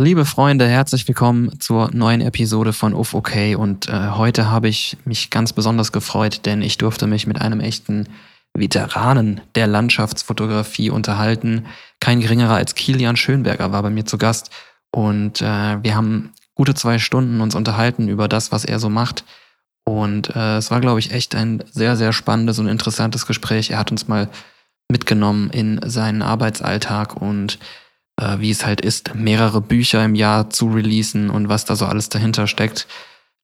Liebe Freunde, herzlich willkommen zur neuen Episode von Uff OK und äh, heute habe ich mich ganz besonders gefreut, denn ich durfte mich mit einem echten Veteranen der Landschaftsfotografie unterhalten. Kein geringerer als Kilian Schönberger war bei mir zu Gast und äh, wir haben gute zwei Stunden uns unterhalten über das, was er so macht. Und äh, es war, glaube ich, echt ein sehr, sehr spannendes und interessantes Gespräch. Er hat uns mal mitgenommen in seinen Arbeitsalltag und äh, wie es halt ist, mehrere Bücher im Jahr zu releasen und was da so alles dahinter steckt.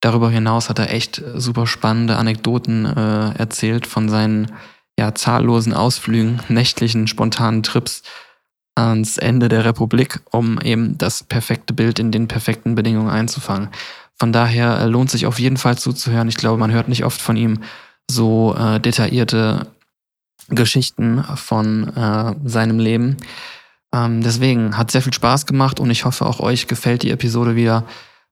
Darüber hinaus hat er echt super spannende Anekdoten äh, erzählt von seinen ja, zahllosen Ausflügen, nächtlichen, spontanen Trips ans Ende der Republik, um eben das perfekte Bild in den perfekten Bedingungen einzufangen. Von daher äh, lohnt sich auf jeden Fall zuzuhören. Ich glaube, man hört nicht oft von ihm so äh, detaillierte Geschichten von äh, seinem Leben. Ähm, deswegen hat sehr viel Spaß gemacht und ich hoffe, auch euch gefällt die Episode wieder.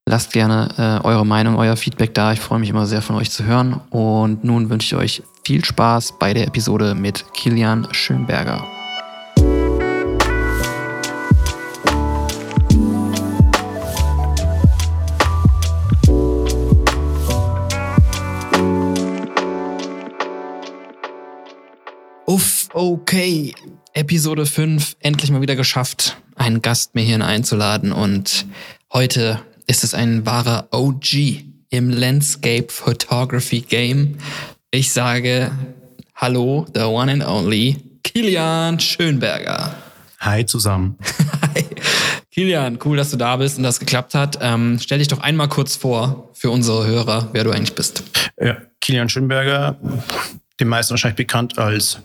Lasst gerne äh, eure Meinung, euer Feedback da. Ich freue mich immer sehr von euch zu hören. Und nun wünsche ich euch viel Spaß bei der Episode mit Kilian Schönberger. Uff, okay. Episode 5 endlich mal wieder geschafft, einen Gast mir hierhin einzuladen. Und heute ist es ein wahrer OG im Landscape Photography Game. Ich sage Hallo, the one and only Kilian Schönberger. Hi zusammen. Hi. Kilian, cool, dass du da bist und das geklappt hat. Ähm, stell dich doch einmal kurz vor für unsere Hörer, wer du eigentlich bist. Ja, Kilian Schönberger, den meisten wahrscheinlich bekannt als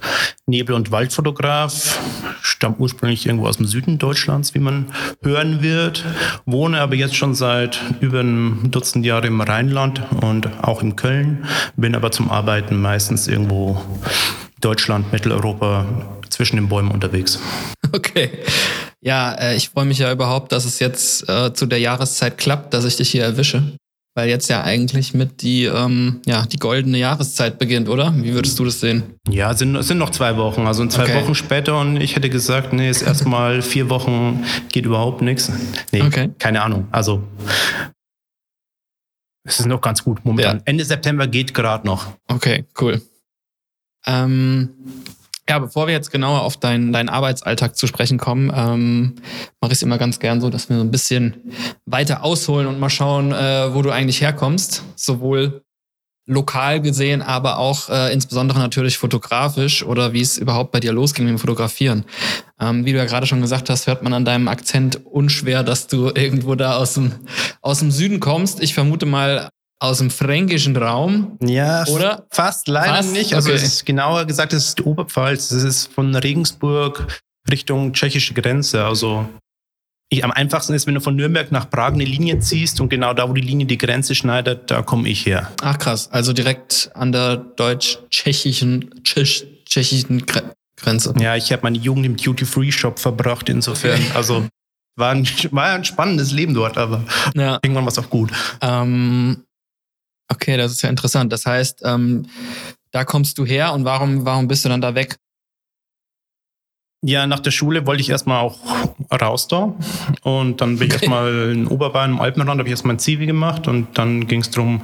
Nebel- und Waldfotograf, stammt ursprünglich irgendwo aus dem Süden Deutschlands, wie man hören wird, wohne aber jetzt schon seit über einem Dutzend Jahren im Rheinland und auch in Köln, bin aber zum Arbeiten meistens irgendwo Deutschland, Mitteleuropa, zwischen den Bäumen unterwegs. Okay. Ja, äh, ich freue mich ja überhaupt, dass es jetzt äh, zu der Jahreszeit klappt, dass ich dich hier erwische weil jetzt ja eigentlich mit die, ähm, ja, die goldene Jahreszeit beginnt, oder? Wie würdest du das sehen? Ja, es sind, es sind noch zwei Wochen. Also zwei okay. Wochen später und ich hätte gesagt, nee, ist erstmal vier Wochen, geht überhaupt nichts. Nee, okay. keine Ahnung. Also es ist noch ganz gut momentan. Ja. Ende September geht gerade noch. Okay, cool. Ähm, ja, bevor wir jetzt genauer auf deinen, deinen Arbeitsalltag zu sprechen kommen, ähm, mache ich es immer ganz gern so, dass wir so ein bisschen weiter ausholen und mal schauen, äh, wo du eigentlich herkommst. Sowohl lokal gesehen, aber auch äh, insbesondere natürlich fotografisch oder wie es überhaupt bei dir losging mit dem Fotografieren. Ähm, wie du ja gerade schon gesagt hast, hört man an deinem Akzent unschwer, dass du irgendwo da aus dem, aus dem Süden kommst. Ich vermute mal aus dem fränkischen Raum. Ja, oder? Fast leider fast? nicht. Also okay. es ist genauer gesagt, es ist die Oberpfalz. Es ist von Regensburg Richtung tschechische Grenze. Also ich, am einfachsten ist, wenn du von Nürnberg nach Prag eine Linie ziehst und genau da, wo die Linie die Grenze schneidet, da komme ich her. Ach krass, also direkt an der deutsch-tschechischen tschechischen Grenze. Ja, ich habe meine Jugend im Duty-Free-Shop verbracht, insofern. Okay. Also war ein, war ein spannendes Leben dort, aber ja. irgendwann war es auch gut. Ähm, Okay, das ist ja interessant. Das heißt, ähm, da kommst du her und warum, warum bist du dann da weg? Ja, nach der Schule wollte ich erstmal auch raus da. Und dann bin ich erstmal in Oberbayern im Alpenrand, habe ich erstmal ein Zivi gemacht und dann ging es darum,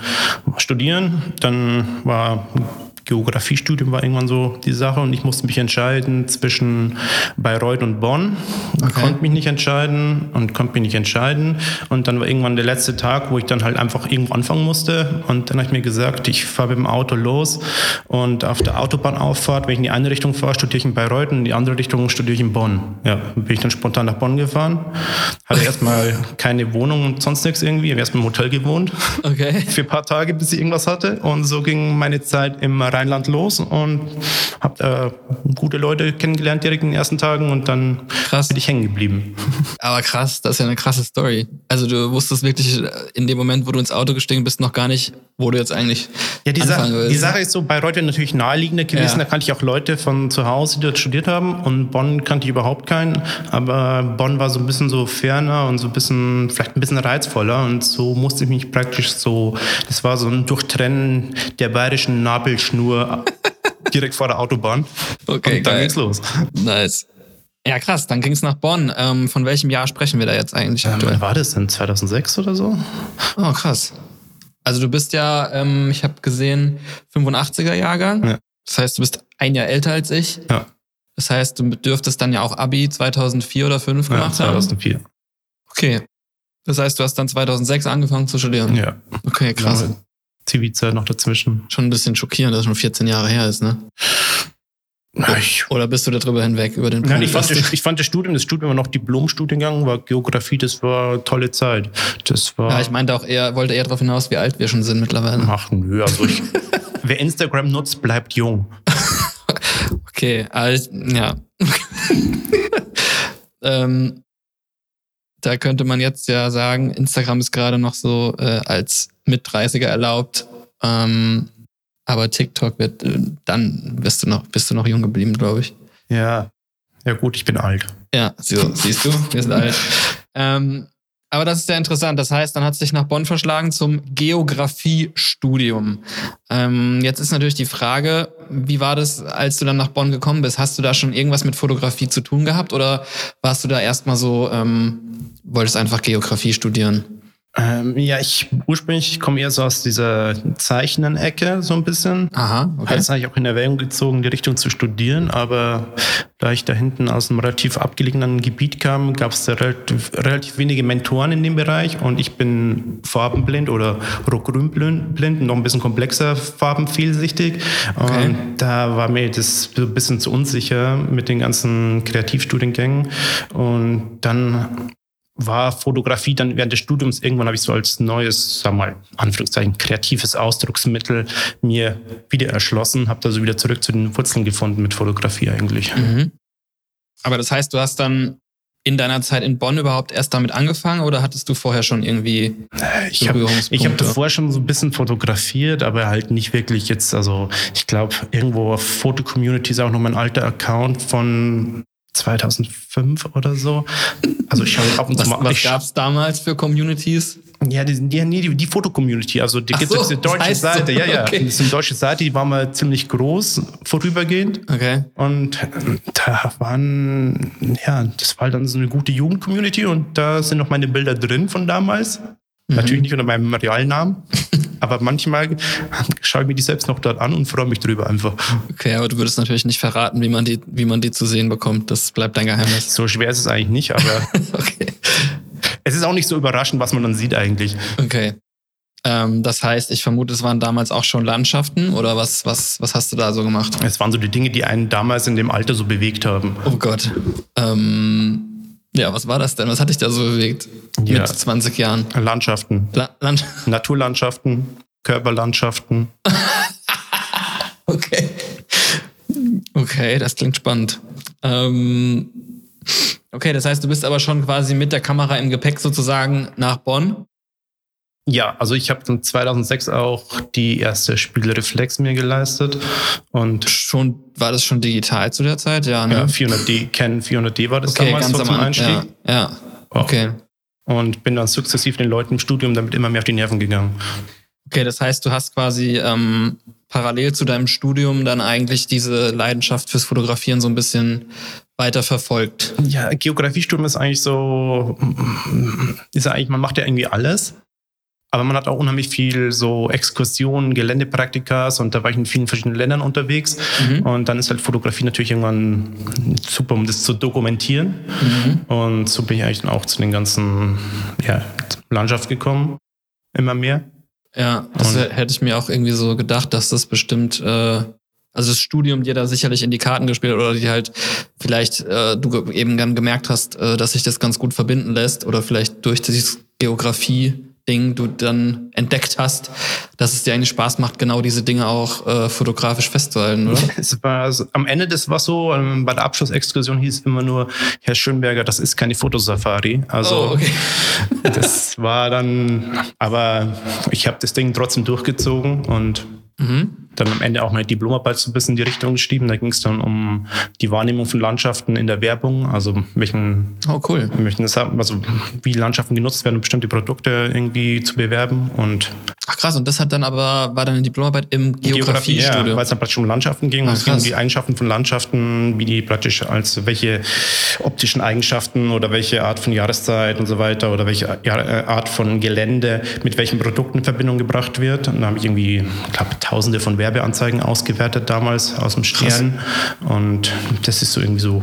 studieren. Dann war Geografiestudium war irgendwann so die Sache und ich musste mich entscheiden zwischen Bayreuth und Bonn. Okay. Konnte mich nicht entscheiden und konnte mich nicht entscheiden. Und dann war irgendwann der letzte Tag, wo ich dann halt einfach irgendwo anfangen musste. Und dann habe ich mir gesagt, ich fahre mit dem Auto los und auf der Autobahnauffahrt, wenn ich in die eine Richtung fahre, studiere ich in Bayreuth und in die andere Richtung studiere ich in Bonn. Ja, bin ich dann spontan nach Bonn gefahren. Hatte erstmal keine Wohnung und sonst nichts irgendwie. Ich habe erstmal im Hotel gewohnt. Okay. Für ein paar Tage, bis ich irgendwas hatte. Und so ging meine Zeit immer Rheinland los und habe da gute Leute kennengelernt direkt in den ersten Tagen und dann krass. bin ich hängen geblieben. Aber krass, das ist ja eine krasse Story. Also du wusstest wirklich in dem Moment, wo du ins Auto gestiegen bist, noch gar nicht, wo du jetzt eigentlich ja, die, Sa willst. die Sache ist so, bei Bayreuth natürlich naheliegender gewesen. Ja. Da kannte ich auch Leute von zu Hause, die dort studiert haben und Bonn kannte ich überhaupt keinen. Aber Bonn war so ein bisschen so ferner und so ein bisschen, vielleicht ein bisschen reizvoller und so musste ich mich praktisch so, das war so ein Durchtrennen der bayerischen Nabelschnur nur direkt vor der Autobahn. Okay, und dann geil. geht's los. Nice. Ja, krass, dann ging es nach Bonn. Ähm, von welchem Jahr sprechen wir da jetzt eigentlich? Ähm, wann war das denn? 2006 oder so? Oh, krass. Also du bist ja, ähm, ich habe gesehen, 85er Jahrgang. Ja. Das heißt, du bist ein Jahr älter als ich. Ja. Das heißt, du dürftest dann ja auch Abi 2004 oder 2005 gemacht ja, 2004. haben. Okay. Das heißt, du hast dann 2006 angefangen zu studieren? Ja. Okay, krass. Ja, Zivilzeit noch dazwischen. Schon ein bisschen schockierend, dass es schon 14 Jahre her ist, ne? Oder bist du darüber hinweg, über den Punkt? ich, fand das, ich fand das Studium, das Studium war noch Diplomstudiengang, war Geografie, das war tolle Zeit. Das war. Ja, ich meinte auch eher, wollte eher darauf hinaus, wie alt wir schon sind mittlerweile. Ach, nö, also ich, wer Instagram nutzt, bleibt jung. okay, also, ja. ähm, da könnte man jetzt ja sagen, Instagram ist gerade noch so äh, als mit 30er erlaubt. Ähm, aber TikTok wird, äh, dann bist du noch, bist du noch jung geblieben, glaube ich. Ja. Ja, gut, ich bin alt. Ja, so, siehst du, wir sind alt. Ähm, aber das ist ja interessant. Das heißt, dann hat es dich nach Bonn verschlagen zum Geografiestudium. Ähm, jetzt ist natürlich die Frage, wie war das, als du dann nach Bonn gekommen bist? Hast du da schon irgendwas mit Fotografie zu tun gehabt oder warst du da erstmal so, ähm, wolltest einfach Geografie studieren? Ähm, ja, ich ursprünglich komme eher so aus dieser Zeichnen-Ecke so ein bisschen. Aha, okay. Hat es eigentlich auch in Erwägung gezogen, die Richtung zu studieren, aber da ich da hinten aus einem relativ abgelegenen Gebiet kam, gab es da relativ, relativ, wenige Mentoren in dem Bereich und ich bin farbenblind oder rot-grün-blind, noch ein bisschen komplexer farbenvielsichtig. Okay. Und da war mir das so ein bisschen zu unsicher mit den ganzen Kreativstudiengängen und dann war Fotografie dann während des Studiums irgendwann habe ich so als neues, sag mal, Anführungszeichen, kreatives Ausdrucksmittel mir wieder erschlossen, habe da so wieder zurück zu den Wurzeln gefunden mit Fotografie eigentlich. Mhm. Aber das heißt, du hast dann in deiner Zeit in Bonn überhaupt erst damit angefangen oder hattest du vorher schon irgendwie Ich habe ich hab davor schon so ein bisschen fotografiert, aber halt nicht wirklich jetzt, also ich glaube, irgendwo auf Foto-Community ist auch noch mein alter Account von 2005 oder so. Also ich schaue ab und zu mal. Was gab es damals für Communities? Ja, die, die, nee, die, die Foto-Community. Also die gibt es so, deutsche das heißt Seite. So, ja, ja. Okay. Das ist eine deutsche Seite, die war mal ziemlich groß vorübergehend. Okay. Und da waren, ja, das war dann so eine gute Jugend-Community und da sind noch meine Bilder drin von damals. Mhm. Natürlich nicht unter meinem Realnamen. Aber manchmal schaue ich mir die selbst noch dort an und freue mich drüber einfach. Okay, aber du würdest natürlich nicht verraten, wie man die, wie man die zu sehen bekommt. Das bleibt dein Geheimnis. So schwer ist es eigentlich nicht, aber okay. es ist auch nicht so überraschend, was man dann sieht eigentlich. Okay. Ähm, das heißt, ich vermute, es waren damals auch schon Landschaften oder was, was, was hast du da so gemacht? Es waren so die Dinge, die einen damals in dem Alter so bewegt haben. Oh Gott. Ähm, ja, was war das denn? Was hat dich da so bewegt ja. mit 20 Jahren? Landschaften. La Land Naturlandschaften, Körperlandschaften. okay. Okay, das klingt spannend. Ähm, okay, das heißt, du bist aber schon quasi mit der Kamera im Gepäck sozusagen nach Bonn ja, also ich habe dann 2006 auch die erste Spielreflex mir geleistet und schon war das schon digital zu der Zeit, ja. Ne? Ja, 400D, Canon 400D war das okay, damals ganz so zum Einstieg. Ja, ja. okay. Und bin dann sukzessiv den Leuten im Studium damit immer mehr auf die Nerven gegangen. Okay, das heißt, du hast quasi ähm, parallel zu deinem Studium dann eigentlich diese Leidenschaft fürs Fotografieren so ein bisschen weiter verfolgt. Ja, Geografiestudium ist eigentlich so, ist ja eigentlich, man macht ja irgendwie alles. Aber man hat auch unheimlich viel so Exkursionen, Geländepraktikas und da war ich in vielen verschiedenen Ländern unterwegs. Mhm. Und dann ist halt Fotografie natürlich irgendwann super, um das zu dokumentieren. Mhm. Und so bin ich eigentlich dann auch zu den ganzen ja, Landschaft gekommen. Immer mehr. Ja, das und hätte ich mir auch irgendwie so gedacht, dass das bestimmt, äh, also das Studium dir da sicherlich in die Karten gespielt oder die halt vielleicht äh, du eben dann gemerkt hast, äh, dass sich das ganz gut verbinden lässt oder vielleicht durch die Geografie Ding du dann entdeckt hast, dass es dir eigentlich Spaß macht, genau diese Dinge auch äh, fotografisch festzuhalten, oder? Es war also, am Ende das war so, ähm, bei der Abschlussexkursion hieß es immer nur, Herr Schönberger, das ist keine Fotosafari. Also oh, okay. das war dann, aber ich habe das Ding trotzdem durchgezogen und Mhm. Dann am Ende auch meine Diplomarbeit so ein bisschen in die Richtung geschrieben. Da ging es dann um die Wahrnehmung von Landschaften in der Werbung, also welchen, oh cool, haben, also wie Landschaften genutzt werden, um bestimmte Produkte irgendwie zu bewerben. Und Ach krass, und das hat dann aber, war deine Diplomarbeit im Geografie, Geografiestudium? ja, weil es dann praktisch um Landschaften ging. Ah, und es ging um die Eigenschaften von Landschaften, wie die praktisch als welche optischen Eigenschaften oder welche Art von Jahreszeit und so weiter oder welche äh, Art von Gelände mit welchen Produkten in Verbindung gebracht wird. Und da habe ich irgendwie, ich glaube, tausende von Werbeanzeigen ausgewertet damals aus dem Stern. Und das ist so irgendwie so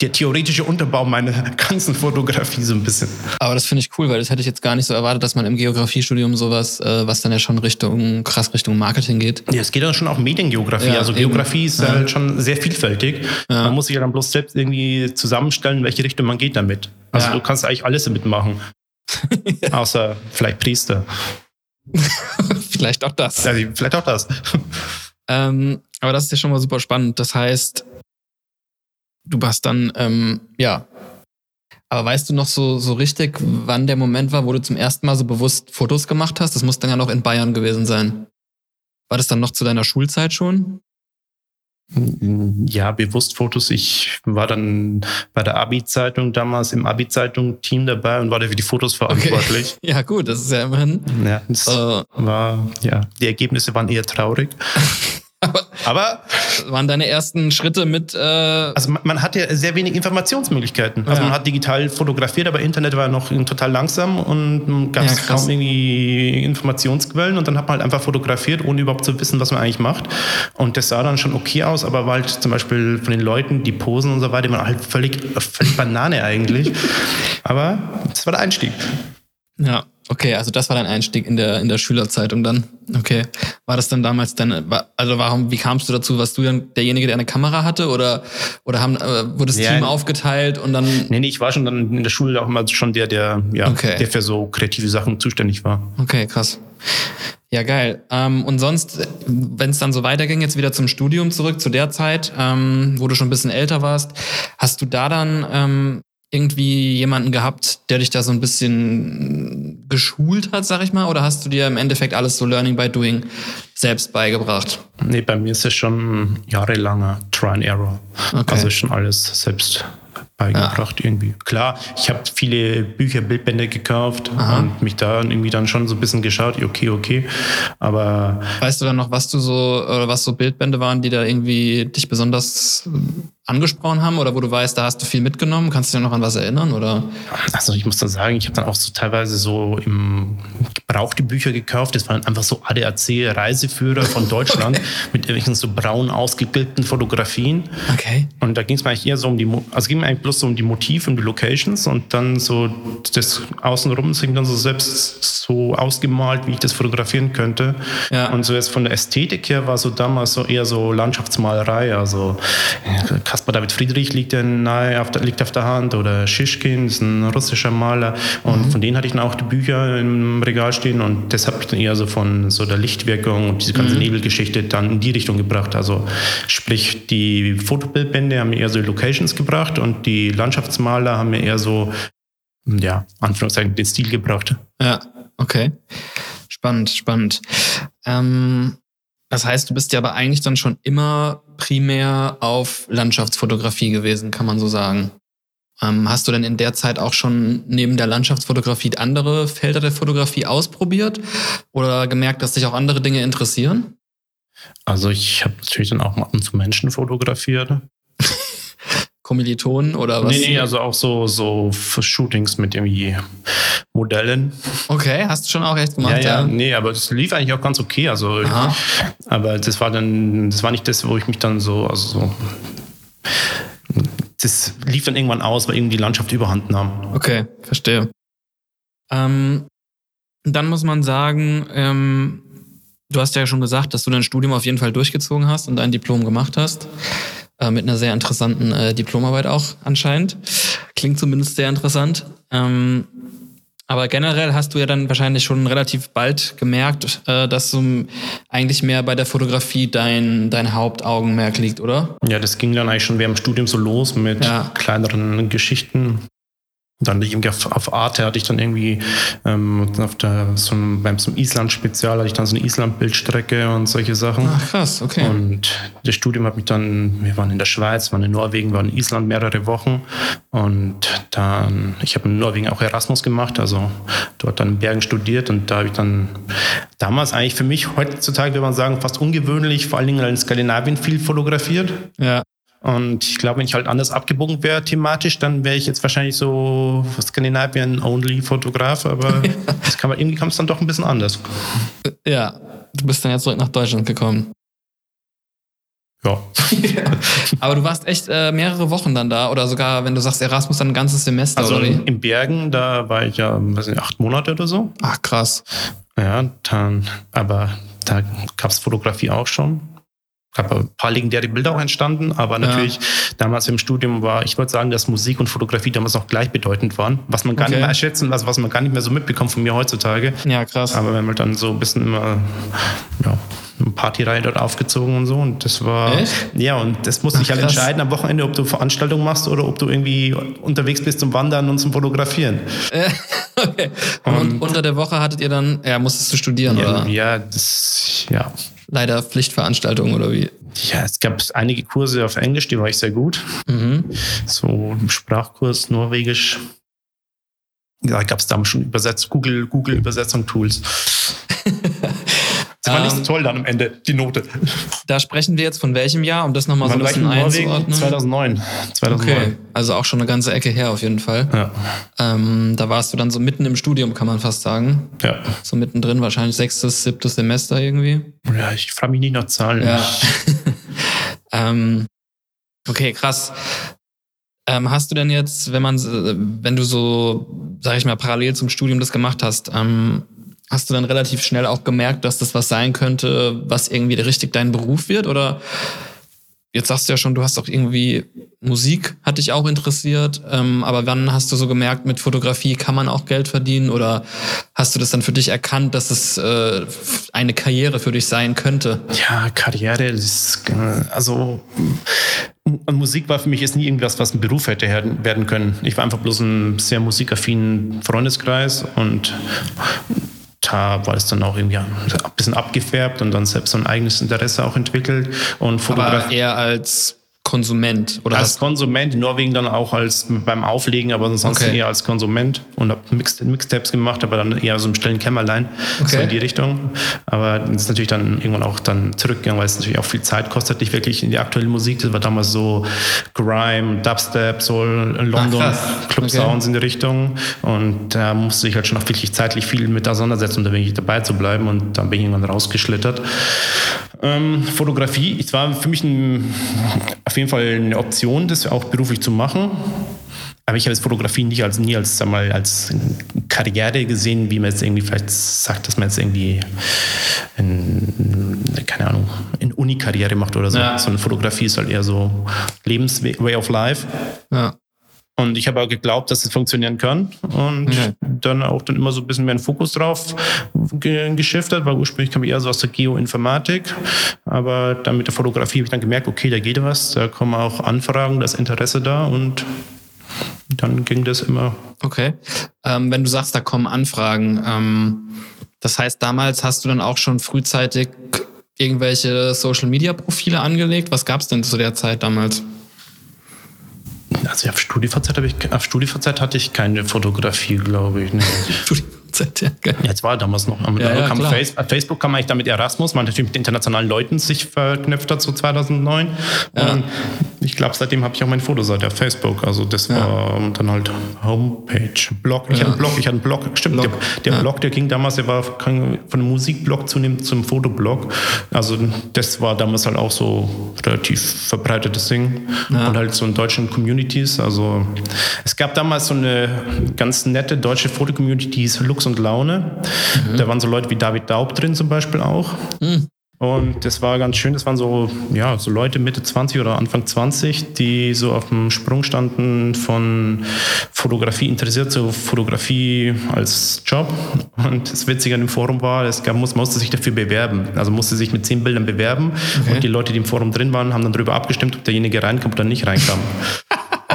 der theoretische Unterbau meiner ganzen Fotografie so ein bisschen. Aber das finde ich cool, weil das hätte ich jetzt gar nicht so erwartet, dass man im Geografiestudium sowas, äh, was dann ja schon Richtung, krass Richtung Marketing geht. Ja, es geht dann schon auch Mediengeografie. Ja, also eben. Geografie ist Ja. halt schon sehr vielfältig. Ja. Man muss sich ja dann bloß selbst irgendwie zusammenstellen, in welche Richtung man geht damit. Also du kannst eigentlich alles damit machen. Außer vielleicht Priester. Vielleicht auch das. Also vielleicht auch das. Ähm, aber das ist ja schon mal super spannend. Das heißt, du warst dann, ähm, ja. Aber weißt du noch so, so richtig, wann der Moment war, wo du zum ersten Mal so bewusst Fotos gemacht hast? Das muss dann ja noch in Bayern gewesen sein. War das dann noch zu deiner Schulzeit schon? Ja, bewusst Fotos. Ich war dann bei der Abi-Zeitung damals im Abi-Zeitung-Team dabei und war da für die Fotos verantwortlich. Ja, gut, das ist ja immerhin. Ja, das Äh, war, ja, die Ergebnisse waren eher traurig. aber Aber waren deine ersten Schritte mit, äh, Also man, man hat ja sehr wenig Informationsmöglichkeiten. Also Ja. man hat digital fotografiert, aber Internet war noch total langsam und gab Ja, es krass. kaum irgendwie Informationsquellen und dann hat man halt einfach fotografiert, ohne überhaupt zu wissen, was man eigentlich macht. Und das sah dann schon okay aus, aber war halt zum Beispiel von den Leuten, die Posen und so weiter, die waren halt völlig, völlig Banane eigentlich. aber das war der Einstieg. ja, okay, also das war dein Einstieg in der, in der Schülerzeitung dann. Okay. War das dann damals war- also warum, wie kamst du dazu? Warst du dann derjenige, der eine Kamera hatte oder, oder haben, äh, wurde das Ja. Team aufgeteilt und dann, Nee, nee, ich war schon dann in der Schule auch immer schon der, der, ja, Okay. der für so kreative Sachen zuständig war. okay, krass. Ja, geil. Ähm, und sonst, wenn es dann so weiterging, jetzt wieder zum Studium zurück, zu der Zeit, ähm, wo du schon ein bisschen älter warst, hast du da dann ähm, irgendwie jemanden gehabt, der dich da so ein bisschen geschult hat, sag ich mal? Oder hast du dir im Endeffekt alles so Learning by Doing selbst beigebracht? Nee, bei mir ist es schon jahrelanger Try and Error. Okay. Also schon alles selbst beigebracht irgendwie. Klar, ich habe viele Bücher, Bildbände gekauft Aha. und mich da irgendwie dann schon so ein bisschen geschaut, okay, okay. Aber Weißt du dann noch, was du so, oder was so Bildbände waren, die da irgendwie dich besonders angesprochen haben oder wo du weißt, da hast du viel mitgenommen? Kannst du dich noch an was erinnern? Oder? also ich muss dann sagen, ich habe dann auch so teilweise so im gebrauchte Bücher gekauft. Das waren einfach so ADAC-Reiseführer von Deutschland mit irgendwelchen so braun ausgebildeten Fotografien. Okay. Und da ging es mir eigentlich eher so um die, also ging mir eigentlich bloß so um die Motive und die Locations und dann so das Außenrum ging dann so selbst so ausgemalt, wie ich das fotografieren könnte. Ja. Und so jetzt von der Ästhetik her war so damals so eher so Landschaftsmalerei, also ja, Caspar David Friedrich liegt ja nahe auf der, liegt auf der Hand oder Schischkin ist ein russischer Maler und von denen hatte ich dann auch die Bücher im Regal stehen und das habe ich dann eher so von so der Lichtwirkung und diese ganze Nebelgeschichte dann in die Richtung gebracht. Also sprich die Fotobildbände haben mir eher so Locations gebracht und die Landschaftsmaler haben mir eher so ja, Anführungszeichen den Stil gebracht. Ja, okay. Spannend, spannend. Ähm, das heißt, du bist ja aber eigentlich dann schon immer primär auf Landschaftsfotografie gewesen, kann man so sagen. Ähm, hast du denn in der Zeit auch schon neben der Landschaftsfotografie andere Felder der Fotografie ausprobiert oder gemerkt, dass dich auch andere Dinge interessieren? Also ich habe natürlich dann auch mal ab zu Menschen fotografiert. Kommilitonen oder was? Nee, nee, also auch so, so Shootings mit irgendwie Modellen. Okay, hast du schon auch echt gemacht, ja, ja, nee, aber das lief eigentlich auch ganz okay. Also, Aha. aber das war dann, das war nicht das, wo ich mich dann so, also so, das lief dann irgendwann aus, weil irgendwie die Landschaft überhand nahm. Okay, verstehe. Ähm, dann muss man sagen, ähm, du hast ja schon gesagt, dass du dein Studium auf jeden Fall durchgezogen hast und ein Diplom gemacht hast. Äh, mit einer sehr interessanten äh, Diplomarbeit auch anscheinend. Klingt zumindest sehr interessant. Ähm, aber generell hast du ja dann wahrscheinlich schon relativ bald gemerkt, äh, dass du eigentlich mehr bei der Fotografie dein, dein Hauptaugenmerk liegt, oder? Ja, das ging dann eigentlich schon während dem Studium so los mit Ja. kleineren Geschichten. Dann irgendwie auf, auf Arte hatte ich dann irgendwie ähm, auf der, so einem, beim so Island-Spezial hatte ich dann so eine Island-Bildstrecke und solche Sachen. Ach krass, okay. Und das Studium hat mich dann, wir waren in der Schweiz, waren in Norwegen, waren in Island mehrere Wochen. Und dann, ich habe in Norwegen auch Erasmus gemacht, also dort dann in Bergen studiert und da habe ich dann damals eigentlich für mich heutzutage, würde man sagen, fast ungewöhnlich, vor allen Dingen in Skandinavien viel fotografiert. Ja. Und ich glaube, wenn ich halt anders abgebogen wäre thematisch, dann wäre ich jetzt wahrscheinlich so Skandinavien-only-Fotograf, aber das kann man, irgendwie kam es dann doch ein bisschen anders. Ja, du bist dann jetzt zurück nach Deutschland gekommen. Ja. aber du warst echt äh, mehrere Wochen dann da oder sogar, wenn du sagst Erasmus, dann ein ganzes Semester Also oder wie? in Bergen, da war ich ja, weiß nicht, acht Monate oder so. Ach krass. Ja, dann, aber da gab es Fotografie auch schon. Gab ein paar legendäre Bilder auch entstanden, aber natürlich damals im Studium war, ich würde sagen, dass Musik und Fotografie damals noch gleichbedeutend waren, was man gar Okay. nicht mehr schätzen, was, was man gar nicht mehr so mitbekommt von mir heutzutage. Ja, krass. Aber wenn man dann so ein bisschen immer, ja, eine Partyreihe dort aufgezogen und so. Und das war. Echt? Ja, und das musste ich halt krass. entscheiden am Wochenende, ob du Veranstaltungen machst oder ob du irgendwie unterwegs bist zum Wandern und zum Fotografieren. okay. Und unter der Woche hattet ihr dann, ja, musstest du studieren Ja, oder ja, das, ja. Leider Pflichtveranstaltungen oder wie? Ja, es gab einige Kurse auf Englisch, die war ich sehr gut. Mhm. So Sprachkurs, Norwegisch. Da gab es damals schon Übersetz Google, Google Übersetzung-Tools. Das war nicht so Ähm, toll dann am Ende, die Note. Da sprechen wir jetzt von welchem Jahr, um das nochmal so ein bisschen einzuordnen? 2009. 2009. Okay, also auch schon eine ganze Ecke her auf jeden Fall. Ja. Ähm, da warst du dann so mitten im Studium, kann man fast sagen. Ja. So mittendrin, wahrscheinlich sechstes, siebtes Semester irgendwie. ja, ich frage mich nicht nach Zahlen. Ja. ähm, okay, krass. Ähm, hast du denn jetzt, wenn man, äh, wenn du so, sag ich mal, parallel zum Studium das gemacht hast, ähm, hast du dann relativ schnell auch gemerkt, dass das was sein könnte, was irgendwie richtig dein Beruf wird? Oder jetzt sagst du ja schon, du hast auch irgendwie Musik, hat dich auch interessiert, ähm, aber wann hast du so gemerkt, mit Fotografie kann man auch Geld verdienen? Oder hast du das dann für dich erkannt, dass es äh, eine Karriere für dich sein könnte? Ja, Karriere, ist, äh, also Musik war für mich jetzt nie irgendwas, was ein Beruf hätte werden können. Ich war einfach bloß ein sehr musikaffinen Freundeskreis und da war es dann auch irgendwie ein bisschen abgefärbt und dann selbst so ein eigenes Interesse auch entwickelt und Aber Fotografie. eher als Konsument oder Als Konsument, in Norwegen dann auch als beim Auflegen, aber ansonsten Okay. eher als Konsument und habe Mix, Mixtapes gemacht, aber dann eher so im stillen Kämmerlein, so Okay. in die Richtung. Aber das ist natürlich dann irgendwann auch dann zurückgegangen, weil es natürlich auch viel Zeit kostet, nicht wirklich in die aktuelle Musik. Das war damals so Grime, Dubstep, Soul, London, krass. Club Okay. Sounds in die Richtung. Und da musste ich halt schon auch wirklich zeitlich viel mit auseinandersetzen, um da wirklich dabei zu bleiben. Und dann bin ich irgendwann rausgeschlittert. Ähm, Fotografie, es war für mich ein, auf jeden Fall eine Option, das auch beruflich zu machen. Aber ich habe jetzt Fotografie nicht als, nie als, sag mal, als Karriere gesehen, wie man jetzt irgendwie vielleicht sagt, dass man jetzt irgendwie, in, keine Ahnung, in Uni-Karriere macht oder so. Ja. Sondern Fotografie ist halt eher so Lebensway of Life. ja. Und ich habe auch geglaubt, dass es funktionieren kann. Und Okay. dann auch dann immer so ein bisschen mehr einen Fokus drauf ge geschiftet, weil ursprünglich kam ich eher so aus der Geoinformatik. Aber dann mit der Fotografie habe ich dann gemerkt, okay, da geht was, da kommen auch Anfragen, da ist Interesse da und dann ging das immer. Okay. Ähm, wenn du sagst, da kommen Anfragen, ähm, das heißt, damals hast du dann auch schon frühzeitig irgendwelche Social-Media-Profile angelegt? Was gab es denn zu der Zeit damals? Also auf StudiVZ, ich, auf StudiVZ hatte ich keine Fotografie, glaube ich. Nee. Ja, geil. Ja, jetzt war damals noch. Ja, ja, kam. Face, Facebook kam eigentlich damit Erasmus, man natürlich mit internationalen Leuten sich verknüpft hat, so 2009. Ja. Und ich glaube, seitdem habe ich auch meine Fotoseite auf Facebook. Also das war dann halt Homepage, Blog. Ich hatte einen Blog, ich hatte einen Blog. Stimmt, Blog. der, der. Blog, der ging damals, der war von einem Musikblog zunehmend zum Fotoblog. Also das war damals halt auch so relativ verbreitetes Ding. Und halt so in deutschen Communities. Also es gab damals so eine ganz nette deutsche Fotocommunity, die hieß Lux und Laune. Da waren so Leute wie David Daub drin zum Beispiel auch. Und das war ganz schön. Das waren so, ja, so Leute Mitte 20 oder Anfang 20, die so auf dem Sprung standen von Fotografie interessiert zu Fotografie als Job. Und das Witzige an dem Forum war, es gab, muss, man musste sich dafür bewerben. Also musste sich mit zehn Bildern bewerben. Und die Leute, die im Forum drin waren, haben dann darüber abgestimmt, ob derjenige reinkam oder nicht reinkam.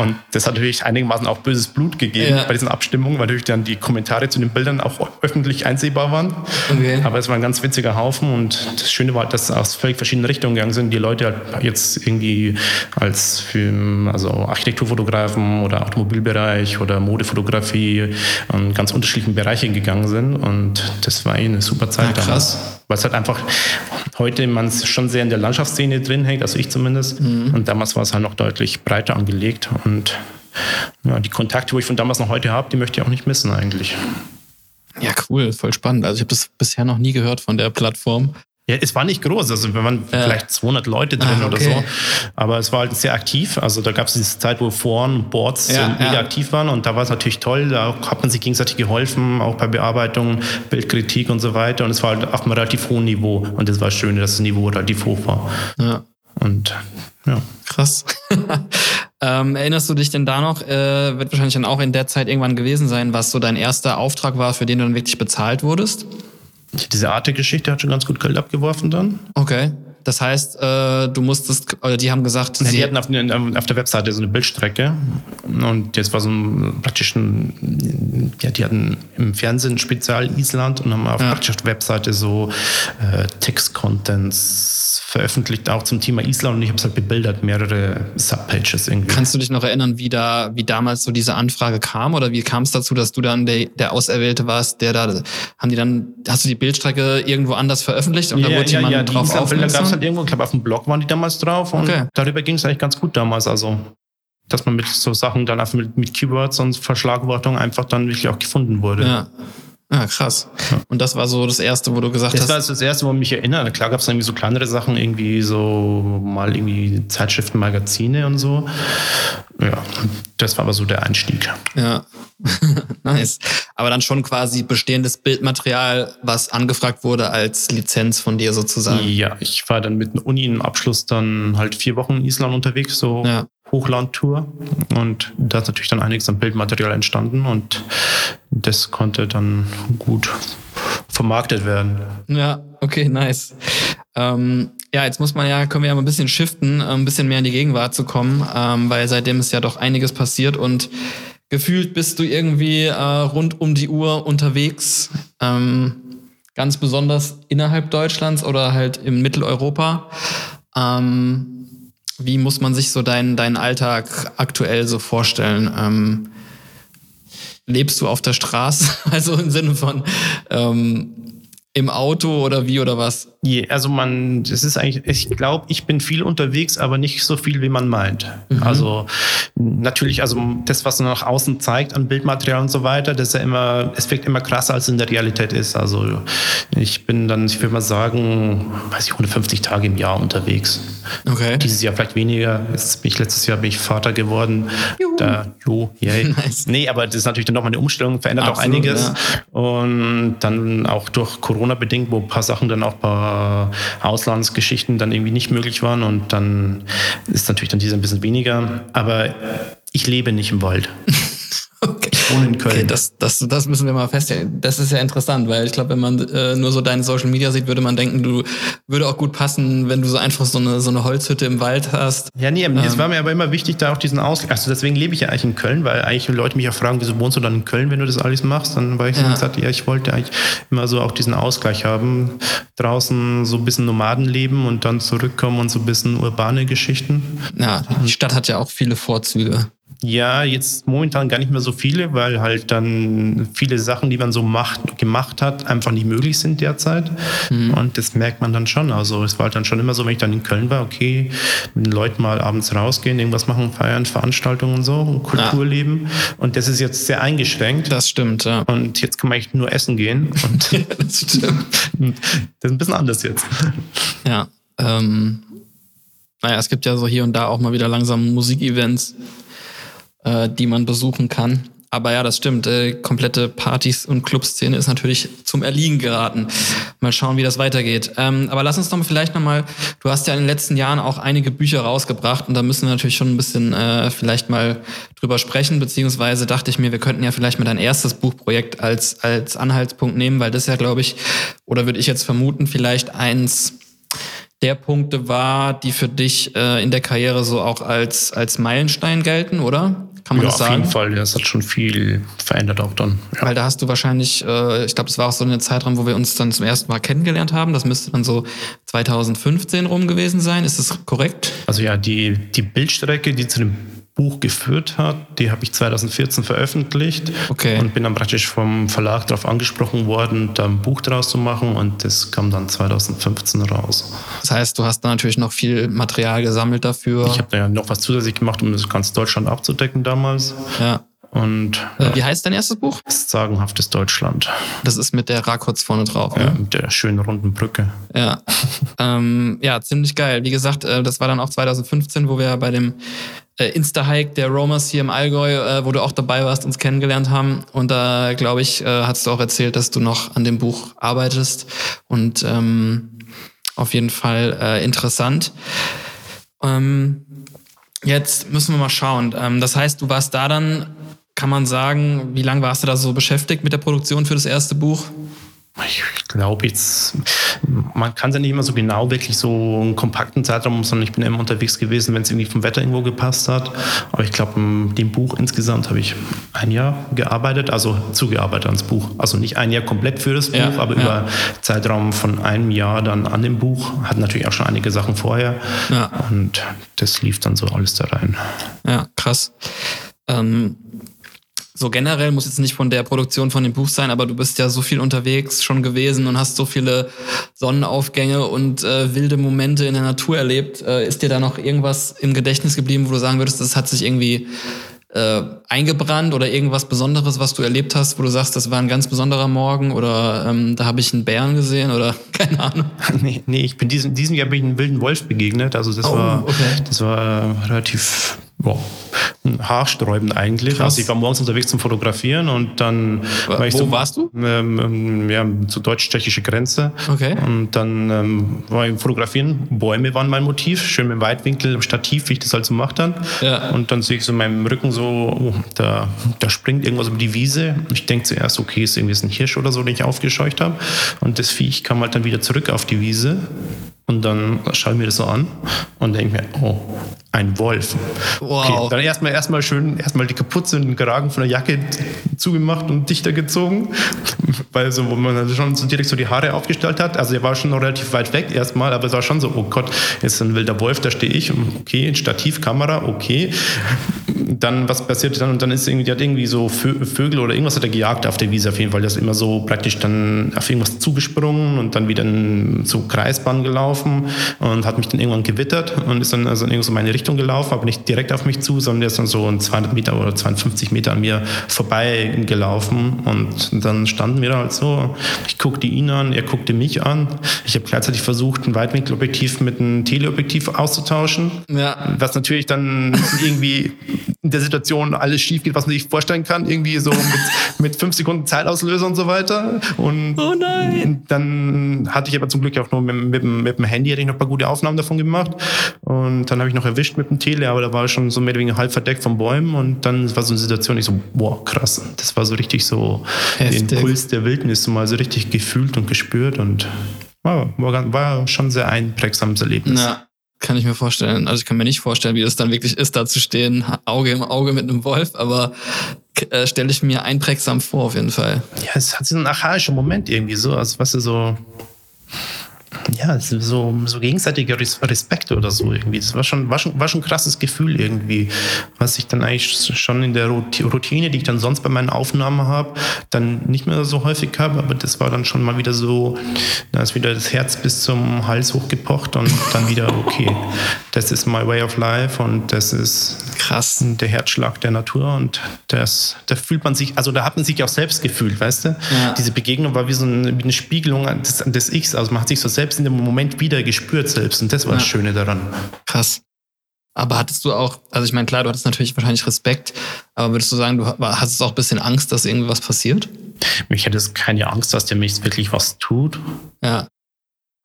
Und das hat natürlich einigermaßen auch böses Blut gegeben ja. bei diesen Abstimmungen, weil natürlich dann die Kommentare zu den Bildern auch öffentlich einsehbar waren. Okay. Aber es war ein ganz witziger Haufen und das Schöne war, dass aus völlig verschiedenen Richtungen gegangen sind. Die Leute halt jetzt irgendwie als Film, also Architekturfotografen oder Automobilbereich oder Modefotografie in ganz unterschiedlichen Bereiche gegangen sind. Und das war eine super Zeit ja, damals. Weil es halt einfach heute man schon sehr in der Landschaftsszene drin hängt, also ich zumindest. Mhm. Und damals war es halt noch deutlich breiter angelegt. Und ja, die Kontakte, wo ich von damals noch heute habe, die möchte ich auch nicht missen eigentlich. Ja, cool, voll spannend. Also ich habe das bisher noch nie gehört von der Plattform. Ja, es war nicht groß, also wir waren ja. vielleicht 200 Leute drin ah, okay. oder so, aber es war halt sehr aktiv. Also da gab es diese Zeit, wo Foren und Boards ja, mega ja. aktiv waren und da war es natürlich toll, da hat man sich gegenseitig geholfen, auch bei Bearbeitung, Bildkritik und so weiter und es war halt auf einem relativ hohen Niveau und das war schön, dass das Niveau relativ hoch war. Ja. Und ja. Krass. ähm, erinnerst du dich denn da noch, äh, wird wahrscheinlich dann auch in der Zeit irgendwann gewesen sein, was so dein erster Auftrag war, für den du dann wirklich bezahlt wurdest? Diese Arte-Geschichte hat schon ganz gut Geld abgeworfen dann. Okay. Das heißt, äh, du musstest, oder die haben gesagt, ja, die hatten auf, auf, der Webseite so eine Bildstrecke und jetzt war so ein praktisch ein, ja, die hatten im Fernsehen Spezial Island und haben auf ja. praktisch der Webseite so äh, Text-Contents veröffentlicht, auch zum Thema Island und ich habe es halt bebildert, mehrere Subpages irgendwie. Kannst du dich noch erinnern, wie da, wie damals so diese Anfrage kam oder wie kam es dazu, dass du dann der, der Auserwählte warst, der da, haben die dann, hast du die Bildstrecke irgendwo anders veröffentlicht und ja, da wurde ja, jemand ja, drauf aufmerksam? Es halt irgendwo, ich glaube auf dem Blog waren die damals drauf und okay. darüber ging es eigentlich ganz gut damals, also dass man mit so Sachen dann einfach mit, mit Keywords und Verschlagwortung einfach dann wirklich auch gefunden wurde. Ja. Ah, krass. Und das war so das Erste, wo du gesagt das hast. Das war das Erste, wo ich mich erinnere. Klar gab es irgendwie so kleinere Sachen, irgendwie so mal irgendwie Zeitschriften, Magazine und so. Ja, das war aber so der Einstieg. Ja, nice. Aber dann schon quasi bestehendes Bildmaterial, was angefragt wurde als Lizenz von dir sozusagen. Ja, ich war dann mit einem Uni im Abschluss dann halt vier Wochen in Island unterwegs, so ja. Hochlandtour. Und da ist natürlich dann einiges an Bildmaterial entstanden und das konnte dann gut vermarktet werden. Ja, okay, nice. Ähm, ja, jetzt muss man ja, können wir ja mal ein bisschen shiften, ein bisschen mehr in die Gegenwart zu kommen, ähm, weil seitdem ist ja doch einiges passiert und gefühlt bist du irgendwie äh, rund um die Uhr unterwegs. Ähm, ganz besonders innerhalb Deutschlands oder halt in Mitteleuropa. Ähm, wie muss man sich so deinen, deinen Alltag aktuell so vorstellen? Ähm, lebst du auf der Straße? Also im Sinne von ähm, im Auto oder wie oder was? Yeah, also man, es ist eigentlich, ich glaube, ich bin viel unterwegs, aber nicht so viel, wie man meint. Mhm. Also natürlich, also das, was man nach außen zeigt an Bildmaterial und so weiter, das ist ja immer, es wirkt immer krasser, als es in der Realität ist. Also ich bin dann, ich würde mal sagen, weiß ich, 150 Tage im Jahr unterwegs. Okay. Dieses Jahr vielleicht weniger. Jetzt bin ich, letztes Jahr bin ich Vater geworden. Juhu. Da, jo, yay. Nice. Nee, aber das ist natürlich dann nochmal eine Umstellung, verändert Absolut, auch einiges. Ja. Und dann auch durch Corona Corona bedingt, wo ein paar Sachen dann auch ein paar Auslandsgeschichten dann irgendwie nicht möglich waren und dann ist natürlich dann dieser ein bisschen weniger. Aber ich lebe nicht im Wald. Ich wohne in Köln. Okay, das, das, das müssen wir mal feststellen. Das ist ja interessant, weil ich glaube, wenn man äh, nur so deine Social Media sieht, würde man denken, du würde auch gut passen, wenn du so einfach so eine, so eine Holzhütte im Wald hast. Ja, nee, ähm. es war mir aber immer wichtig, da auch diesen Ausgleich. Also deswegen lebe ich ja eigentlich in Köln, weil eigentlich Leute mich ja fragen, wieso wohnst du dann in Köln, wenn du das alles machst? Dann war ich ja. so gesagt, ja, ich wollte eigentlich immer so auch diesen Ausgleich haben. Draußen so ein bisschen Nomadenleben und dann zurückkommen und so ein bisschen urbane Geschichten. Ja, die Stadt hat ja auch viele Vorzüge. Ja, jetzt momentan gar nicht mehr so viele, weil halt dann viele Sachen, die man so macht, gemacht hat, einfach nicht möglich sind derzeit. Mhm. Und das merkt man dann schon. Also es war halt dann schon immer so, wenn ich dann in Köln war, okay, mit den Leuten mal abends rausgehen, irgendwas machen, feiern, Veranstaltungen und so, und Kulturleben. Ja. Und das ist jetzt sehr eingeschränkt. Das stimmt, ja. Und jetzt kann man echt nur essen gehen. Und das stimmt. das ist ein bisschen anders jetzt. Ja. Ähm, naja, es gibt ja so hier und da auch mal wieder langsam Musikevents äh, die man besuchen kann. Aber ja, das stimmt. Äh, komplette Partys- und Clubszene ist natürlich zum Erliegen geraten. Mal schauen, wie das weitergeht. Ähm, aber lass uns doch vielleicht nochmal, du hast ja in den letzten Jahren auch einige Bücher rausgebracht und da müssen wir natürlich schon ein bisschen äh, vielleicht mal drüber sprechen, beziehungsweise dachte ich mir, wir könnten ja vielleicht mal dein erstes Buchprojekt als, als Anhaltspunkt nehmen, weil das ja, glaube ich, oder würde ich jetzt vermuten, vielleicht eins der Punkte war, die für dich äh, in der Karriere so auch als, als Meilenstein gelten, oder? Kann man ja, das sagen? Auf jeden Fall, ja, es hat schon viel verändert auch dann. Ja. Weil da hast du wahrscheinlich, äh, ich glaube, das war auch so eine Zeitraum, wo wir uns dann zum ersten Mal kennengelernt haben. Das müsste dann so 2015 rum gewesen sein. Ist das korrekt? Also ja, die, die Bildstrecke, die zu dem Buch geführt hat. Die habe ich 2014 veröffentlicht okay. und bin dann praktisch vom Verlag darauf angesprochen worden, da ein Buch draus zu machen und das kam dann 2015 raus. Das heißt, du hast da natürlich noch viel Material gesammelt dafür. Ich habe da ja noch was zusätzlich gemacht, um das ganz Deutschland abzudecken damals. Ja. Und äh, wie heißt dein erstes Buch? Sagenhaftes Deutschland. Das ist mit der Rakotz vorne drauf. Ja, ne? mit der schönen runden Brücke. Ja. ähm, ja, ziemlich geil. Wie gesagt, äh, das war dann auch 2015, wo wir bei dem äh, Insta-Hike der Romas hier im Allgäu, äh, wo du auch dabei warst, uns kennengelernt haben. Und da, glaube ich, äh, hast du auch erzählt, dass du noch an dem Buch arbeitest. Und ähm, auf jeden Fall äh, interessant. Ähm, jetzt müssen wir mal schauen. Ähm, das heißt, du warst da dann kann man sagen, wie lange warst du da so beschäftigt mit der Produktion für das erste Buch? Ich glaube jetzt, man kann es ja nicht immer so genau wirklich so einen kompakten Zeitraum, sondern ich bin immer unterwegs gewesen, wenn es irgendwie vom Wetter irgendwo gepasst hat. Aber ich glaube, dem Buch insgesamt habe ich ein Jahr gearbeitet, also zugearbeitet ans Buch. Also nicht ein Jahr komplett für das Buch, ja, aber ja. über Zeitraum von einem Jahr dann an dem Buch. Hat natürlich auch schon einige Sachen vorher. Ja. Und das lief dann so alles da rein. Ja, krass. Ähm so generell muss jetzt nicht von der Produktion von dem Buch sein, aber du bist ja so viel unterwegs schon gewesen und hast so viele Sonnenaufgänge und äh, wilde Momente in der Natur erlebt. Äh, ist dir da noch irgendwas im Gedächtnis geblieben, wo du sagen würdest, das hat sich irgendwie äh, eingebrannt oder irgendwas Besonderes, was du erlebt hast, wo du sagst, das war ein ganz besonderer Morgen oder ähm, da habe ich einen Bären gesehen oder keine Ahnung? Nee, nee ich bin diesem, diesem Jahr bin ich einem wilden Wolf begegnet. Also das oh, war okay. das war relativ boah, haarsträubend eigentlich. Krass. Also ich war morgens unterwegs zum Fotografieren und dann war ich Wo so, warst du? Ähm, ähm, ja, zur deutsch-tschechische Grenze. Okay. Und dann ähm, war ich fotografieren. Bäume waren mein Motiv, schön mit Weitwinkel, im Stativ, wie ich das halt so mache dann. Ja. Und dann sehe ich so in meinem Rücken so, oh, da, da springt irgendwas über die Wiese. Ich denke zuerst, okay, ist irgendwie ein Hirsch oder so, den ich aufgescheucht habe. Und das Viech kam halt dann wieder zurück auf die Wiese. Und dann schaue ich mir das so an und denke mir, oh, ein Wolf. Wow. Okay, dann erstmal erstmal schön erstmal die Kapuze und den Kragen von der Jacke zugemacht und dichter gezogen, weil so wo man dann schon so direkt so die Haare aufgestellt hat. Also er war schon noch relativ weit weg erstmal, aber es war schon so, oh Gott, jetzt ein wilder Wolf, da stehe ich. Okay, Stativkamera, okay. Dann was passiert dann und dann ist irgendwie, die hat irgendwie so Vögel oder irgendwas hat er gejagt auf der Wiese auf jeden Fall. Das ist immer so praktisch dann auf irgendwas zugesprungen und dann wieder in so Kreisbahn gelaufen und hat mich dann irgendwann gewittert und ist dann also in so meine Richtung gelaufen, aber nicht direkt auf mich zu, sondern der ist dann so 200 Meter oder 250 Meter an mir vorbei gelaufen und dann standen wir da halt so. Ich guckte ihn an, er guckte mich an. Ich habe gleichzeitig versucht, ein Weitwinkelobjektiv mit einem Teleobjektiv auszutauschen, ja. was natürlich dann irgendwie in der Situation alles schief geht, was man sich vorstellen kann, irgendwie so mit, mit fünf Sekunden Zeitauslöser und so weiter. Und oh nein. dann hatte ich aber zum Glück auch nur mit, mit, mit dem Handy hatte ich noch ein paar gute Aufnahmen davon gemacht. Und dann habe ich noch erwischt mit dem Tele, aber da war ich schon so mehr oder weniger halb verdeckt von Bäumen. Und dann war so eine Situation, ich so, boah, krass. Das war so richtig so Heftig. den Puls der Wildnis mal so richtig gefühlt und gespürt und war, war, war schon sehr einprägsames Erlebnis. Ja. Kann ich mir vorstellen. Also ich kann mir nicht vorstellen, wie das dann wirklich ist, da zu stehen, Auge im Auge mit einem Wolf, aber äh, stelle ich mir einprägsam vor auf jeden Fall. Ja, es hat so einen archaischen Moment irgendwie so, als was du so ja, so, so gegenseitiger Respekt oder so irgendwie. Das war schon, war, schon, war schon ein krasses Gefühl irgendwie, was ich dann eigentlich schon in der Routine, die ich dann sonst bei meinen Aufnahmen habe, dann nicht mehr so häufig habe, aber das war dann schon mal wieder so, da ist wieder das Herz bis zum Hals hochgepocht und dann wieder, okay, das ist my way of life und das ist krass der Herzschlag der Natur und das, da fühlt man sich, also da hat man sich auch selbst gefühlt, weißt du? Ja. Diese Begegnung war wie so eine, wie eine Spiegelung des, des Ichs, also man hat sich so selbst in dem Moment wieder gespürt selbst. Und das war ja. das Schöne daran. Krass. Aber hattest du auch, also ich meine, klar, du hattest natürlich wahrscheinlich Respekt, aber würdest du sagen, du hattest auch ein bisschen Angst, dass irgendwas passiert? Ich hätte keine Angst, dass der mich wirklich was tut. Ja.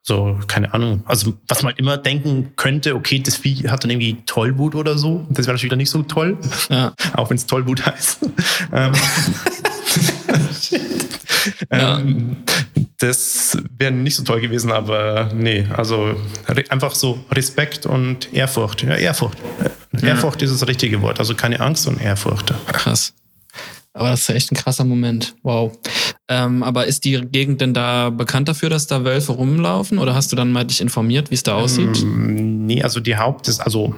So, keine Ahnung. Also, was man immer denken könnte, okay, das Vieh hat dann irgendwie Tollwut oder so. Das wäre natürlich wieder nicht so toll. Ja. Auch wenn es Tollwut heißt. ähm, ja. ähm, Das wäre nicht so toll gewesen, aber nee, also einfach so Respekt und Ehrfurcht. Ja, Ehrfurcht. Ehrfurcht ist das richtige Wort. Also keine Angst und Ehrfurcht. Krass. Aber das ist echt ein krasser Moment. Wow. Ähm, aber ist die Gegend denn da bekannt dafür, dass da Wölfe rumlaufen? Oder hast du dann mal dich informiert, wie es da aussieht? Ähm, nee, also die Haupt ist, also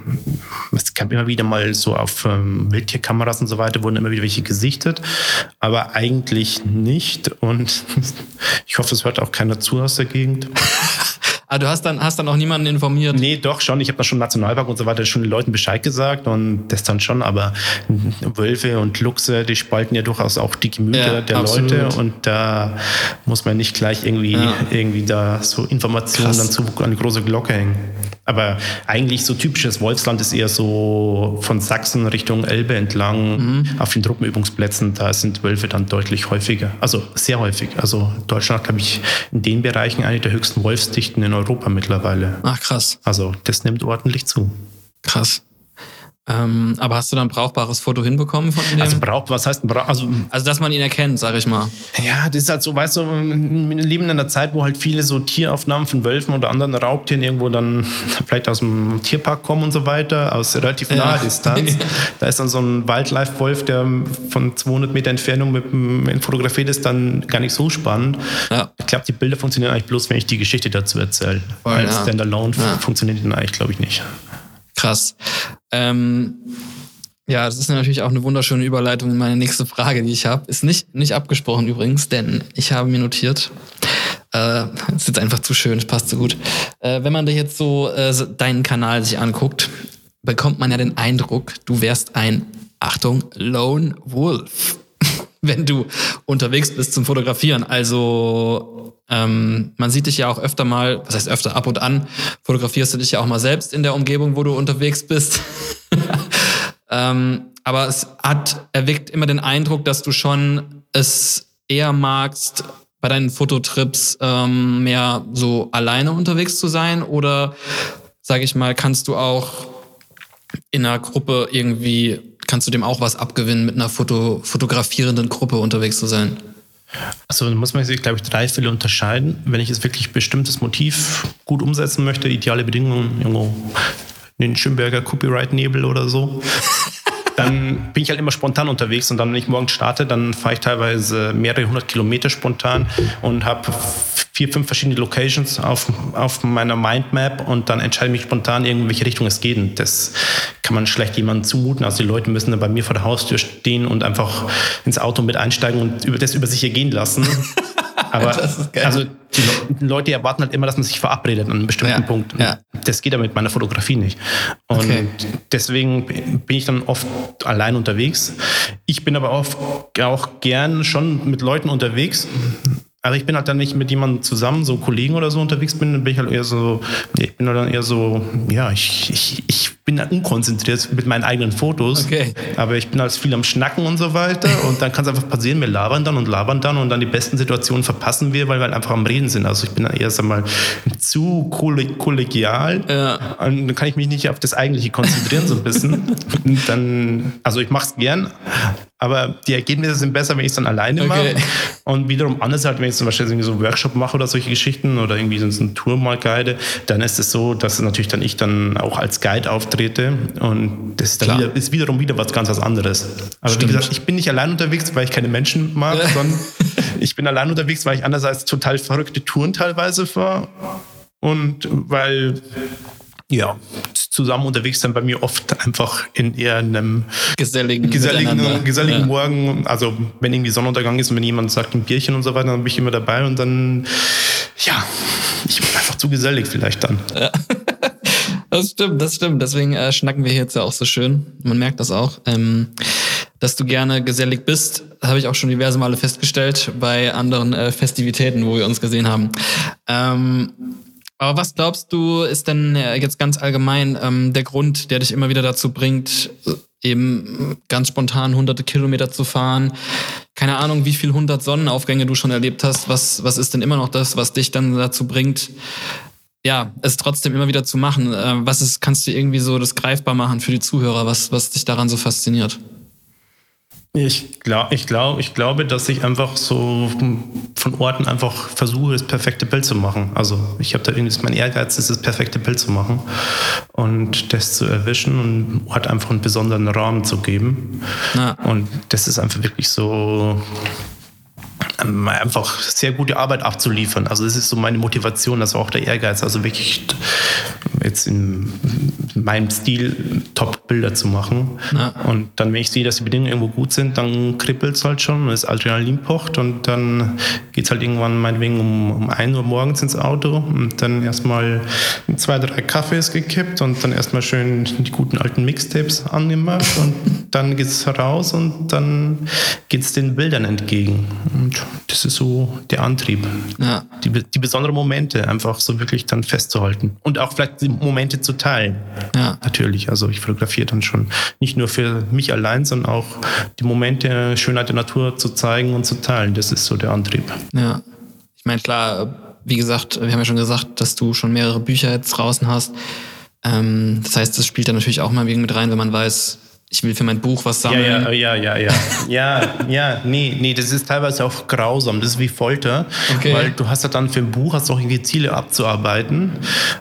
es kam immer wieder mal so auf ähm, Wildtierkameras und so weiter, wurden immer wieder welche gesichtet, aber eigentlich nicht. Und ich hoffe, es hört auch keiner zu aus der Gegend. Ah, du hast dann, hast dann auch niemanden informiert? Nee, doch schon. Ich habe da schon Nationalpark und so weiter schon den Leuten Bescheid gesagt und das dann schon, aber Wölfe und Luchse, die spalten ja durchaus auch die Gemüter ja, der absolut. Leute und da muss man nicht gleich irgendwie, ja. irgendwie da so Informationen Krass. dann zu an die große Glocke hängen. Aber eigentlich so typisches Wolfsland ist eher so von Sachsen Richtung Elbe entlang mhm. auf den Truppenübungsplätzen. Da sind Wölfe dann deutlich häufiger. Also sehr häufig. Also Deutschland, glaube ich, in den Bereichen eine der höchsten Wolfsdichten in Europa mittlerweile. Ach krass. Also das nimmt ordentlich zu. Krass. Ähm, aber hast du dann ein brauchbares Foto hinbekommen von dem? Also braucht, was heißt brauch, also, also dass man ihn erkennt, sag ich mal. Ja, das ist halt so, weißt du, wir leben in einer Zeit, wo halt viele so Tieraufnahmen von Wölfen oder anderen Raubtieren irgendwo dann vielleicht aus dem Tierpark kommen und so weiter, aus relativ naher ja. Distanz. da ist dann so ein Wildlife-Wolf, der von 200 Meter Entfernung mit, mit fotografiert ist, dann gar nicht so spannend. Ja. Ich glaube, die Bilder funktionieren eigentlich bloß, wenn ich die Geschichte dazu erzähle. Voll, Als ja. Standalone ja. funktioniert die eigentlich, glaube ich, nicht. Krass. Ähm, ja, das ist natürlich auch eine wunderschöne Überleitung in meine nächste Frage, die ich habe. Ist nicht, nicht abgesprochen übrigens, denn ich habe mir notiert, äh, ist jetzt einfach zu schön, es passt so gut. Äh, wenn man dir jetzt so äh, deinen Kanal sich anguckt, bekommt man ja den Eindruck, du wärst ein, Achtung, Lone Wolf, wenn du unterwegs bist zum Fotografieren. Also ähm, man sieht dich ja auch öfter mal, was heißt öfter, ab und an, fotografierst du dich ja auch mal selbst in der Umgebung, wo du unterwegs bist. ähm, aber es hat, erweckt immer den Eindruck, dass du schon es eher magst, bei deinen Fototrips ähm, mehr so alleine unterwegs zu sein oder, sag ich mal, kannst du auch in einer Gruppe irgendwie, kannst du dem auch was abgewinnen, mit einer Foto, fotografierenden Gruppe unterwegs zu sein? Also da muss man sich, glaube ich, drei Fälle unterscheiden. Wenn ich jetzt wirklich bestimmtes Motiv gut umsetzen möchte, ideale Bedingungen, irgendwo den Schönberger Copyright-Nebel oder so, dann bin ich halt immer spontan unterwegs und dann, wenn ich morgens starte, dann fahre ich teilweise mehrere hundert Kilometer spontan und habe vier, fünf verschiedene Locations auf, auf meiner Mindmap und dann entscheide ich mich spontan, in welche Richtung es geht. Und das kann man schlecht jemandem zumuten. Also die Leute müssen dann bei mir vor der Haustür stehen und einfach ins Auto mit einsteigen und das über sich ergehen lassen. Aber also die Leute erwarten halt immer, dass man sich verabredet an einem bestimmten ja, Punkt. Ja. Das geht ja mit meiner Fotografie nicht. Und okay. deswegen bin ich dann oft allein unterwegs. Ich bin aber oft auch gern schon mit Leuten unterwegs. Aber ich bin halt dann nicht mit jemandem zusammen, so Kollegen oder so unterwegs bin, dann bin ich halt eher so, ich bin halt dann eher so, ja, ich, ich, ich bin dann unkonzentriert mit meinen eigenen Fotos. Okay. Aber ich bin halt viel am Schnacken und so weiter. Und dann kann es einfach passieren, wir labern dann und labern dann und dann die besten Situationen verpassen wir, weil wir halt einfach am Reden sind. Also ich bin dann eher, sag mal, zu kollegial. Ja. Und dann kann ich mich nicht auf das Eigentliche konzentrieren, so ein bisschen. Dann, also ich mache es gern, aber die Ergebnisse sind besser, wenn ich es dann alleine okay. mache. Und wiederum anders halt, wenn ich zum Beispiel irgendwie so einen Workshop mache oder solche Geschichten oder irgendwie so eine Tour mal guide, dann ist es so, dass natürlich dann ich dann auch als Guide auftrete. Und das ist, wieder, ist wiederum wieder was ganz was anderes. Aber Stimmt. wie gesagt, ich bin nicht allein unterwegs, weil ich keine Menschen mag, sondern ich bin allein unterwegs, weil ich andererseits total verrückte Touren teilweise fahre. Und weil ja, zusammen unterwegs sind bei mir oft einfach in eher einem geselligen, geselligen, geselligen ja. Morgen. Also wenn irgendwie Sonnenuntergang ist und wenn jemand sagt ein Bierchen und so weiter, dann bin ich immer dabei und dann, ja, ich bin einfach zu gesellig vielleicht dann. Ja. Das stimmt, das stimmt. Deswegen äh, schnacken wir hier jetzt ja auch so schön. Man merkt das auch. Ähm, dass du gerne gesellig bist, habe ich auch schon diverse Male festgestellt bei anderen äh, Festivitäten, wo wir uns gesehen haben. Ähm, aber was glaubst du, ist denn äh, jetzt ganz allgemein ähm, der Grund, der dich immer wieder dazu bringt, eben ganz spontan hunderte Kilometer zu fahren? Keine Ahnung, wie viel hundert Sonnenaufgänge du schon erlebt hast. Was, was ist denn immer noch das, was dich dann dazu bringt, ja, es trotzdem immer wieder zu machen? Äh, was ist, kannst du irgendwie so das greifbar machen für die Zuhörer, was, was dich daran so fasziniert? Ich, glaub, ich, glaub, ich glaube, dass ich einfach so von Orten einfach versuche, das perfekte Bild zu machen. Also ich habe da irgendwie, mein Ehrgeiz ist, das perfekte Bild zu machen und das zu erwischen und Ort einfach einen besonderen Rahmen zu geben. Ja. Und das ist einfach wirklich so einfach sehr gute Arbeit abzuliefern. Also das ist so meine Motivation, das war auch der Ehrgeiz. Also wirklich jetzt in meinem Stil Top-Bilder zu machen. Ja. Und dann, wenn ich sehe, dass die Bedingungen irgendwo gut sind, dann kribbelt es halt schon, das Adrenalin pocht und dann geht es halt irgendwann meinetwegen um, um 1 Uhr morgens ins Auto und dann erstmal zwei, drei Kaffees gekippt und dann erstmal schön die guten alten Mixtapes angemacht und dann geht es raus und dann geht es den Bildern entgegen. Und das ist so der Antrieb. Ja. Die, die besonderen Momente einfach so wirklich dann festzuhalten und auch vielleicht die Momente zu teilen. Ja. Natürlich. Also ich fotografiere dann schon nicht nur für mich allein, sondern auch die Momente, Schönheit der Natur zu zeigen und zu teilen. Das ist so der Antrieb. Ja. Ich meine, klar, wie gesagt, wir haben ja schon gesagt, dass du schon mehrere Bücher jetzt draußen hast. Ähm, das heißt, das spielt dann natürlich auch mal mit rein, wenn man weiß, ich will für mein Buch was sammeln. Ja, ja, ja, ja, ja. ja, ja, nee, nee, das ist teilweise auch grausam. Das ist wie Folter. Okay. Weil du hast halt dann für ein Buch hast auch irgendwie Ziele abzuarbeiten.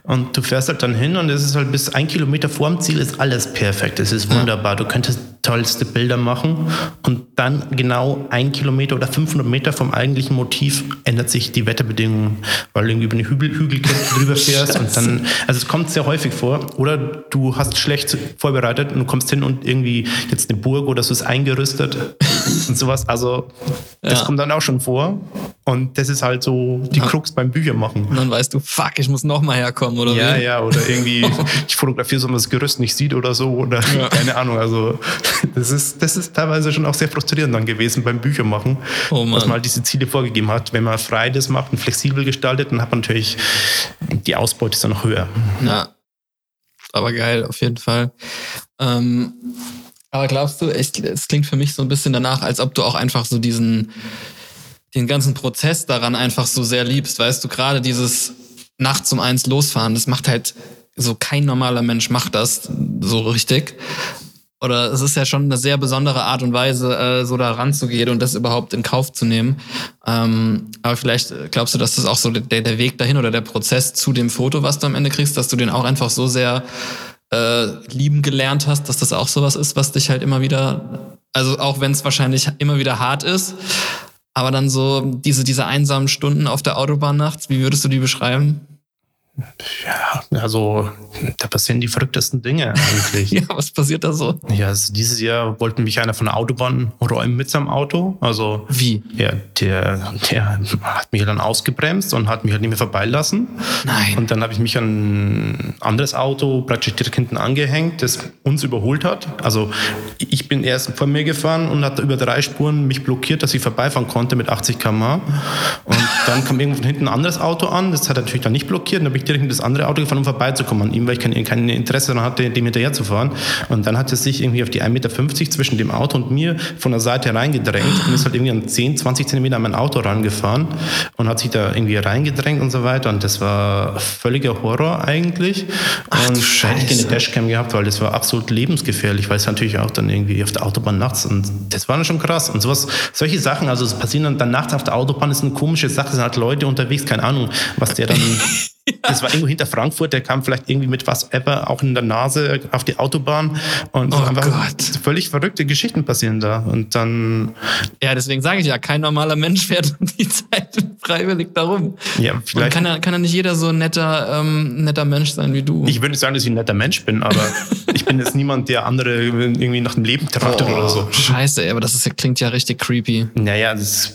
Und du fährst halt dann hin und es ist halt bis ein Kilometer vor dem Ziel ist alles perfekt. Es ist wunderbar. Du könntest tollste Bilder machen und dann genau ein Kilometer oder 500 Meter vom eigentlichen Motiv ändert sich die Wetterbedingungen, weil du irgendwie über eine Hügel, Hügelkette drüber fährst und dann, also es kommt sehr häufig vor oder du hast schlecht vorbereitet und du kommst hin und irgendwie jetzt eine Burg oder so ist eingerüstet und sowas, also das ja. kommt dann auch schon vor und das ist halt so die Krux beim Büchermachen. Und dann weißt du, fuck, ich muss nochmal herkommen oder Ja, wie? ja, oder irgendwie ich fotografiere so, man das Gerüst nicht sieht oder so oder ja. keine Ahnung, also das ist, das ist teilweise schon auch sehr frustrierend dann gewesen beim Büchermachen, oh dass man halt diese Ziele vorgegeben hat. Wenn man frei das macht und flexibel gestaltet, dann hat man natürlich die Ausbeute ist dann noch höher. Ja, aber geil, auf jeden Fall. Ähm, aber glaubst du, es klingt für mich so ein bisschen danach, als ob du auch einfach so diesen, den ganzen Prozess daran einfach so sehr liebst. Weißt du, gerade dieses nachts um eins losfahren, das macht halt so kein normaler Mensch macht das so richtig oder es ist ja schon eine sehr besondere Art und Weise, äh, so da ranzugehen und das überhaupt in Kauf zu nehmen. Ähm, aber vielleicht glaubst du, dass das auch so der, der Weg dahin oder der Prozess zu dem Foto, was du am Ende kriegst, dass du den auch einfach so sehr äh, lieben gelernt hast, dass das auch sowas ist, was dich halt immer wieder, also auch wenn es wahrscheinlich immer wieder hart ist, aber dann so diese, diese einsamen Stunden auf der Autobahn nachts, wie würdest du die beschreiben? Ja, also da passieren die verrücktesten Dinge eigentlich. ja, was passiert da so? Ja, also dieses Jahr wollte mich einer von der Autobahn räumen mit seinem Auto. Also wie? Ja, der, der hat mich dann ausgebremst und hat mich halt nicht mehr vorbeilassen. Nein. Und dann habe ich mich an ein anderes Auto praktisch direkt hinten angehängt, das uns überholt hat. Also ich bin erst vor mir gefahren und hat über drei Spuren mich blockiert, dass ich vorbeifahren konnte mit 80 km/h. Und dann kam irgendwo von hinten ein anderes Auto an, das hat er natürlich dann nicht blockiert. Dann habe ich direkt in das andere Auto gefahren, um vorbeizukommen an ihm, weil ich kein, kein Interesse daran hatte, dem hinterher zu fahren. Und dann hat er sich irgendwie auf die 1,50 Meter zwischen dem Auto und mir von der Seite reingedrängt und ist halt irgendwie an 10, 20 Zentimeter an mein Auto rangefahren und hat sich da irgendwie reingedrängt und so weiter. Und das war völliger Horror eigentlich. Ach, und da hätte ich eine Dashcam gehabt, weil das war absolut lebensgefährlich, weil es natürlich auch dann irgendwie auf der Autobahn nachts und das war dann schon krass. Und sowas, solche Sachen, also es passieren dann, dann nachts auf der Autobahn, ist eine komische Sache, es sind halt Leute unterwegs, keine Ahnung, was der dann Das war irgendwo hinter Frankfurt, der kam vielleicht irgendwie mit was ever auch in der Nase auf die Autobahn und oh einfach Gott. völlig verrückte Geschichten passieren da. Und dann. Ja, deswegen sage ich ja, kein normaler Mensch fährt um die Zeit freiwillig darum. Ja, vielleicht. Und kann ja, kann ja nicht jeder so ein netter, ähm, netter Mensch sein wie du. Ich würde nicht sagen, dass ich ein netter Mensch bin, aber ich bin jetzt niemand, der andere irgendwie nach dem Leben trachtet oh, oder so. Scheiße, ey, aber das ist, klingt ja richtig creepy. Naja, das ist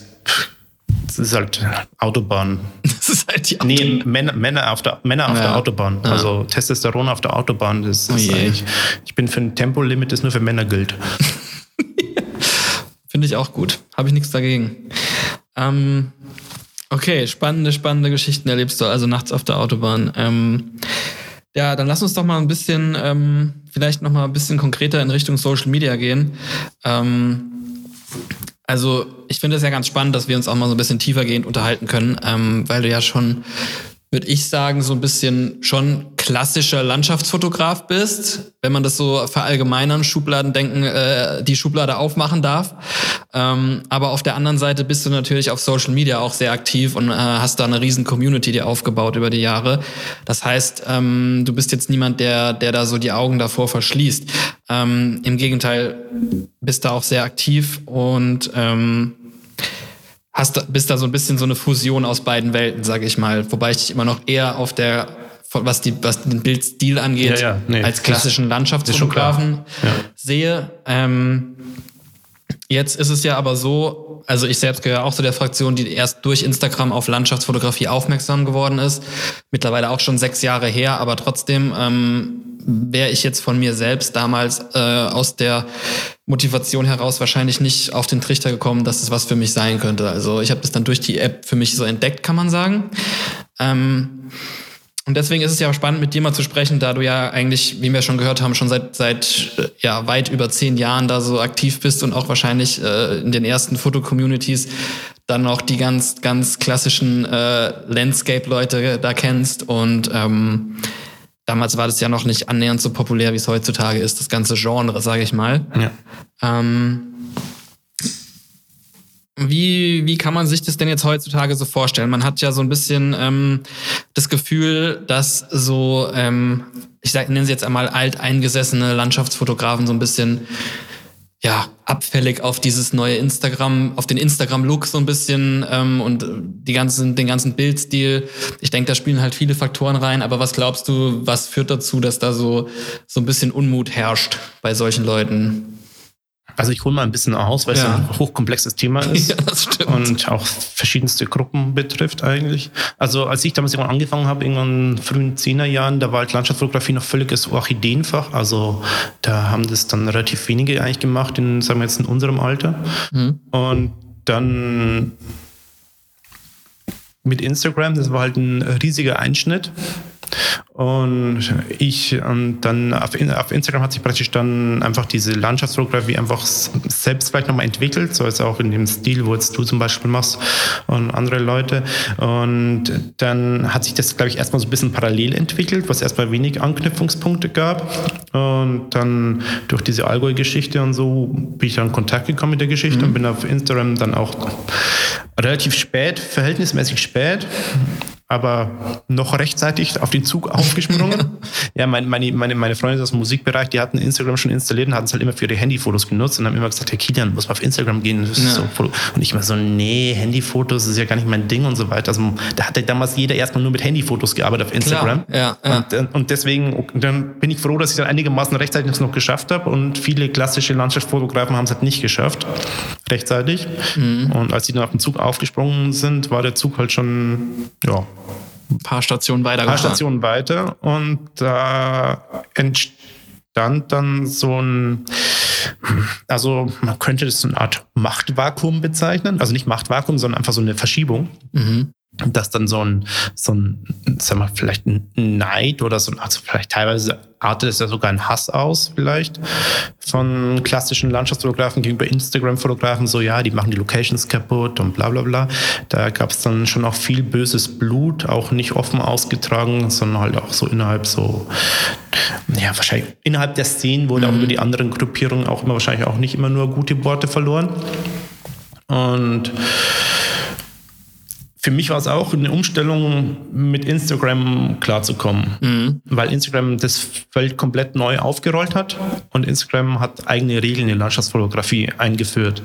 das ist halt Autobahn. Das ist halt die Autobahn. Nee, Männer, Männer auf der, Männer auf ja. der Autobahn. Ja. Also Testosteron auf der Autobahn. Das oh ist eigentlich, ich bin für ein Tempolimit, das nur für Männer gilt. Finde ich auch gut. Habe ich nichts dagegen. Ähm, okay, spannende, spannende Geschichten erlebst du also nachts auf der Autobahn. Ähm, ja, dann lass uns doch mal ein bisschen, ähm, vielleicht noch mal ein bisschen konkreter in Richtung Social Media gehen. Ähm, also ich finde es ja ganz spannend, dass wir uns auch mal so ein bisschen tiefergehend unterhalten können, ähm, weil du ja schon würde ich sagen, so ein bisschen schon klassischer Landschaftsfotograf bist, wenn man das so verallgemeinern, Schubladen denken, äh, die Schublade aufmachen darf. Ähm, aber auf der anderen Seite bist du natürlich auf Social Media auch sehr aktiv und äh, hast da eine riesen Community dir aufgebaut über die Jahre. Das heißt, ähm, du bist jetzt niemand, der, der da so die Augen davor verschließt. Ähm, Im Gegenteil, bist da auch sehr aktiv und ähm, hast, bist da so ein bisschen so eine Fusion aus beiden Welten, sage ich mal. Wobei ich dich immer noch eher auf der, was, die, was den Bildstil angeht, ja, ja, nee, als klassischen Landschaftsfotografen ja. sehe. Ähm, jetzt ist es ja aber so, also ich selbst gehöre auch zu der Fraktion, die erst durch Instagram auf Landschaftsfotografie aufmerksam geworden ist. Mittlerweile auch schon sechs Jahre her, aber trotzdem ähm, wäre ich jetzt von mir selbst damals äh, aus der Motivation heraus wahrscheinlich nicht auf den Trichter gekommen, dass es was für mich sein könnte. Also ich habe das dann durch die App für mich so entdeckt, kann man sagen. Ähm, und deswegen ist es ja spannend, mit dir mal zu sprechen, da du ja eigentlich, wie wir schon gehört haben, schon seit, seit ja, weit über zehn Jahren da so aktiv bist und auch wahrscheinlich äh, in den ersten Foto-Communities dann noch die ganz, ganz klassischen äh, Landscape-Leute da kennst. Und ähm, damals war das ja noch nicht annähernd so populär, wie es heutzutage ist, das ganze Genre, sage ich mal. Ja. Ähm, wie, wie kann man sich das denn jetzt heutzutage so vorstellen? Man hat ja so ein bisschen ähm, das Gefühl, dass so, ähm, ich nenne sie jetzt einmal alteingesessene Landschaftsfotografen so ein bisschen ja, abfällig auf dieses neue Instagram, auf den Instagram-Look so ein bisschen ähm, und die ganzen, den ganzen Bildstil. Ich denke, da spielen halt viele Faktoren rein, aber was glaubst du, was führt dazu, dass da so, so ein bisschen Unmut herrscht bei solchen Leuten? Also ich hole mal ein bisschen aus, weil ja. es ein hochkomplexes Thema ist ja, das stimmt. und auch verschiedenste Gruppen betrifft eigentlich. Also als ich damals irgendwann angefangen habe, irgendwann in frühen Zehnerjahren, da war halt Landschaftsfotografie noch völliges Orchideenfach. Also da haben das dann relativ wenige eigentlich gemacht, in, sagen wir jetzt in unserem Alter. Mhm. Und dann mit Instagram, das war halt ein riesiger Einschnitt. Und ich und dann auf, auf, Instagram hat sich praktisch dann einfach diese Landschaftsfotografie einfach selbst vielleicht nochmal entwickelt, so als auch in dem Stil, wo jetzt du zum Beispiel machst und andere Leute. Und dann hat sich das, glaube ich, erstmal so ein bisschen parallel entwickelt, was erstmal wenig Anknüpfungspunkte gab. Und dann durch diese Allgäu-Geschichte und so bin ich dann in Kontakt gekommen mit der Geschichte mhm. und bin auf Instagram dann auch relativ spät, verhältnismäßig spät, aber noch rechtzeitig auf den Zug aufgesprungen. ja, meine, meine, meine, meine Freunde aus dem Musikbereich, die hatten Instagram schon installiert und hatten es halt immer für ihre Handyfotos genutzt und haben immer gesagt, Herr Kilian, muss mal auf Instagram gehen. Ja. So und ich immer so, nee, Handyfotos ist ja gar nicht mein Ding und so weiter. Also da hatte damals jeder erstmal nur mit Handyfotos gearbeitet auf Instagram. Ja, ja. Und, äh, und deswegen dann bin ich froh, dass ich dann einigermaßen rechtzeitig das noch geschafft habe und viele klassische Landschaftsfotografen haben es halt nicht geschafft, rechtzeitig. Mhm. Und als sie dann auf den Zug aufgesprungen sind, war der Zug halt schon, ja, ein paar Stationen weiter. Ein paar Stationen weiter und da entstand dann so ein, also man könnte das so eine Art Machtvakuum bezeichnen. Also nicht Machtvakuum, sondern einfach so eine Verschiebung. Mhm dass dann so ein, so ein, sag mal, vielleicht ein Neid oder so, also vielleicht teilweise artet es ja sogar ein Hass aus, vielleicht von klassischen Landschaftsfotografen gegenüber Instagram-Fotografen, so ja, die machen die Locations kaputt und bla bla bla. Da gab es dann schon auch viel böses Blut, auch nicht offen ausgetragen, sondern halt auch so innerhalb so, ja, wahrscheinlich innerhalb der Szenen wurde mhm. auch über die anderen Gruppierungen auch immer wahrscheinlich auch nicht immer nur gute Worte verloren. Und für mich war es auch eine Umstellung, mit Instagram klarzukommen, mhm. weil Instagram das Feld komplett neu aufgerollt hat und Instagram hat eigene Regeln in Landschaftsfotografie eingeführt.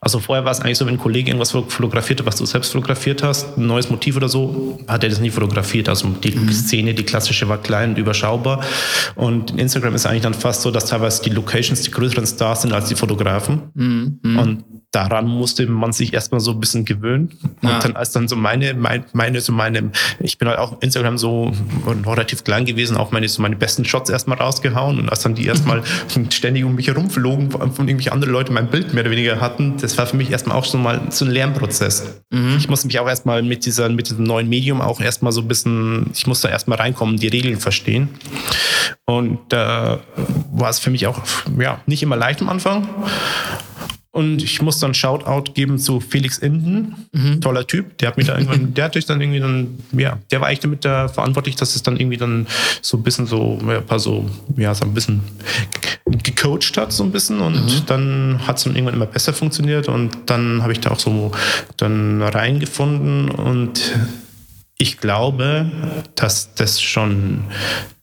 Also vorher war es eigentlich so, wenn ein Kollege irgendwas fotografiert hat, was du selbst fotografiert hast, ein neues Motiv oder so, hat er das nie fotografiert. Also die mhm. Szene, die klassische, war klein und überschaubar. Und in Instagram ist eigentlich dann fast so, dass teilweise die Locations die größeren Stars sind als die Fotografen. Mhm. Und daran musste man sich erstmal so ein bisschen gewöhnen. Und ja. dann als dann so meine, meine, meine, so meine, ich bin halt auch Instagram so relativ klein gewesen, auch meine, so meine besten Shots erstmal rausgehauen. Und als dann die erstmal ständig um mich herumflogen, von irgendwelche andere Leute mein Bild mehr oder weniger hatten, das war für mich erstmal auch so mal so ein Lernprozess. Mhm. Ich musste mich auch erstmal mit dieser, mit diesem neuen Medium auch erstmal so ein bisschen, ich musste erstmal reinkommen, die Regeln verstehen. Und da äh, war es für mich auch, ja, nicht immer leicht am Anfang. Und ich muss dann Shoutout geben zu Felix Inden, mhm. toller Typ. Der hat mich da irgendwann, der hat sich dann irgendwie dann, ja, der war eigentlich damit da verantwortlich, dass es dann irgendwie dann so ein bisschen so, ja, paar so, ja, so ein bisschen gecoacht hat, so ein bisschen. Und mhm. dann hat es dann irgendwann immer besser funktioniert. Und dann habe ich da auch so dann reingefunden und ich glaube, dass das schon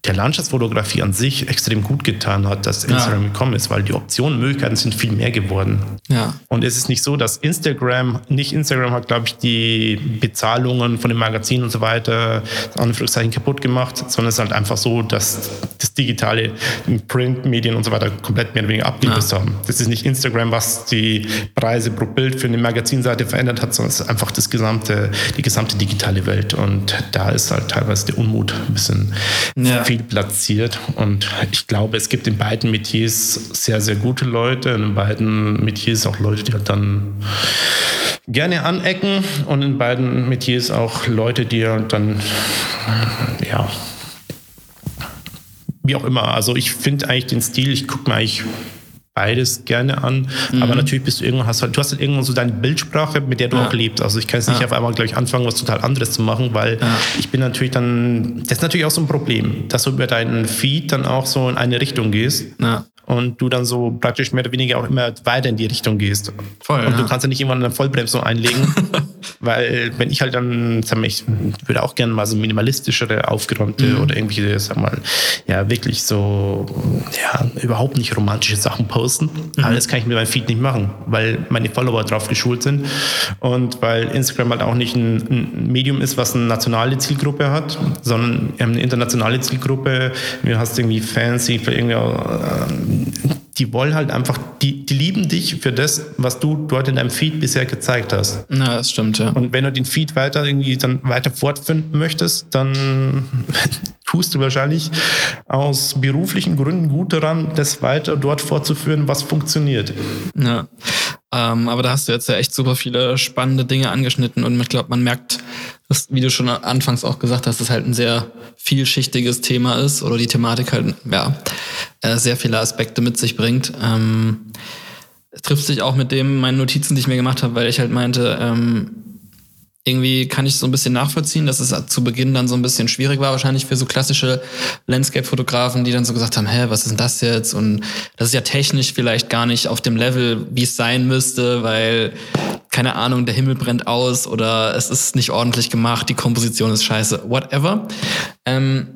der Landschaftsfotografie an sich extrem gut getan hat, dass Instagram ja. gekommen ist, weil die Optionen, Möglichkeiten sind viel mehr geworden. Ja. Und es ist nicht so, dass Instagram, nicht Instagram hat, glaube ich, die Bezahlungen von den Magazinen und so weiter, Anführungszeichen, kaputt gemacht, sondern es ist halt einfach so, dass das digitale Printmedien und so weiter komplett mehr oder weniger abgelöst ja. haben. Das ist nicht Instagram, was die Preise pro Bild für eine Magazinseite verändert hat, sondern es ist einfach das gesamte, die gesamte digitale Welt. Und da ist halt teilweise der Unmut ein bisschen ja. viel platziert. Und ich glaube, es gibt in beiden Metiers sehr, sehr gute Leute. In beiden Metiers auch Leute, die halt dann gerne anecken und in beiden Metiers auch Leute, die halt dann, ja, wie auch immer. Also ich finde eigentlich den Stil, ich gucke mir eigentlich beides gerne an. Mhm. Aber natürlich bist du irgendwann, hast halt, du hast halt irgendwann so deine Bildsprache, mit der du ja. auch lebst. Also ich kann jetzt nicht ja. auf einmal gleich anfangen, was total anderes zu machen, weil ja. ich bin natürlich dann, das ist natürlich auch so ein Problem, dass du über deinen Feed dann auch so in eine Richtung gehst. Ja und du dann so praktisch mehr oder weniger auch immer weiter in die Richtung gehst. Voll, und ja. du kannst ja nicht irgendwann eine Vollbremsung einlegen, weil wenn ich halt dann, sag mal, ich würde auch gerne mal so minimalistischere, aufgeräumte mhm. oder irgendwelche, sag mal, ja, wirklich so, ja, überhaupt nicht romantische Sachen posten. Mhm. Aber das kann ich mit meinem Feed nicht machen, weil meine Follower drauf geschult sind und weil Instagram halt auch nicht ein, ein Medium ist, was eine nationale Zielgruppe hat, sondern eine internationale Zielgruppe. Du hast irgendwie Fans, die für irgendwie äh, die wollen halt einfach, die, die lieben dich für das, was du dort in deinem Feed bisher gezeigt hast. Ja, das stimmt, ja. Und wenn du den Feed weiter irgendwie dann weiter fortfinden möchtest, dann tust du wahrscheinlich aus beruflichen Gründen gut daran, das weiter dort fortzuführen, was funktioniert. Ja. Ähm, aber da hast du jetzt ja echt super viele spannende Dinge angeschnitten und ich glaube, man merkt, dass, wie du schon anfangs auch gesagt hast, dass halt ein sehr vielschichtiges Thema ist oder die Thematik halt, ja, äh, sehr viele Aspekte mit sich bringt. Ähm, trifft sich auch mit dem meinen Notizen, die ich mir gemacht habe, weil ich halt meinte, ähm, irgendwie kann ich so ein bisschen nachvollziehen, dass es zu Beginn dann so ein bisschen schwierig war, wahrscheinlich für so klassische Landscape-Fotografen, die dann so gesagt haben, hä, was ist denn das jetzt? Und das ist ja technisch vielleicht gar nicht auf dem Level, wie es sein müsste, weil, keine Ahnung, der Himmel brennt aus oder es ist nicht ordentlich gemacht, die Komposition ist scheiße, whatever. Ähm,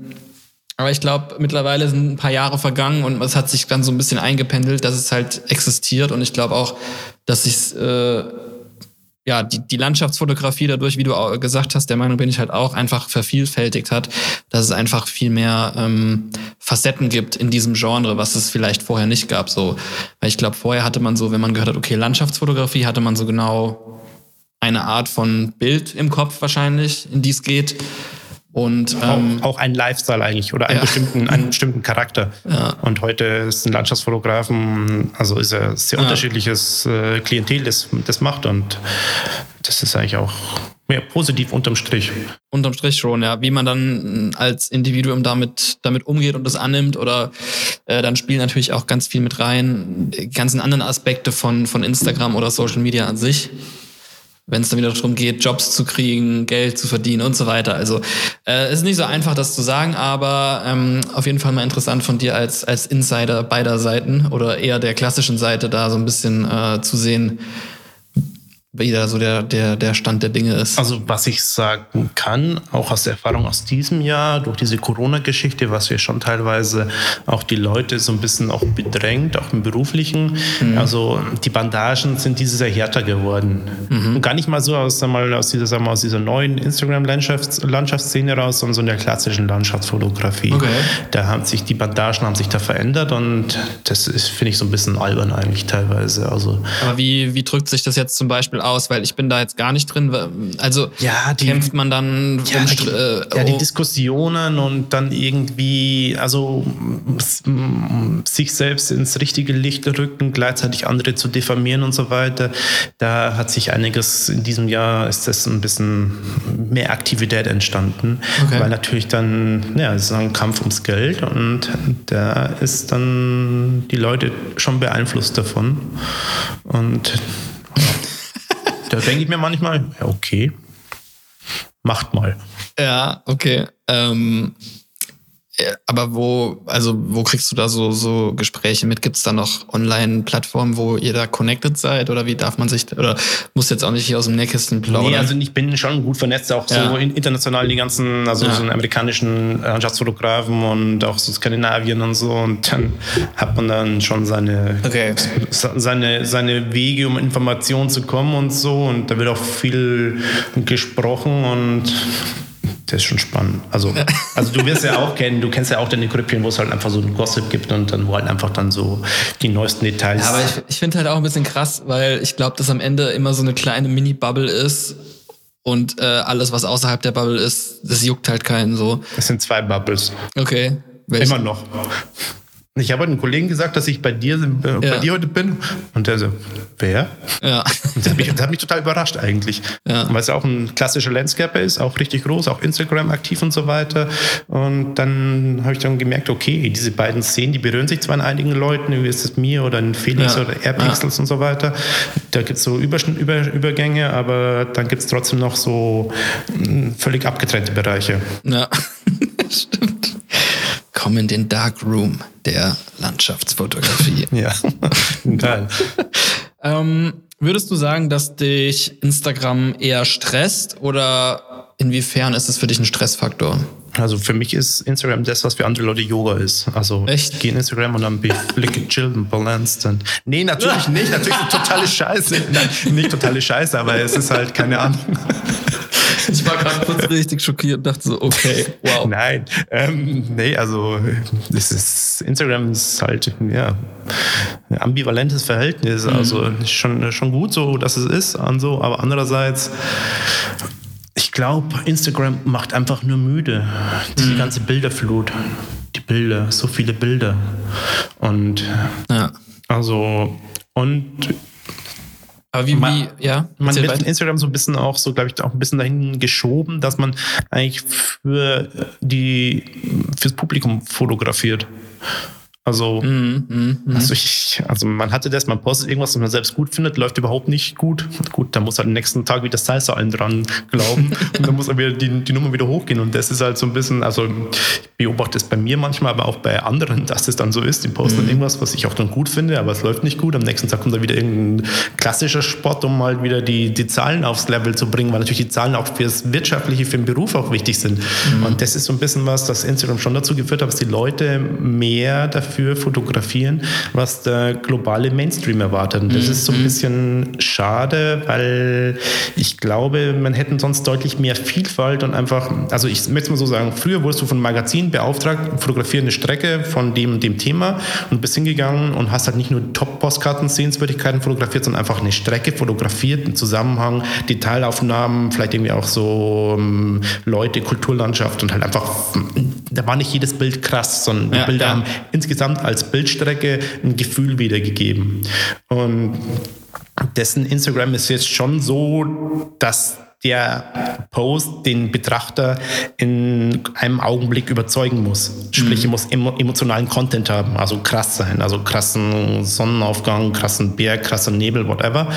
aber ich glaube, mittlerweile sind ein paar Jahre vergangen und es hat sich dann so ein bisschen eingependelt, dass es halt existiert. Und ich glaube auch, dass sich äh, ja, die, die Landschaftsfotografie dadurch, wie du gesagt hast, der Meinung bin ich halt auch, einfach vervielfältigt hat, dass es einfach viel mehr ähm, Facetten gibt in diesem Genre, was es vielleicht vorher nicht gab. So, weil ich glaube, vorher hatte man so, wenn man gehört hat, okay, Landschaftsfotografie, hatte man so genau eine Art von Bild im Kopf wahrscheinlich, in die es geht. Und, ähm, auch, auch ein Lifestyle eigentlich oder einen, ja. bestimmten, einen bestimmten Charakter. Ja. Und heute ist ein Landschaftsfotografen, also ist er sehr ja. unterschiedliches äh, Klientel, das, das macht. Und das ist eigentlich auch mehr positiv unterm Strich. Unterm Strich schon, ja. Wie man dann als Individuum damit, damit umgeht und das annimmt oder äh, dann spielen natürlich auch ganz viel mit rein, die ganzen anderen Aspekte von, von Instagram oder Social Media an sich wenn es dann wieder darum geht, Jobs zu kriegen, Geld zu verdienen und so weiter. Also äh, ist nicht so einfach, das zu sagen, aber ähm, auf jeden Fall mal interessant von dir als, als Insider beider Seiten oder eher der klassischen Seite da so ein bisschen äh, zu sehen, wie da so der, der, der Stand der Dinge ist. Also was ich sagen kann, auch aus der Erfahrung aus diesem Jahr, durch diese Corona-Geschichte, was wir schon teilweise auch die Leute so ein bisschen auch bedrängt, auch im beruflichen. Mhm. Also die Bandagen sind dieses Jahr härter geworden. Mhm. Und gar nicht mal so aus, mal, aus, dieser, sagen wir aus dieser neuen Instagram-Landschaftsszene raus, sondern so in der klassischen Landschaftsfotografie. Okay. Da haben sich die Bandagen haben sich da verändert und das finde ich, so ein bisschen albern eigentlich teilweise. Also, Aber wie, wie drückt sich das jetzt zum Beispiel Beispiel aus? Weil ich bin da jetzt gar nicht drin. Also ja, die, kämpft man dann ja, die, äh, ja, die oh. Diskussionen und dann irgendwie, also sich selbst ins richtige Licht rücken, gleichzeitig andere zu diffamieren und so weiter. Da hat sich einiges in diesem Jahr ist das ein bisschen mehr Aktivität entstanden, okay. weil natürlich dann, ja, es ist ein Kampf ums Geld und da ist dann die Leute schon beeinflusst davon. Und denke ich mir manchmal, ja, okay, macht mal. Ja, okay. Ähm, aber wo, also wo kriegst du da so, so Gespräche mit? Gibt es da noch Online-Plattformen, wo ihr da connected seid? Oder wie darf man sich, oder muss jetzt auch nicht hier aus dem Nähkästchen plaudern? Nee, also ich bin schon gut vernetzt, auch ja. so international die ganzen, also ja. so einen amerikanischen Landschaftsfotografen und auch so Skandinavien und so. Und dann hat man dann schon seine, okay. seine, seine Wege, um Informationen zu kommen und so. Und da wird auch viel gesprochen und das ist schon spannend. Also, also du wirst ja auch kennen, du kennst ja auch deine Grüppchen, wo es halt einfach so ein Gossip gibt und dann wo halt einfach dann so die neuesten Details. Ja, aber ich, ich finde halt auch ein bisschen krass, weil ich glaube, dass am Ende immer so eine kleine Mini-Bubble ist und äh, alles, was außerhalb der Bubble ist, das juckt halt keinen so. Das sind zwei Bubbles. Okay. Welche? Immer noch. Ich habe einem Kollegen gesagt, dass ich bei dir, äh, ja. bei dir heute bin. Und der so, wer? Ja. Das hat, mich, das hat mich total überrascht eigentlich. Ja. Weil es auch ein klassischer Landscaper ist, auch richtig groß, auch Instagram aktiv und so weiter. Und dann habe ich dann gemerkt, okay, diese beiden Szenen, die berühren sich zwar in einigen Leuten, wie ist es mir oder in Felix ja. oder Airpixels ja. und so weiter. Da gibt es so Über, Über, Übergänge, aber dann gibt es trotzdem noch so hm, völlig abgetrennte Bereiche. Ja, stimmt. Komm in den Dark Room der Landschaftsfotografie. ja, geil. ähm, würdest du sagen, dass dich Instagram eher stresst oder inwiefern ist es für dich ein Stressfaktor? Also für mich ist Instagram das, was für andere Leute Yoga ist. Also Echt? ich gehe in Instagram und dann bin ich flicken, chill und balanced. Und nee, natürlich nicht. Natürlich totale Scheiße. Nein, nicht totale Scheiße, aber es ist halt keine Ahnung. Ich war gerade kurz richtig schockiert und dachte so, okay, wow. Nein, ähm, nee, also das ist, Instagram ist halt, ja, ein ambivalentes Verhältnis. Mhm. Also schon, schon gut so, dass es ist und so, aber andererseits ich glaube, Instagram macht einfach nur müde. Diese mhm. ganze Bilderflut. Die Bilder, so viele Bilder. Und ja. also, und aber wie, man, wie ja? Man wird in Instagram so ein bisschen auch so, glaube ich, auch ein bisschen dahin geschoben, dass man eigentlich für die, fürs Publikum fotografiert. Also, mm, mm, mm. also, ich, also man hatte das, man postet irgendwas, was man selbst gut findet, läuft überhaupt nicht gut. Gut, dann muss halt am nächsten Tag wieder Salsa allen dran glauben und dann muss er wieder die, die Nummer wieder hochgehen. Und das ist halt so ein bisschen, also ich beobachte es bei mir manchmal, aber auch bei anderen, dass es dann so ist. Die posten mhm. irgendwas, was ich auch dann gut finde, aber es läuft nicht gut. Am nächsten Tag kommt da wieder irgendein klassischer Sport, um mal wieder die, die Zahlen aufs Level zu bringen, weil natürlich die Zahlen auch fürs Wirtschaftliche, für den Beruf auch wichtig sind. Mhm. Und das ist so ein bisschen was, das Instagram schon dazu geführt hat, dass die Leute mehr dafür fotografieren, was der globale Mainstream erwartet. Und das mhm. ist so ein bisschen schade, weil ich glaube, man hätte sonst deutlich mehr Vielfalt und einfach, also ich möchte es mal so sagen, früher wurdest du von Magazinen beauftragt, fotografiere eine Strecke von dem dem Thema und bist hingegangen und hast halt nicht nur Top-Postkarten, Sehenswürdigkeiten fotografiert, sondern einfach eine Strecke fotografiert, einen Zusammenhang, Detailaufnahmen, vielleicht irgendwie auch so um, ähm, Leute, Kulturlandschaft und halt einfach, da war nicht jedes Bild krass, sondern die ja, Bilder ja. haben insgesamt insgesamt als Bildstrecke ein Gefühl wiedergegeben. Und dessen Instagram ist jetzt schon so, dass der Post den Betrachter in einem Augenblick überzeugen muss. Sprich, mhm. er muss emotionalen Content haben, also krass sein, also krassen Sonnenaufgang, krassen Berg, krasser Nebel, whatever.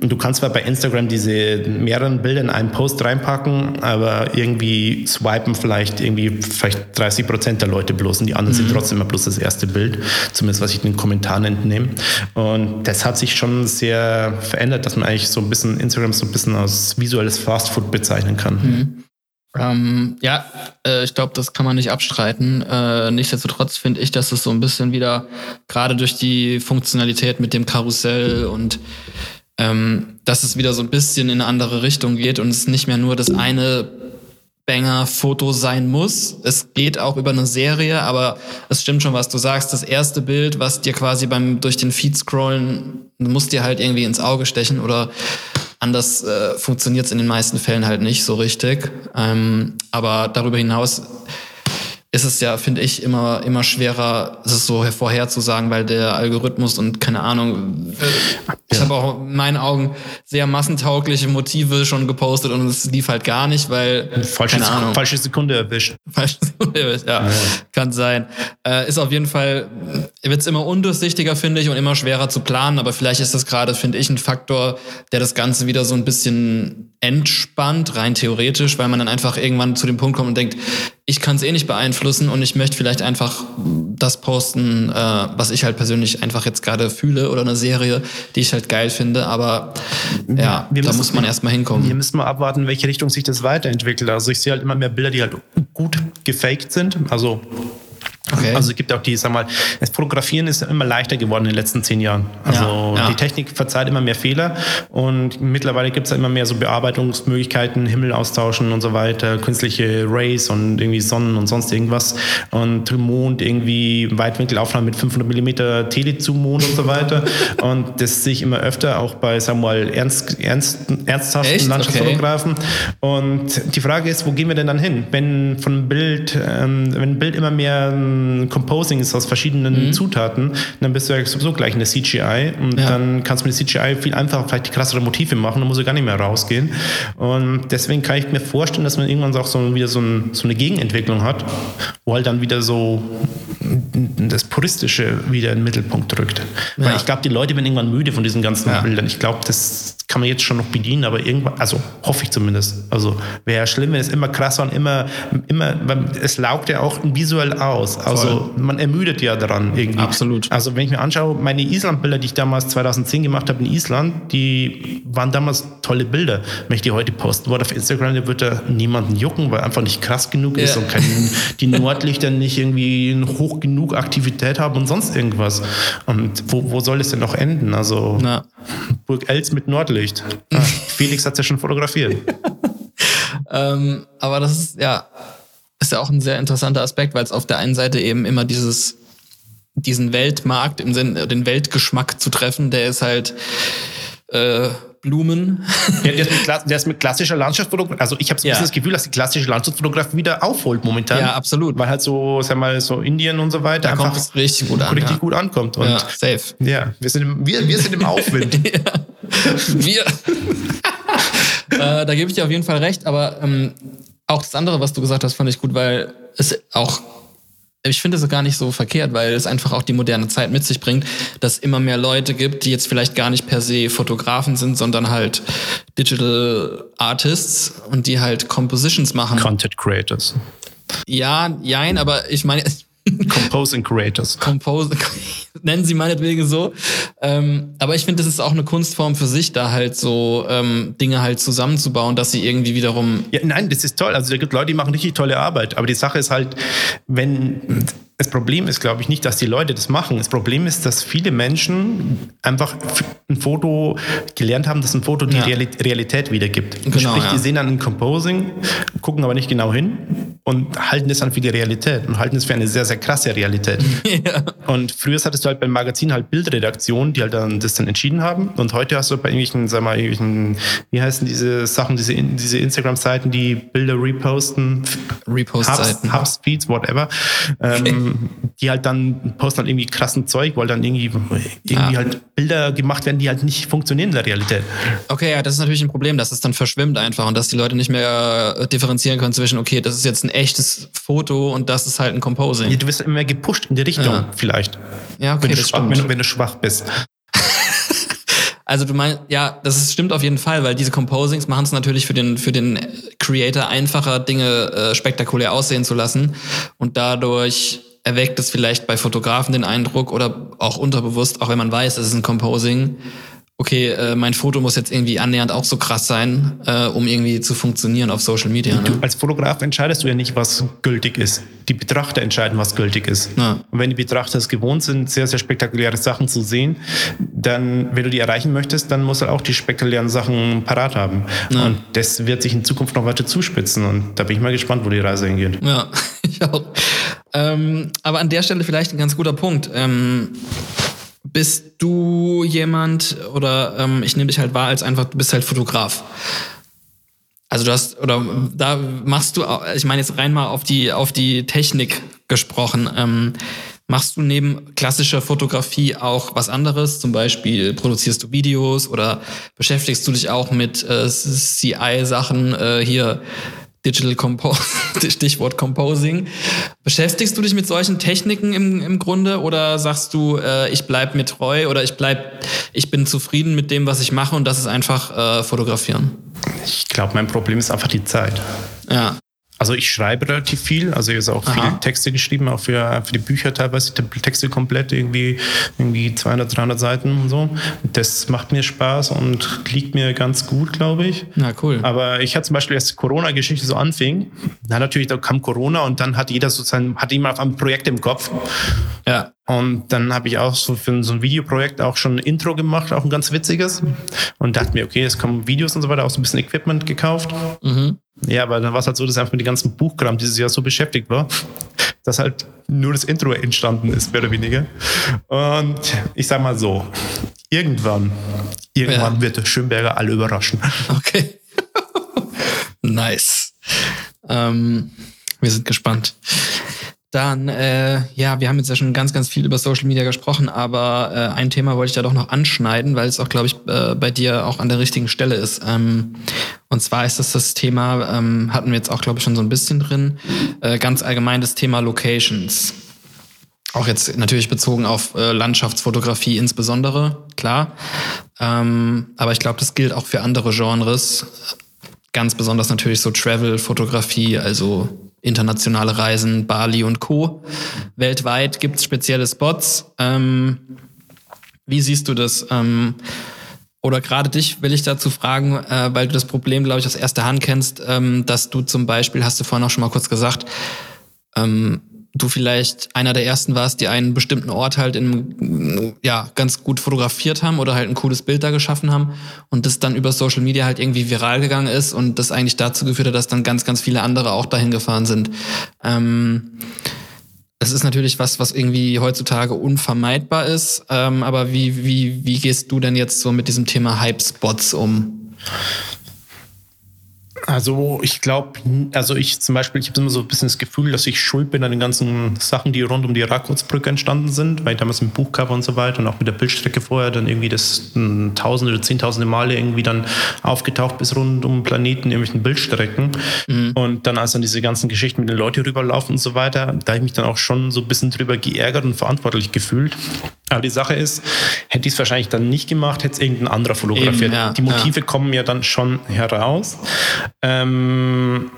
Und du kannst zwar bei Instagram diese mehreren Bilder in einen Post reinpacken, aber irgendwie swipen vielleicht irgendwie vielleicht 30 Prozent der Leute bloß und die anderen mhm. sind trotzdem immer bloß das erste Bild, zumindest was ich in den Kommentaren entnehme. Und das hat sich schon sehr verändert, dass man eigentlich so ein bisschen Instagram so ein bisschen als visuelles als Fastfood bezeichnen kann. Mhm. Ähm, ja, äh, ich glaube, das kann man nicht abstreiten. Äh, nichtsdestotrotz finde ich, dass es so ein bisschen wieder, gerade durch die Funktionalität mit dem Karussell und ähm, dass es wieder so ein bisschen in eine andere Richtung geht und es nicht mehr nur das eine Banger-Foto sein muss. Es geht auch über eine Serie, aber es stimmt schon, was du sagst. Das erste Bild, was dir quasi beim durch den Feed scrollen, muss dir halt irgendwie ins Auge stechen oder anders äh, funktioniert es in den meisten Fällen halt nicht so richtig. Ähm, aber darüber hinaus ist es ja, finde ich, immer, immer schwerer, es ist so vorherzusagen, weil der Algorithmus und keine Ahnung, ich ja. habe auch in meinen Augen sehr massentaugliche Motive schon gepostet und es lief halt gar nicht, weil falsche, keine Ahnung, falsche Sekunde erwischt. Falsche Sekunde erwischt, ja, ja. kann sein. Äh, ist auf jeden Fall, wird es immer undurchsichtiger, finde ich, und immer schwerer zu planen, aber vielleicht ist das gerade, finde ich, ein Faktor, der das Ganze wieder so ein bisschen entspannt, rein theoretisch, weil man dann einfach irgendwann zu dem Punkt kommt und denkt, ich kann es eh nicht beeinflussen und ich möchte vielleicht einfach das posten, äh, was ich halt persönlich einfach jetzt gerade fühle oder eine Serie, die ich halt geil finde. Aber ja, wir da müssen, muss man erstmal hinkommen. Hier müssen wir abwarten, in welche Richtung sich das weiterentwickelt. Also ich sehe halt immer mehr Bilder, die halt gut gefaked sind. Also Okay. Also es gibt auch die, sag mal, das Fotografieren ist immer leichter geworden in den letzten zehn Jahren. Also ja, ja. die Technik verzeiht immer mehr Fehler und mittlerweile gibt es immer mehr so Bearbeitungsmöglichkeiten, Himmel austauschen und so weiter, künstliche Rays und irgendwie Sonnen und sonst irgendwas und Mond irgendwie Weitwinkelaufnahmen mit 500 Millimeter Telezoom-Mond und so weiter und das sehe ich immer öfter auch bei, sagen wir mal, ernst, ernst, ernsthaften Echt? Landschaftsfotografen okay. und die Frage ist, wo gehen wir denn dann hin, wenn von Bild, ähm, wenn ein Bild immer mehr Composing ist aus verschiedenen mhm. Zutaten, dann bist du ja sowieso gleich in der CGI und ja. dann kannst du mit der CGI viel einfacher vielleicht die krassere Motive machen, dann musst du gar nicht mehr rausgehen. Und deswegen kann ich mir vorstellen, dass man irgendwann auch so wieder so, ein, so eine Gegenentwicklung hat, wo halt dann wieder so das Puristische wieder in den Mittelpunkt drückt. Ja. Weil ich glaube, die Leute werden irgendwann müde von diesen ganzen ja. Bildern. Ich glaube, das kann man jetzt schon noch bedienen, aber irgendwann, also hoffe ich zumindest. Also wäre ja schlimm, wenn es immer krasser und immer, immer, es laugt ja auch visuell aus. Also Voll. man ermüdet ja daran irgendwie. Absolut. Also wenn ich mir anschaue, meine Island-Bilder, die ich damals 2010 gemacht habe in Island, die waren damals tolle Bilder. Wenn ich die heute posten würde auf Instagram, dann würde da niemanden jucken, weil einfach nicht krass genug ist ja. und kein, die Nordlichter nicht irgendwie hoch genug Aktivität haben und sonst irgendwas. Und wo, wo soll es denn noch enden? Also Na. Burg Els mit Nordlicht. Ah, Felix hat es ja schon fotografiert. ähm, aber das ist ja ist ja auch ein sehr interessanter Aspekt, weil es auf der einen Seite eben immer dieses, diesen Weltmarkt im Sinne, den Weltgeschmack zu treffen, der ist halt äh, Blumen. Ja, der, ist mit, der ist mit klassischer Landschaftsfotografie, also ich habe so ja. das Gefühl, dass die klassische Landschaftsfotografie wieder aufholt momentan. Ja, absolut. Weil halt so, sag mal, so Indien und so weiter da einfach kommt richtig gut an. Richtig ja. gut ankommt. Und ja, safe. Ja, wir sind im, wir, wir sind im Aufwind. wir. äh, da gebe ich dir auf jeden Fall recht, aber ähm, auch das andere, was du gesagt hast, fand ich gut, weil es auch ich finde es gar nicht so verkehrt, weil es einfach auch die moderne Zeit mit sich bringt, dass immer mehr Leute gibt, die jetzt vielleicht gar nicht per se Fotografen sind, sondern halt Digital Artists und die halt Compositions machen. Content Creators. Ja, jein, aber ich meine, Composing Creators. Compose, nennen sie meinetwegen so. Ähm, aber ich finde, das ist auch eine Kunstform für sich, da halt so ähm, Dinge halt zusammenzubauen, dass sie irgendwie wiederum. Ja, nein, das ist toll. Also da gibt Leute, die machen richtig tolle Arbeit. Aber die Sache ist halt, wenn das Problem ist, glaube ich, nicht, dass die Leute das machen. Das Problem ist, dass viele Menschen einfach ein Foto gelernt haben, dass ein Foto die ja. Realität wiedergibt. Genau, Sprich, ja. die sehen dann ein Composing, gucken aber nicht genau hin und halten es dann für die Realität und halten es für eine sehr, sehr krasse Realität. Ja. Und früher hattest du halt beim Magazin halt Bildredaktionen, die halt dann das dann entschieden haben. Und heute hast du bei irgendwelchen, sag mal, irgendwelchen, wie heißen diese Sachen, diese, diese Instagram-Seiten, die Bilder reposten. Repost-Seiten. Hubs, Hubs, Feeds, whatever. Okay. Ähm, die halt dann posten halt irgendwie krassen Zeug, weil dann irgendwie, irgendwie ah. halt Bilder gemacht werden, die halt nicht funktionieren in der Realität. Okay, ja, das ist natürlich ein Problem, dass es dann verschwimmt einfach und dass die Leute nicht mehr äh, differenzieren können zwischen, okay, das ist jetzt ein echtes Foto und das ist halt ein Composing. Ja, du wirst immer mehr gepusht in die Richtung, ja. vielleicht. Ja, okay, wenn du, schwach, wenn, wenn du schwach bist. Also du meinst, ja, das ist, stimmt auf jeden Fall, weil diese Composings machen es natürlich für den, für den Creator einfacher, Dinge äh, spektakulär aussehen zu lassen und dadurch erweckt es vielleicht bei Fotografen den Eindruck oder auch unterbewusst, auch wenn man weiß, es ist ein Composing, okay, äh, mein Foto muss jetzt irgendwie annähernd auch so krass sein, äh, um irgendwie zu funktionieren auf Social Media. Ne? Du, als Fotograf entscheidest du ja nicht, was gültig ist. Die Betrachter entscheiden, was gültig ist. Ja. Und wenn die Betrachter es gewohnt sind, sehr, sehr spektakuläre Sachen zu sehen, dann, wenn du die erreichen möchtest, dann musst du auch die spektakulären Sachen parat haben. Ja. Und das wird sich in Zukunft noch weiter zuspitzen. Und da bin ich mal gespannt, wo die Reise hingeht. Ja, ich auch. Ähm, aber an der Stelle vielleicht ein ganz guter Punkt. Ähm, bist du jemand oder ähm, ich nehme dich halt wahr als einfach, du bist halt Fotograf. Also du hast, oder da machst du, ich meine jetzt rein mal auf die, auf die Technik gesprochen. Ähm, machst du neben klassischer Fotografie auch was anderes? Zum Beispiel produzierst du Videos oder beschäftigst du dich auch mit äh, CI-Sachen äh, hier? Digital Compose, Stichwort Composing. Beschäftigst du dich mit solchen Techniken im, im Grunde oder sagst du, äh, ich bleib mir treu oder ich bleib, ich bin zufrieden mit dem, was ich mache und das ist einfach äh, fotografieren? Ich glaube, mein Problem ist einfach die Zeit. Ja. Also ich schreibe relativ viel, also ich habe auch Aha. viele Texte geschrieben, auch für, für die Bücher teilweise, Texte komplett irgendwie, irgendwie 200, 300 Seiten und so. Das macht mir Spaß und liegt mir ganz gut, glaube ich. Na cool. Aber ich hatte zum Beispiel, als Corona-Geschichte so anfing, dann natürlich, da kam Corona und dann hat jeder sozusagen, hat jemand auf ein Projekt im Kopf. Ja. Und dann habe ich auch so für so ein Videoprojekt auch schon ein Intro gemacht, auch ein ganz witziges. Und dachte mir, okay, es kommen Videos und so weiter, auch so ein bisschen Equipment gekauft. Mhm. Ja, aber dann war es halt so, dass einfach mit dem ganzen Buchkram dieses Jahr so beschäftigt war, dass halt nur das Intro entstanden ist, mehr oder weniger. Und ich sag mal so, irgendwann, irgendwann ja. wird Schönberger alle überraschen. Okay. nice. Ähm, wir sind gespannt. Dann, äh, ja, wir haben jetzt ja schon ganz, ganz viel über Social Media gesprochen, aber äh, ein Thema wollte ich da doch noch anschneiden, weil es auch, glaube ich, äh, bei dir auch an der richtigen Stelle ist. Ähm, und zwar ist das das Thema, ähm, hatten wir jetzt auch, glaube ich, schon so ein bisschen drin, äh, ganz allgemein das Thema Locations. Auch jetzt natürlich bezogen auf äh, Landschaftsfotografie insbesondere, klar. Ähm, aber ich glaube, das gilt auch für andere Genres. Ganz besonders natürlich so Travel-Fotografie, also internationale Reisen, Bali und Co. Weltweit gibt es spezielle Spots. Ähm, wie siehst du das? Ähm, oder gerade dich will ich dazu fragen, äh, weil du das Problem, glaube ich, aus erster Hand kennst, ähm, dass du zum Beispiel, hast du vorhin auch schon mal kurz gesagt, ähm, du vielleicht einer der ersten warst, die einen bestimmten Ort halt in, ja, ganz gut fotografiert haben oder halt ein cooles Bild da geschaffen haben und das dann über Social Media halt irgendwie viral gegangen ist und das eigentlich dazu geführt hat, dass dann ganz, ganz viele andere auch dahin gefahren sind. Ähm, es ist natürlich was, was irgendwie heutzutage unvermeidbar ist, ähm, aber wie, wie, wie gehst du denn jetzt so mit diesem Thema Hype-Spots um? Also ich glaube, also ich zum Beispiel, ich habe immer so ein bisschen das Gefühl, dass ich schuld bin an den ganzen Sachen, die rund um die Rakotsbrücke entstanden sind, weil ich damals im Buchcover und so weiter und auch mit der Bildstrecke vorher dann irgendwie das tausende oder zehntausende Male irgendwie dann aufgetaucht bis rund um Planeten, irgendwelchen Bildstrecken. Mhm. Und dann als dann diese ganzen Geschichten mit den Leuten rüberlaufen und so weiter, da habe ich mich dann auch schon so ein bisschen drüber geärgert und verantwortlich gefühlt. Aber die Sache ist, hätte ich es wahrscheinlich dann nicht gemacht, hätte es irgendein anderer fotografiert. Eben, ja, die Motive ja. kommen ja dann schon heraus. Ähm,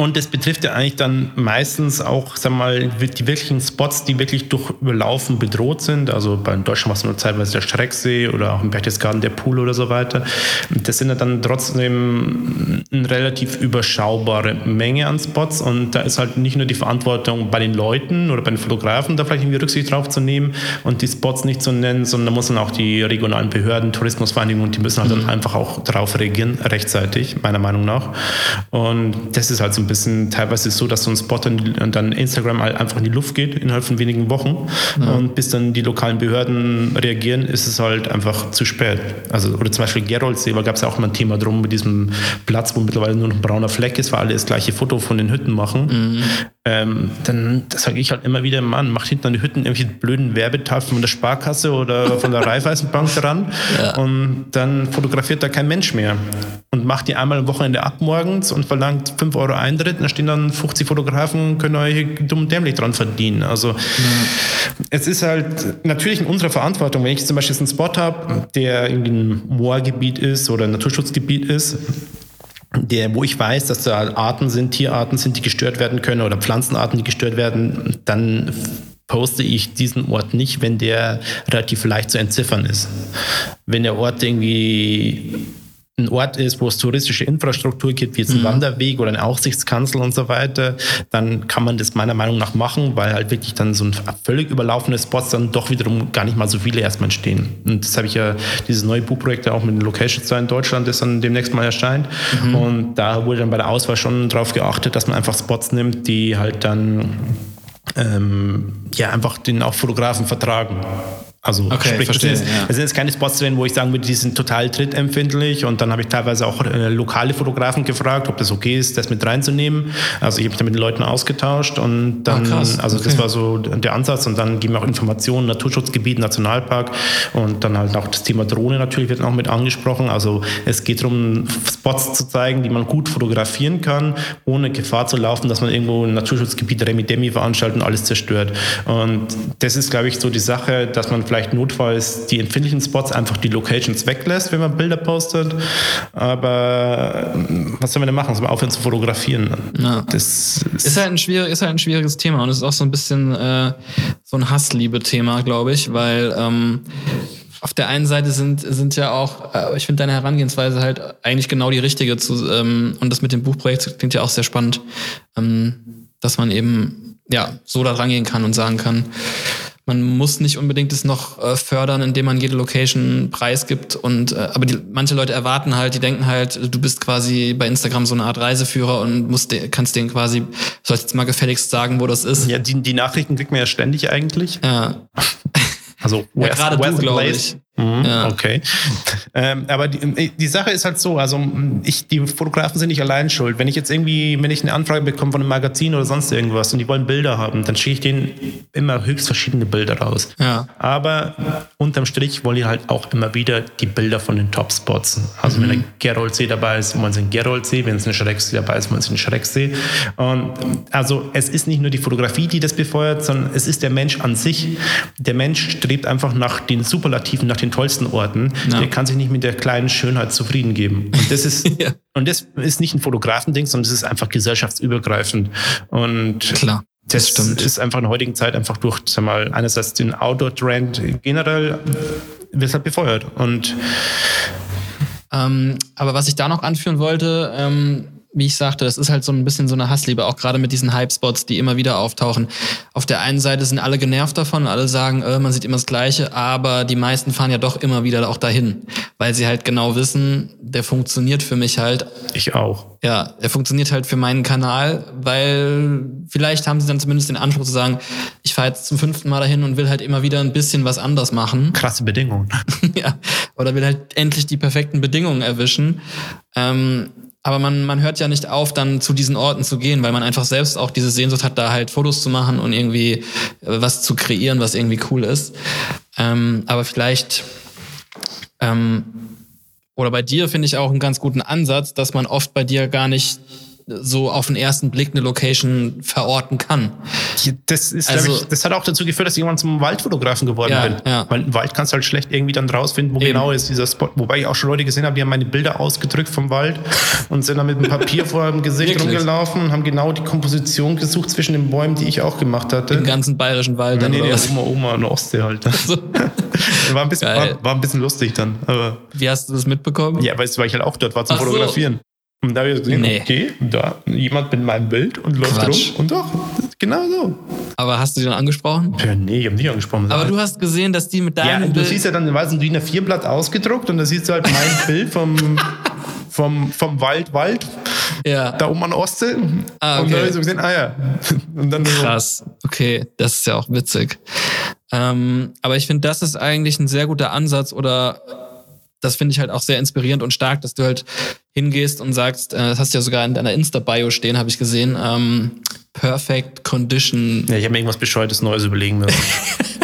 und das betrifft ja eigentlich dann meistens auch, sag mal, die wirklichen Spots, die wirklich durch Überlaufen bedroht sind. Also bei Deutschland war es nur zeitweise der Strecksee oder auch im Berchtesgaden der Pool oder so weiter. Das sind ja dann trotzdem eine relativ überschaubare Menge an Spots. Und da ist halt nicht nur die Verantwortung bei den Leuten oder bei den Fotografen, da vielleicht irgendwie Rücksicht drauf zu nehmen und die Spots nicht zu nennen, sondern da muss dann auch die regionalen Behörden, Tourismusvereinigungen, die müssen halt mhm. dann einfach auch darauf reagieren, rechtzeitig, meiner Meinung nach. Und das ist halt so ein bisschen teilweise so, dass so ein Spot dann, dann Instagram halt einfach in die Luft geht innerhalb von wenigen Wochen. Ja. Und bis dann die lokalen Behörden reagieren, ist es halt einfach zu spät. Also, oder zum Beispiel Geroldsee, da gab es ja auch mal ein Thema drum mit diesem Platz, wo mittlerweile nur noch ein brauner Fleck ist, weil alle das gleiche Foto von den Hütten machen. Mhm. Ähm, dann sage ich halt immer wieder, Mann, macht hinten an die Hütten irgendwelche blöden Werbetafeln von der Sparkasse oder von der Raiffeisenbank dran ja. und dann fotografiert da kein Mensch mehr und macht die einmal am Wochenende ab morgens und verlangt 5 Euro Eintritt. Und da stehen dann 50 Fotografen, können euch dumm und dämlich dran verdienen. Also mhm. es ist halt natürlich in unserer Verantwortung, wenn ich zum Beispiel einen Spot habe, der irgendwie ein Moorgebiet ist oder ein Naturschutzgebiet ist, der, wo ich weiß, dass da Arten sind, Tierarten sind, die gestört werden können oder Pflanzenarten, die gestört werden, dann poste ich diesen Ort nicht, wenn der relativ leicht zu entziffern ist. Wenn der Ort irgendwie ein Ort ist, wo es touristische Infrastruktur gibt, wie jetzt ein mhm. Wanderweg oder eine Aussichtskanzel und so weiter, dann kann man das meiner Meinung nach machen, weil halt wirklich dann so ein völlig überlaufene Spots dann doch wiederum gar nicht mal so viele erstmal entstehen. Und das habe ich ja, dieses neue Buchprojekt auch mit den Locations da in Deutschland, das dann demnächst mal erscheint. Mhm. Und da wurde dann bei der Auswahl schon darauf geachtet, dass man einfach Spots nimmt, die halt dann ähm, ja einfach den auch Fotografen vertragen. Also okay, sprich, verstehe, das, ist, ja. das sind jetzt keine Spots drin, wo ich sagen würde, die sind total trittempfindlich. Und dann habe ich teilweise auch äh, lokale Fotografen gefragt, ob das okay ist, das mit reinzunehmen. Also ich habe mich da mit den Leuten ausgetauscht und dann, Ah, also Okay. das war so der Ansatz. Und dann geben wir auch Informationen, Naturschutzgebiet, Nationalpark und dann halt auch das Thema Drohne natürlich wird auch mit angesprochen. Also es geht darum, Spots zu zeigen, die man gut fotografieren kann, ohne Gefahr zu laufen, dass man irgendwo ein Naturschutzgebiet Remi-Demi veranstaltet und alles zerstört. Und das ist, glaube ich, so die Sache, dass man vielleicht notfalls die empfindlichen Spots einfach die Locations weglässt, wenn man Bilder postet. Aber ähm, was soll man denn machen? Soll man aufhören zu fotografieren? Ja. Das Ist halt, ein schwierig, ist halt ein schwieriges Thema und es ist auch so ein bisschen äh, so ein Hassliebe-Thema, glaube ich, weil ähm, auf der einen Seite sind, sind ja auch, äh, ich finde deine Herangehensweise halt eigentlich genau die richtige zu, ähm, und das mit dem Buchprojekt klingt ja auch sehr spannend, ähm, dass man eben ja so da rangehen kann und sagen kann, man muss nicht unbedingt es noch äh, fördern, indem man jede Location preisgibt. Und äh, aber die, manche Leute erwarten halt, die denken halt, du bist quasi bei Instagram so eine Art Reiseführer und musst kannst denen quasi, sollst jetzt mal gefälligst sagen, wo das ist. ja, die, die Nachrichten kriegt man ja ständig eigentlich. Ja, Also ja where's- gerade where's du, glaube ich. Mhm, Ja. Okay. Ähm, aber die, die Sache ist halt so, also ich, die Fotografen sind nicht allein schuld. Wenn ich jetzt irgendwie, wenn ich eine Anfrage bekomme von einem Magazin oder sonst irgendwas und die wollen Bilder haben, dann schicke ich denen immer höchst verschiedene Bilder raus. Ja. Aber unterm Strich wollen die halt auch immer wieder die Bilder von den Top-Spots. Also wenn ein Geroldsee dabei ist, wollen sie einen Geroldsee, wenn es ein Schrecksee dabei ist, wollen sie einen Schrecksee. Und also es ist nicht nur die Fotografie, die das befeuert, sondern es ist der Mensch an sich. Der Mensch strebt einfach nach den Superlativen, nach den tollsten Orten. Ja. Der kann sich nicht mit der kleinen Schönheit zufrieden geben. Und das ist, Ja. und das ist nicht ein Fotografending, sondern es ist einfach gesellschaftsübergreifend. Und Klar. das, Das stimmt. ist einfach in der heutigen Zeit einfach durch, sag mal, einerseits den Outdoor-Trend generell wird halt befeuert. Und Ähm, aber was ich da noch anführen wollte, ähm, wie ich sagte, das ist halt so ein bisschen so eine Hassliebe, auch gerade mit diesen Hype-Spots, die immer wieder auftauchen. Auf der einen Seite sind alle genervt davon, alle sagen, äh, man sieht immer das Gleiche, aber die meisten fahren ja doch immer wieder auch dahin, weil sie halt genau wissen, der funktioniert für mich halt. ich auch. Ja, er funktioniert halt für meinen Kanal, weil vielleicht haben sie dann zumindest den Anspruch zu sagen, ich fahre jetzt zum fünften Mal dahin und will halt immer wieder ein bisschen was anders machen. Krasse Bedingungen. ja, oder will halt endlich die perfekten Bedingungen erwischen. Ähm, aber man, man hört ja nicht auf, dann zu diesen Orten zu gehen, weil man einfach selbst auch diese Sehnsucht hat, da halt Fotos zu machen und irgendwie äh, was zu kreieren, was irgendwie cool ist. Ähm, aber vielleicht, ähm, oder bei dir finde ich auch einen ganz guten Ansatz, dass man oft bei dir gar nicht so auf den ersten Blick eine Location verorten kann. Das, ist, Also- ich, das hat auch dazu geführt, dass ich irgendwann zum Waldfotografen geworden Ja, bin. ja. Weil im Wald kannst du halt schlecht irgendwie dann rausfinden, wo Eben. genau ist dieser Spot. Wobei ich auch schon Leute gesehen habe, die haben meine Bilder ausgedrückt vom Wald und sind dann mit einem Papier vor dem Gesicht Wirklich? rumgelaufen und haben genau die Komposition gesucht zwischen den Bäumen, die ich auch gemacht hatte. Im ganzen bayerischen Wald. dann, nee, nee? Oma, Oma der Ostsee halt. So. war, ein bisschen, war, war ein bisschen lustig dann. Aber Wie hast du das mitbekommen? ja, weißt du, weil ich halt auch dort war zum Ach. Fotografieren. Und da habe ich gesehen, Nee. okay, da jemand mit meinem Bild und läuft Quatsch. rum. Und doch, genau so. Aber hast du die dann angesprochen? Ja, nee, ich habe nicht angesprochen. Aber du hast gesehen, dass die mit Ja, deinem du Bild. siehst ja dann, weiß ein DIN A4-Blatt ausgedruckt und da siehst du halt mein Bild vom, vom, vom Wald, Wald, ja, da oben an Ostsee. Ah, Und okay. dann habe ich so gesehen, ah ja. Und dann so, krass. Okay, das ist ja auch witzig. Ähm, aber ich finde, das ist eigentlich ein sehr guter Ansatz oder das finde ich halt auch sehr inspirierend und stark, dass du halt hingehst und sagst, äh, das hast du ja sogar in deiner Insta-Bio stehen, habe ich gesehen, ähm, Perfect Condition, ja, ich habe mir irgendwas Bescheuertes Neues überlegen müssen.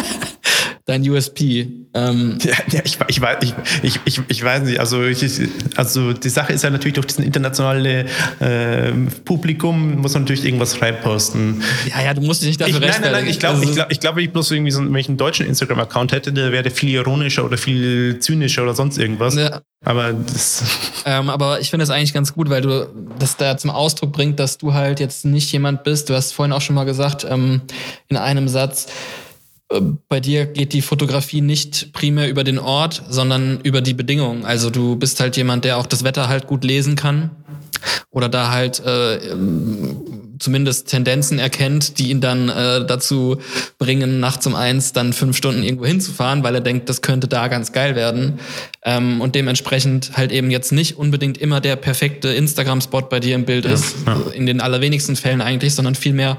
dein USP. Ähm, Ja, ja ich, ich, weiß- ich, ich, ich, ich weiß nicht. Also, ich, also die Sache ist ja natürlich durch diesen internationale äh, Publikum muss man natürlich irgendwas reinposten. ja, ja, du musst dich nicht dafür Ich, nein, nein, nein, ich glaube, Also, ich glaub, ich glaub, wenn ich bloß irgendwie so einen, wenn ich einen deutschen Instagram-Account hätte, der wäre viel ironischer oder viel zynischer oder sonst irgendwas. Ja. Aber das, Ähm, aber ich finde es eigentlich ganz gut, weil du das da zum Ausdruck bringt, dass du halt jetzt nicht jemand bist. Du hast vorhin auch schon mal gesagt, ähm, in einem Satz, bei dir geht die Fotografie nicht primär über den Ort, sondern über die Bedingungen. Also du bist halt jemand, der auch das Wetter halt gut lesen kann oder da halt äh, ähm, zumindest Tendenzen erkennt, die ihn dann äh, dazu bringen, nachts um eins dann fünf Stunden irgendwo hinzufahren, weil er denkt, das könnte da ganz geil werden. Ähm, und dementsprechend halt eben jetzt nicht unbedingt immer der perfekte Instagram-Spot bei dir im Bild ist, in den allerwenigsten Fällen eigentlich, sondern vielmehr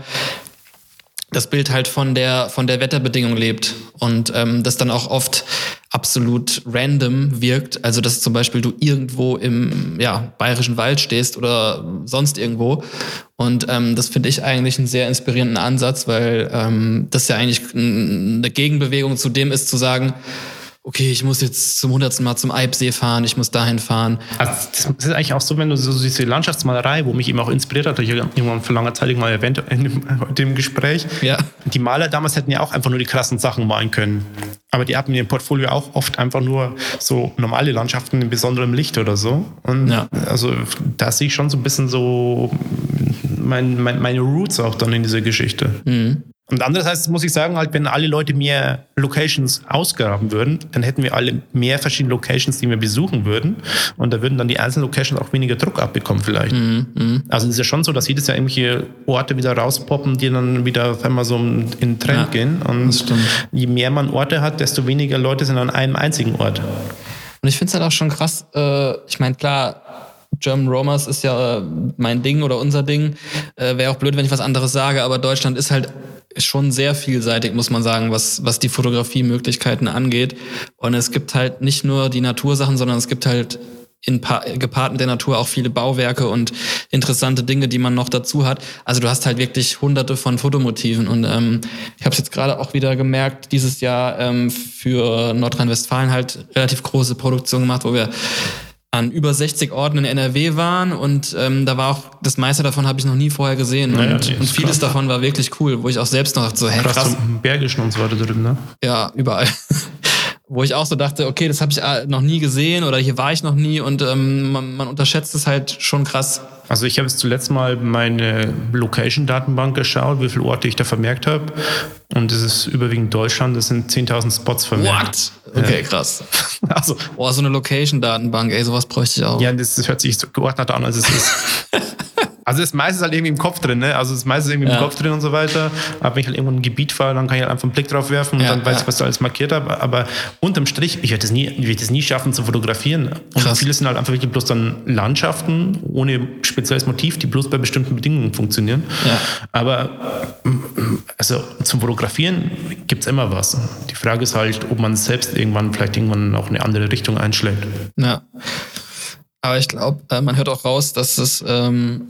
das Bild halt von der, von der Wetterbedingung lebt. und ähm, das dann auch oft absolut random wirkt. Also dass zum Beispiel du irgendwo im ja, bayerischen Wald stehst oder sonst irgendwo. Und ähm, das finde ich eigentlich einen sehr inspirierenden Ansatz, weil ähm, das ja eigentlich eine Gegenbewegung zu dem ist, zu sagen, okay, ich muss jetzt zum hundertsten Mal zum Eibsee fahren, ich muss dahin fahren. Also das ist eigentlich auch so, wenn du so diese Landschaftsmalerei, wo mich eben auch inspiriert hat, ich irgendwann vor langer Zeit mal erwähnt in dem Gespräch. Ja. Die Maler damals hätten ja auch einfach nur die krassen Sachen malen können. Aber die hatten in ihrem Portfolio auch oft einfach nur so normale Landschaften in besonderem Licht oder so. Und ja. also da sehe ich schon so ein bisschen so mein, mein, meine Roots auch dann in dieser Geschichte. Mhm. Und andererseits muss ich sagen, halt, wenn alle Leute mehr Locations ausgraben würden, dann hätten wir alle mehr verschiedene Locations, die wir besuchen würden. Und da würden dann die einzelnen Locations auch weniger Druck abbekommen vielleicht. Mm, mm. Also es ist ja schon so, dass jedes Jahr irgendwelche Orte wieder rauspoppen, die dann wieder auf einmal so in den Trend ja, gehen. Und je mehr man Orte hat, desto weniger Leute sind an einem einzigen Ort. Und ich finde es halt auch schon krass, äh, ich meine, klar, German Romers ist ja äh, mein Ding oder unser Ding. Äh, Wäre auch blöd, wenn ich was anderes sage, aber Deutschland ist halt schon sehr vielseitig, muss man sagen, was, was die Fotografiemöglichkeiten angeht. Und es gibt halt nicht nur die Natursachen, sondern es gibt halt in gepaart mit der Natur auch viele Bauwerke und interessante Dinge, die man noch dazu hat. Also du hast halt wirklich hunderte von Fotomotiven und ähm, ich habe es jetzt gerade auch wieder gemerkt, dieses Jahr ähm, für Nordrhein-Westfalen halt relativ große Produktion gemacht, wo wir an über 60 Orten in NRW waren und ähm, da war auch das meiste davon habe ich noch nie vorher gesehen naja, und, und vieles krass. davon war wirklich cool, wo ich auch selbst noch so hey, krass, krass. Bergischen und so weiter drüben, ne? Ja, überall. Wo ich auch so dachte, okay, das habe ich äh, noch nie gesehen oder hier war ich noch nie und ähm, man, man unterschätzt es halt schon krass. Also ich habe jetzt zuletzt mal meine Location-Datenbank geschaut, wie viele Orte ich da vermerkt habe. Und es ist überwiegend Deutschland, das sind 10.000 Spots vermerkt. What? Okay, ja. krass. Also, Boah, so eine Location-Datenbank, ey, sowas bräuchte ich auch. Ja, das hört sich so geordnet an, als es ist. Also ist meistens halt irgendwie im Kopf drin, ne? Also ist meistens irgendwie ja. im Kopf drin und so weiter. Aber wenn ich halt irgendwo ein Gebiet fahre, dann kann ich halt einfach einen Blick drauf werfen und ja, dann weiß ich, was du alles markiert habe. Aber unterm Strich, ich werde es nie, nie schaffen zu fotografieren. Und Krass. viele sind halt einfach wirklich bloß dann Landschaften ohne spezielles Motiv, die bloß bei bestimmten Bedingungen funktionieren. Ja. Aber also zum Fotografieren gibt es immer was. Die Frage ist halt, ob man selbst irgendwann vielleicht irgendwann auch eine andere Richtung einschlägt. Ja. Aber ich glaube, äh, man hört auch raus, dass es ähm,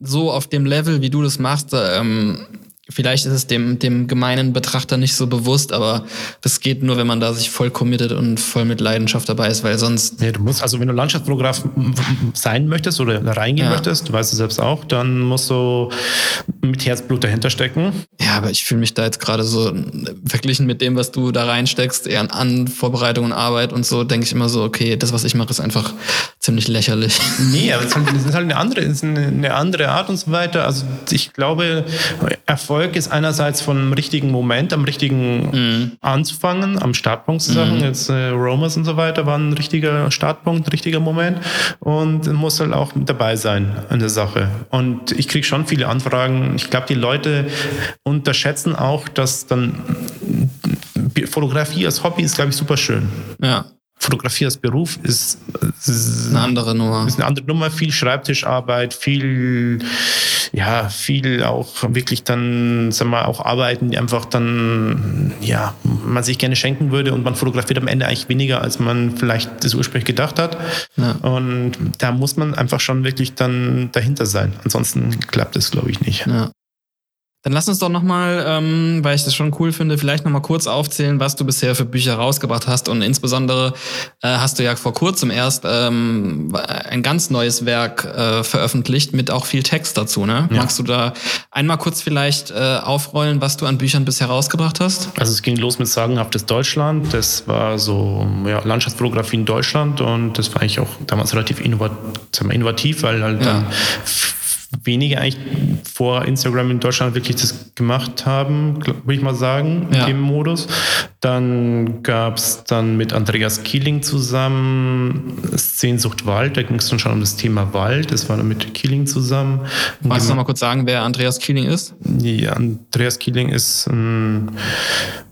so auf dem Level, wie du das machst, ähm, Vielleicht ist es dem, dem gemeinen Betrachter nicht so bewusst, aber das geht nur, wenn man da sich voll committet und voll mit Leidenschaft dabei ist, weil sonst. Ja, du musst, also wenn du Landschaftsfotograf sein möchtest oder reingehen ja. möchtest, du weißt es selbst auch, dann musst du mit Herzblut dahinter stecken. Ja, aber ich fühle mich da jetzt gerade so, verglichen mit dem, was du da reinsteckst, eher an, an Vorbereitung und Arbeit und so, denke ich immer so, okay, das, was ich mache, ist einfach ziemlich lächerlich. Nee, aber es ist halt eine andere, ist eine andere Art und so weiter. Also ich glaube, Erfolg Erfolg ist einerseits vom richtigen Moment, am richtigen mhm. anzufangen, am Startpunkt zu sagen. Mhm. Jetzt äh, Romers und so weiter waren ein richtiger Startpunkt, ein richtiger Moment und muss halt auch dabei sein an der Sache. Und ich kriege schon viele Anfragen. Ich glaube, die Leute unterschätzen auch, dass dann Fotografie als Hobby ist, glaube ich, super schön. Ja. Fotografie als Beruf ist, ist, eine andere Nummer. Ist eine andere Nummer, viel Schreibtischarbeit, viel, ja, viel auch wirklich dann, sagen wir, auch Arbeiten, die einfach dann, ja, man sich gerne schenken würde und man fotografiert am Ende eigentlich weniger, als man vielleicht das ursprünglich gedacht hat. Ja. Und da muss man einfach schon wirklich dann dahinter sein. Ansonsten klappt es, glaube ich, nicht. Ja. Dann lass uns doch nochmal, ähm, weil ich das schon cool finde, vielleicht nochmal kurz aufzählen, was du bisher für Bücher rausgebracht hast. Und insbesondere äh, hast du ja vor kurzem erst ähm, ein ganz neues Werk äh, veröffentlicht mit auch viel Text dazu. Ne? Ja. Magst du da einmal kurz vielleicht äh, aufrollen, was du an Büchern bisher rausgebracht hast? Also es ging los mit Sagenhaftes Deutschland. Das war so ja, Landschaftsfotografie in Deutschland und das war eigentlich auch damals relativ innovativ, weil halt ja. dann wenige eigentlich vor Instagram in Deutschland wirklich das gemacht haben, würde ich mal sagen, ja. in dem Modus. Dann gab es dann mit Andreas Kieling zusammen Sehnsucht Wald, da ging es dann schon um das Thema Wald, das war dann mit Kieling zusammen. Magst du noch mal kurz sagen, wer Andreas Kieling ist? Ja, Andreas Kieling ist ein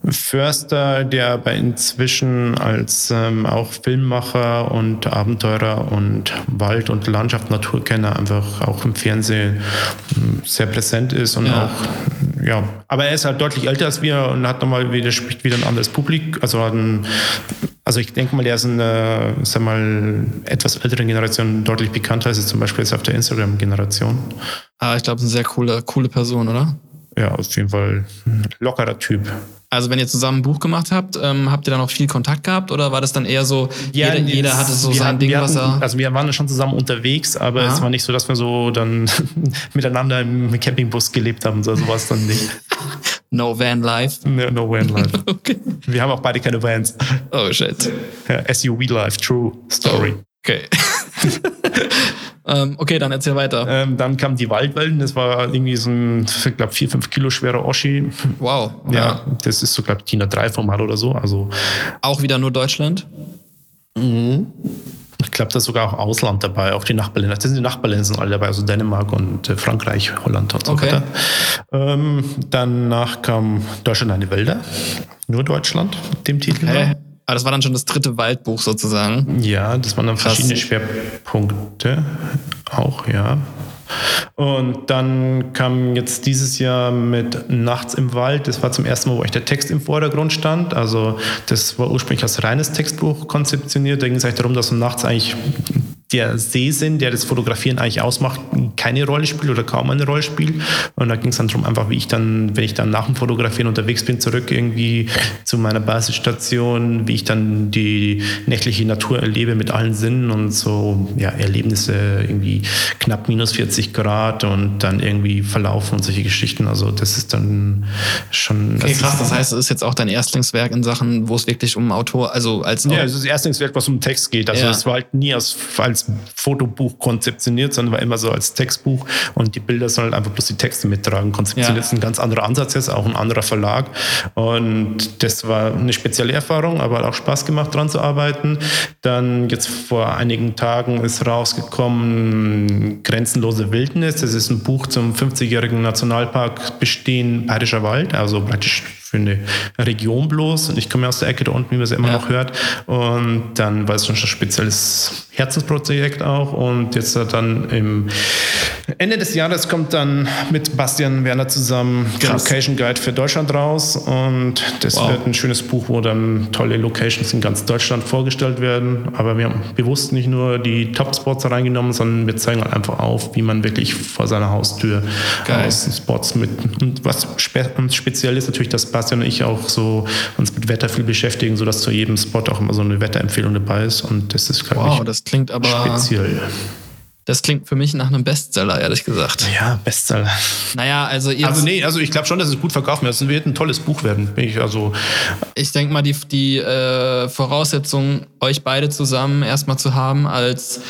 Förster, der aber inzwischen als ähm, auch Filmmacher und Abenteurer und Wald- und Landschaft, Naturkenner einfach auch im Fernsehen ähm, sehr präsent ist und ja. auch ja, aber er ist halt deutlich älter als wir und hat nochmal wieder, spricht wieder ein anderes Publikum. Also, ein, also ich denke mal, er ist in einer, sag mal, etwas älteren Generation deutlich bekannter als zum Beispiel jetzt auf der Instagram-Generation. Ah, ich glaube, eine sehr coole, coole Person, oder? Ja, auf jeden Fall ein lockerer Typ. Also wenn ihr zusammen ein Buch gemacht habt, ähm, habt ihr dann auch viel Kontakt gehabt oder war das dann eher so, ja, jeder, jeder hatte so sein hatten, Ding, hatten, was er... Also wir waren schon zusammen unterwegs, aber Aha. es war nicht so, dass wir so dann miteinander im Campingbus gelebt haben, so sowas dann nicht. No Van Life? No, no Van Life. okay. Wir haben auch beide keine Vans. Oh shit. Ja, SUV Life, True Story. Okay. Ähm, okay, dann erzähl weiter. Ähm, dann kam die Waldwellen, das war irgendwie so ein, ich glaube, 4, 5 Kilo schwerer Oschi. Wow. Ja, ja. das ist so, glaube ich, Tina 3 Format oder so. Also auch wieder nur Deutschland? Mhm. Ich glaube, da ist sogar auch Ausland dabei, auch die Nachbarländer. Das sind die Nachbarländer sind alle dabei, also Dänemark und äh, Frankreich, Holland und so okay. weiter. Ähm, danach kam Deutschland eine Wälder, nur Deutschland, mit dem Titel. Okay. Aber das war dann schon das dritte Waldbuch sozusagen. Ja, das waren dann Krass. verschiedene Schwerpunkte auch, ja. Und dann kam jetzt dieses Jahr mit Nachts im Wald. Das war zum ersten Mal, wo euch der Text im Vordergrund stand. Also das war ursprünglich als reines Textbuch konzeptioniert. Da ging es eigentlich darum, dass nachts eigentlich der Sehsinn, der das Fotografieren eigentlich ausmacht, keine Rolle spielt oder kaum eine Rolle spielt. Und da ging es dann darum, einfach wie ich dann, wenn ich dann nach dem Fotografieren unterwegs bin, zurück irgendwie zu meiner Basisstation, wie ich dann die nächtliche Natur erlebe mit allen Sinnen und so, ja, Erlebnisse irgendwie knapp minus 40 Grad und dann irgendwie verlaufen und solche Geschichten. Also das ist dann schon... Okay, krass, das heißt, es ist jetzt auch dein Erstlingswerk in Sachen, wo es wirklich um Autor, also als... Ja, es ist das Erstlingswerk, was um Text geht. Also es ja. war halt nie als, als als Fotobuch konzeptioniert, sondern war immer so als Textbuch und die Bilder sollen halt einfach bloß die Texte mittragen. Konzeptioniert ja. ist ein ganz anderer Ansatz jetzt, auch ein anderer Verlag und das war eine spezielle Erfahrung, aber hat auch Spaß gemacht, dran zu arbeiten. Dann jetzt vor einigen Tagen ist rausgekommen Grenzenlose Wildnis. Das ist ein Buch zum 50-jährigen Nationalpark Bestehen Bayerischer Wald, also praktisch für eine Region bloß. Und ich komme aus der Ecke da unten, wie man es immer ja. noch hört. Und dann war es schon ein spezielles Herzensprojekt auch. Und jetzt dann im Ende des Jahres kommt dann mit Bastian Werner zusammen der Location Guide für Deutschland raus. Und das wow. wird ein schönes Buch, wo dann tolle Locations in ganz Deutschland vorgestellt werden. Aber wir haben bewusst nicht nur die Top-Spots reingenommen, sondern wir zeigen halt einfach auf, wie man wirklich vor seiner Haustür Geil. aus Spots mit. Und was spe uns speziell ist natürlich, dass Bastian und ich auch so uns mit Wetter viel beschäftigen, sodass zu jedem Spot auch immer so eine Wetterempfehlung dabei ist. Und das ist, glaube wow, ich, das klingt aber speziell. Das klingt für mich nach einem Bestseller, ehrlich gesagt. Ja, Bestseller. Naja, also ihr. Also nee, also ich glaube schon, dass es gut verkaufen wird. Es wird ein tolles Buch werden. Ich, also ich denke mal, die, die äh, Voraussetzung, euch beide zusammen erstmal zu haben als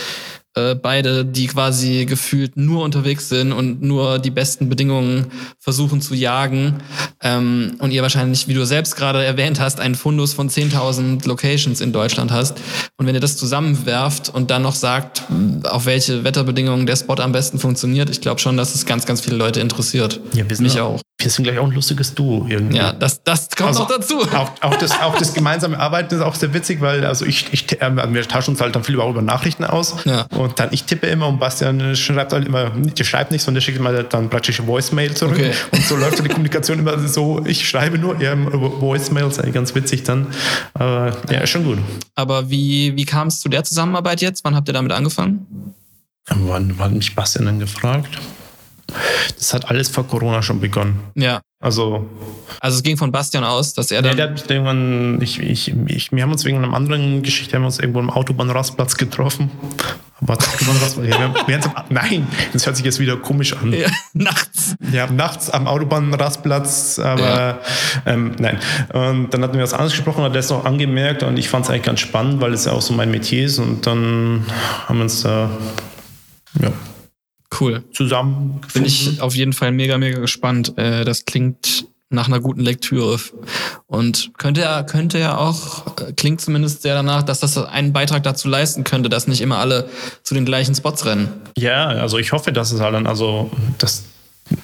äh, beide, die quasi gefühlt nur unterwegs sind und nur die besten Bedingungen versuchen zu jagen. Ähm, und ihr wahrscheinlich, wie du selbst gerade erwähnt hast, einen Fundus von 10.000 Locations in Deutschland hast. Und wenn ihr das zusammenwerft und dann noch sagt, auf welche Wetterbedingungen der Spot am besten funktioniert, ich glaube schon, dass es ganz, ganz viele Leute interessiert. Ja, wir sind Mich auch. Wir sind gleich auch ein lustiges Duo irgendwie. Ja, das, das kommt also, noch dazu. Auch, auch, das, auch das gemeinsame Arbeiten ist auch sehr witzig, weil also ich, ich äh, wir tauschen uns halt dann viel über Nachrichten aus. Ja. Und dann, ich tippe immer und Bastian schreibt halt immer, der schreibt nicht, sondern der schickt immer dann praktisch Voicemail zurück. Okay. Und so läuft die Kommunikation immer so, ich schreibe nur, ja, Voicemails, ganz witzig dann. Aber ja, ist schon gut. Aber wie, wie kam es zu der Zusammenarbeit jetzt? Wann habt ihr damit angefangen? Wann, wann hat mich Bastian dann gefragt? Das hat alles vor Corona schon begonnen. Ja. Also, also es ging von Bastian aus, dass er dann. Nee, der hat mich irgendwann, ich, ich, ich, wir haben uns wegen einer anderen Geschichte, haben uns irgendwo im Autobahnrastplatz getroffen. Aber Autobahnrastplatz, ja, wir, wir nein, das hört sich jetzt wieder komisch an. Ja, nachts. Ja, nachts am Autobahnrastplatz, aber ja. ähm, nein. Und dann hatten wir was anderes gesprochen, hat das noch angemerkt und ich fand es eigentlich ganz spannend, weil es ja auch so mein Metier ist und dann haben wir uns da, ja, Cool. Zusammen. Bin ich auf jeden Fall mega, mega gespannt. Äh, das klingt nach einer guten Lektüre. Und könnte ja, könnte ja auch, äh, klingt zumindest sehr danach, dass das einen Beitrag dazu leisten könnte, dass nicht immer alle zu den gleichen Spots rennen. Ja, also ich hoffe, dass es halt dann, also, dass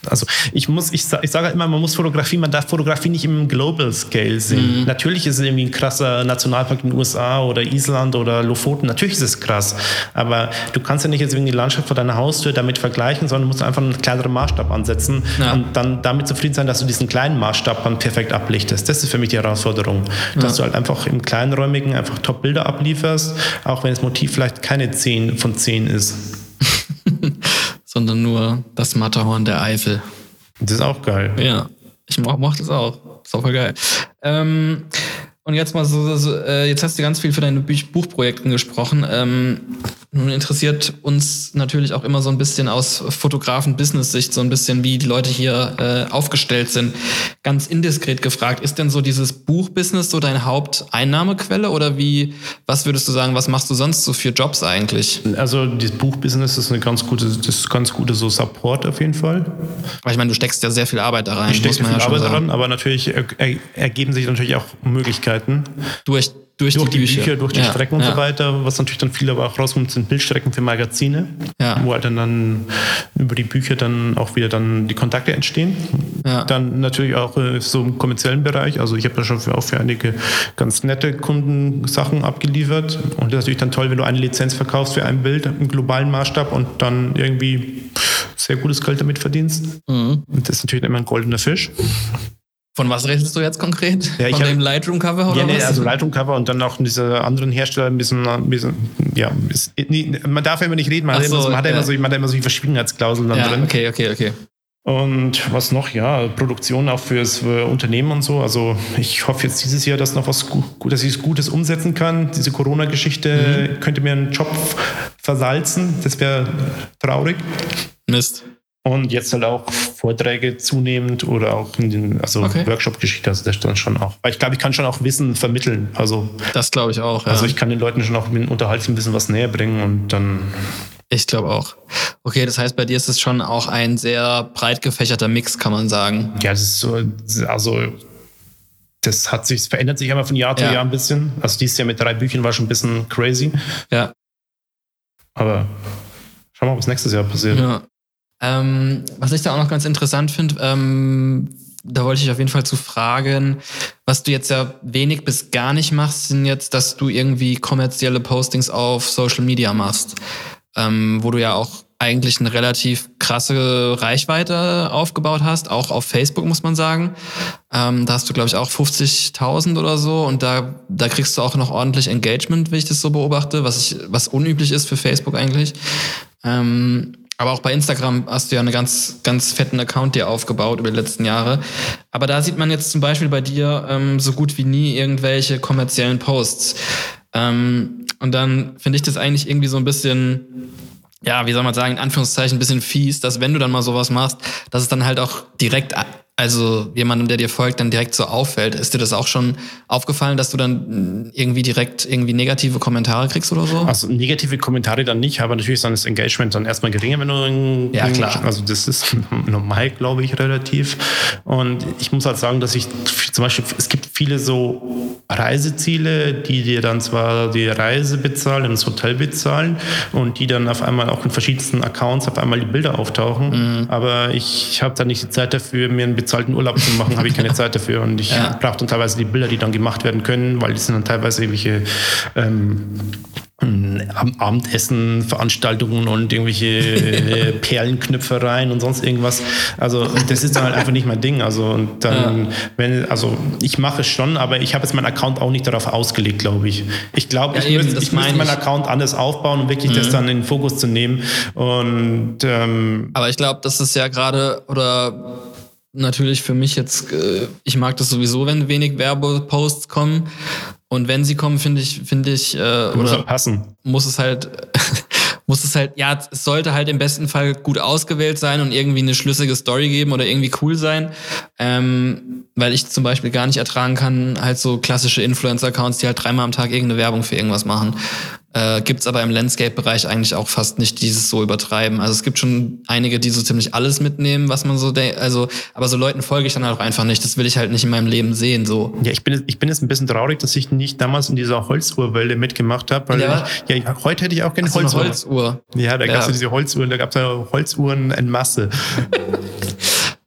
also ich muss, ich, ich sage immer, man muss Fotografie, man darf Fotografie nicht im Global Scale sehen. Mhm. Natürlich ist es irgendwie ein krasser Nationalpark in den USA oder Island oder Lofoten, natürlich ist es krass. Aber du kannst ja nicht jetzt irgendwie die Landschaft vor deiner Haustür damit vergleichen, sondern musst einfach einen kleineren Maßstab ansetzen ja. und dann damit zufrieden sein, dass du diesen kleinen Maßstab dann perfekt ablichtest. Das ist für mich die Herausforderung. Dass ja. du halt einfach im kleinräumigen einfach Top-Bilder ablieferst, auch wenn das Motiv vielleicht keine 10 von 10 ist. Sondern nur das Matterhorn der Eifel. Das ist auch geil. Ja, ich mochte das auch. Ist auch voll geil. Ähm, und jetzt mal so, so äh, jetzt hast du ganz viel für deine Buchprojekten gesprochen. Ähm, nun interessiert uns natürlich auch immer so ein bisschen aus Fotografen-Business-Sicht, so ein bisschen, wie die Leute hier äh, aufgestellt sind. Ganz indiskret gefragt, ist denn so dieses Buchbusiness so deine Haupteinnahmequelle oder wie, was würdest du sagen, was machst du sonst so für Jobs eigentlich? Also das Buchbusiness ist eine ganz gute, das ist ganz gute so Support auf jeden Fall. Weil ich meine, du steckst ja sehr viel Arbeit da rein. Ich stecke viel ja Arbeit daran, aber natürlich ergeben sich natürlich auch Möglichkeiten. Durch durch, durch die, die, Bücher, Bücher durch die ja, Strecken und ja. so weiter. Was natürlich dann viel aber auch rauskommt, sind Bildstrecken für Magazine, ja. wo halt dann, dann über die Bücher dann auch wieder dann die Kontakte entstehen. Dann natürlich auch äh, so im kommerziellen Bereich. Also ich habe da schon für, auch für einige ganz nette Kunden Sachen abgeliefert. Und das ist natürlich dann toll, wenn du eine Lizenz verkaufst für ein Bild im globalen Maßstab und dann irgendwie sehr gutes Geld damit verdienst. Mhm. Und das ist natürlich immer ein goldener Fisch. Von was redest du jetzt konkret? Ja, Von dem Lightroom-Cover oder ja, nee, was? also Lightroom-Cover und dann auch diese anderen Hersteller ein bisschen, ein bisschen ja, ist, nee, man darf ja immer nicht reden, man, so, hat, immer, man, hat ja. immer so, man hat immer so die Verschwiegenheitsklauseln dann ja, drin. okay, okay, okay. Und was noch? Ja, Produktion auch fürs für Unternehmen und so. Also ich hoffe jetzt dieses Jahr, dass noch was dass ich Gutes umsetzen kann. Diese Corona-Geschichte mhm. könnte mir einen Job versalzen. Das wäre traurig. Mist. Und jetzt halt auch Vorträge zunehmend oder auch in den, also okay. Workshop-Geschichte, also das dann schon auch. Weil ich glaube, ich kann schon auch Wissen vermitteln. Also das glaube ich auch. Ja. Also ich kann den Leuten schon auch mit Unterhaltung ein bisschen was näher bringen und dann. Ich glaube auch. Okay, das heißt, bei dir ist es schon auch ein sehr breit gefächerter Mix, kann man sagen. Ja, das ist so, also das hat sich, verändert sich immer von Jahr zu ja. Jahr ein bisschen. Also dieses Jahr mit drei Büchern war schon ein bisschen crazy. Ja. Aber schauen wir mal, was nächstes Jahr passiert. Ja. Ähm, was ich da auch noch ganz interessant finde, ähm, da wollte ich auf jeden Fall zu fragen, was du jetzt ja wenig bis gar nicht machst, sind jetzt, dass du irgendwie kommerzielle Postings auf Social Media machst, ähm, wo du ja auch eigentlich eine relativ krasse Reichweite aufgebaut hast, auch auf Facebook muss man sagen. Ähm, da hast du, glaube ich, auch 50.000 oder so und da, da kriegst du auch noch ordentlich Engagement, wie ich das so beobachte, was, ich, was unüblich ist für Facebook eigentlich. Ähm, aber auch bei Instagram hast du ja einen ganz, ganz fetten Account dir aufgebaut über die letzten Jahre. Aber da sieht man jetzt zum Beispiel bei dir ähm, so gut wie nie irgendwelche kommerziellen Posts. Ähm, und dann finde ich das eigentlich irgendwie so ein bisschen, ja, wie soll man sagen, in Anführungszeichen ein bisschen fies, dass wenn du dann mal sowas machst, dass es dann halt auch direkt also jemandem, der dir folgt, dann direkt so auffällt. Ist dir das auch schon aufgefallen, dass du dann irgendwie direkt irgendwie negative Kommentare kriegst oder so? Also negative Kommentare dann nicht, aber natürlich ist dann das Engagement dann erstmal geringer, wenn du Ja, klar. Also das ist normal, glaube ich, relativ. Und ich muss halt sagen, dass ich zum Beispiel, es gibt viele so Reiseziele, die dir dann zwar die Reise bezahlen, das Hotel bezahlen und die dann auf einmal auch in verschiedensten Accounts auf einmal die Bilder auftauchen. Mhm. Aber ich habe da nicht die Zeit dafür, mir ein bezahlten Urlaub zu machen, habe ich keine Zeit dafür. Und ich ja. brauche dann teilweise die Bilder, die dann gemacht werden können, weil die sind dann teilweise irgendwelche ähm, Abendessen, Veranstaltungen und irgendwelche äh, Perlenknüpfereien und sonst irgendwas. Also das ist dann halt einfach nicht mein Ding. Also und dann, ja. wenn, also ich mache es schon, aber ich habe jetzt meinen Account auch nicht darauf ausgelegt, glaube ich. Ich glaube, ja, ich, eben, müsste, ich müsste meinen Account anders aufbauen, um wirklich mhm. das dann in den Fokus zu nehmen. Und ähm, aber ich glaube, das ist ja gerade oder natürlich für mich jetzt, äh, ich mag das sowieso, wenn wenig Werbeposts kommen. Und wenn sie kommen, finde ich, finde ich, äh, muss oder passen. muss es halt, muss es halt, ja, es sollte halt im besten Fall gut ausgewählt sein und irgendwie eine schlüssige Story geben oder irgendwie cool sein. Ähm, weil ich zum Beispiel gar nicht ertragen kann, halt so klassische Influencer-Accounts, die halt dreimal am Tag irgendeine Werbung für irgendwas machen. Äh, gibt's aber im Landscape-Bereich eigentlich auch fast nicht dieses so übertreiben. Also es gibt schon einige, die so ziemlich alles mitnehmen, was man so denkt. Also, aber so Leuten folge ich dann halt auch einfach nicht. Das will ich halt nicht in meinem Leben sehen. So. Ja, ich bin, ich bin jetzt ein bisschen traurig, dass ich nicht damals in dieser Holzuhrwelle mitgemacht habe. Weil Ja. ich, ja, heute hätte ich auch gerne Ach Holzuhr. Holzuhr. Ja, da gab es Ja. ja diese Holzuhren, da gab es ja Holzuhren in Masse.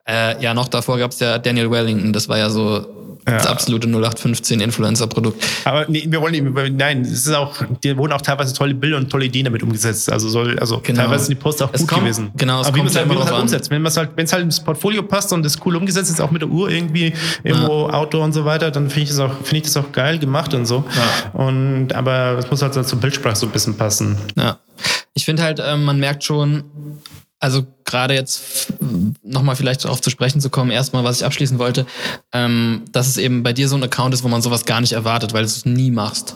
Äh, ja, noch davor gab's ja Daniel Wellington. Das war ja so das Ja. absolute 0815 Influencer-Produkt. Aber nee, wir wollen nicht, nein, es ist auch, die wurden auch teilweise tolle Bilder und tolle Ideen damit umgesetzt. Also soll, also Genau. teilweise sind die Posts auch Es gut kommt- gewesen. genau, es Aber wie kommt man es halt, ja wie immer man's halt drauf an. umsetzt. Wenn es halt, wenn es halt ins Portfolio passt und es cool umgesetzt ist, auch mit der Uhr irgendwie irgendwo Outdoor und so weiter, dann finde ich das auch, finde ich das auch geil gemacht und so. Und aber es muss halt zur Bildsprache so ein bisschen passen. Ja. Ich finde halt, ähm, man merkt schon, also gerade jetzt nochmal vielleicht darauf zu sprechen zu kommen, erstmal, was ich abschließen wollte, ähm, dass es eben bei dir so ein Account ist, wo man sowas gar nicht erwartet, weil du es nie machst.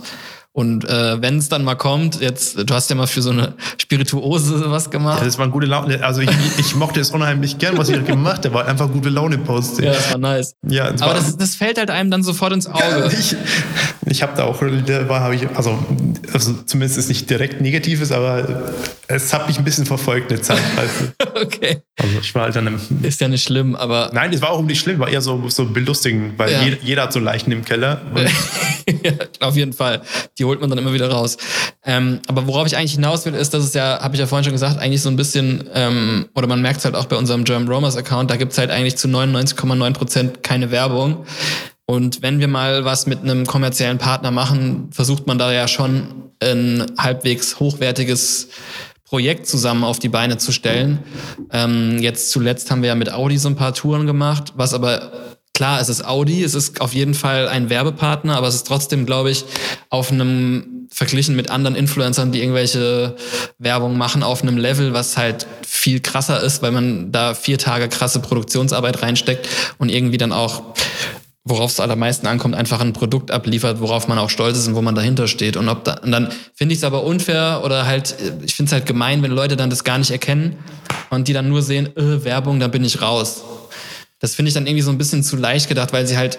Und äh, wenn es dann mal kommt, jetzt, du hast ja mal für so eine Spirituose was gemacht. Ja, das war eine gute Laune. Also ich, ich mochte es unheimlich gern, was ich gemacht habe. War einfach gute Laune Post. Ja, das war nice. Ja, es Aber war- das, das fällt halt einem dann sofort ins Auge. Ich, ich habe da auch, da war, habe ich, also, also zumindest ist nicht direkt Negatives, aber es hat mich ein bisschen verfolgt eine Zeit. Also, okay. also ich war halt dann im, Ist ja nicht schlimm, aber Nein, es war auch nicht schlimm, war eher so, so belustigend, weil Ja. jeder, jeder hat so Leichen im Keller. Ja, auf jeden Fall. Die holt man dann immer wieder raus. Ähm, aber worauf ich eigentlich hinaus will, ist, dass es ja, habe ich ja vorhin schon gesagt, eigentlich so ein bisschen, ähm, oder man merkt es halt auch bei unserem German Romers Account, da gibt's halt eigentlich zu 99,9 Prozent keine Werbung. Und wenn wir mal was mit einem kommerziellen Partner machen, versucht man da ja schon ein halbwegs hochwertiges Projekt zusammen auf die Beine zu stellen. Ähm, jetzt zuletzt haben wir ja mit Audi so ein paar Touren gemacht, was aber klar, es ist Audi, es ist auf jeden Fall ein Werbepartner, aber es ist trotzdem, glaube ich, auf einem verglichen mit anderen Influencern, die irgendwelche Werbung machen, auf einem Level, was halt viel krasser ist, weil man da vier Tage krasse Produktionsarbeit reinsteckt und irgendwie dann auch worauf es allermeisten ankommt, einfach ein Produkt abliefert, worauf man auch stolz ist und wo man dahinter steht. Und ob da, und dann finde ich es aber unfair oder halt, ich finde es halt gemein, wenn Leute dann das gar nicht erkennen und die dann nur sehen, äh, Werbung, da bin ich raus. Das finde ich dann irgendwie so ein bisschen zu leicht gedacht, weil sie halt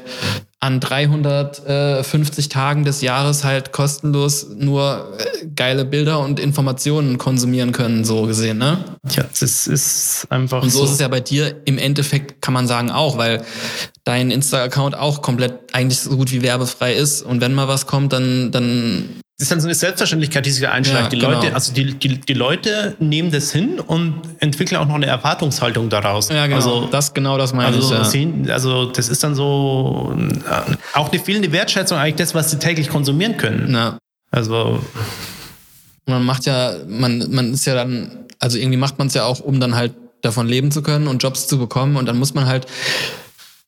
an 350 Tagen des Jahres halt kostenlos nur äh, geile Bilder und Informationen konsumieren können, so gesehen, ne? ja, das ist einfach Und so ist es ja bei dir im Endeffekt, kann man sagen, auch, weil dein Insta-Account auch komplett eigentlich so gut wie werbefrei ist. Und wenn mal was kommt, dann, dann Das ist dann so eine Selbstverständlichkeit, die sich da einschleicht. Ja, die genau. Leute, also die, die, die Leute nehmen das hin und entwickeln auch noch eine Erwartungshaltung daraus. ja, genau. Also, das genau das meine also, ich. Ja. sehen, also das ist dann so äh, auch eine fehlende Wertschätzung eigentlich das, was sie täglich konsumieren können. Ja. Also Man macht ja, man, man ist ja dann, also irgendwie macht man es ja auch, um dann halt davon leben zu können und Jobs zu bekommen. Und dann muss man halt,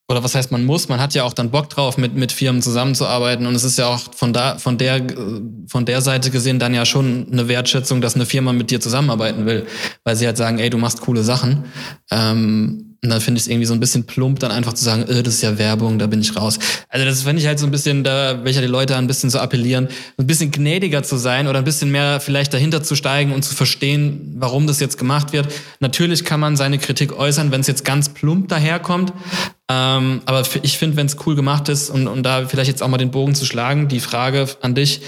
oder was heißt man muss, man hat ja auch dann Bock drauf, mit, mit Firmen zusammenzuarbeiten. Und es ist ja auch von da, von der, äh, von der Seite gesehen dann ja schon eine Wertschätzung, dass eine Firma mit dir zusammenarbeiten will. Weil sie halt sagen, ey, du machst coole Sachen. Ähm, und dann finde ich es irgendwie so ein bisschen plump, dann einfach zu sagen, äh, das ist ja Werbung, da bin ich raus. Also das finde ich halt so ein bisschen, da ja die Leute ein bisschen so appellieren, ein bisschen gnädiger zu sein oder ein bisschen mehr vielleicht dahinter zu steigen und zu verstehen, warum das jetzt gemacht wird. Natürlich kann man seine Kritik äußern, wenn es jetzt ganz plump daherkommt. Ähm, aber ich finde, wenn es cool gemacht ist und, und da vielleicht jetzt auch mal den Bogen zu schlagen, die Frage an dich,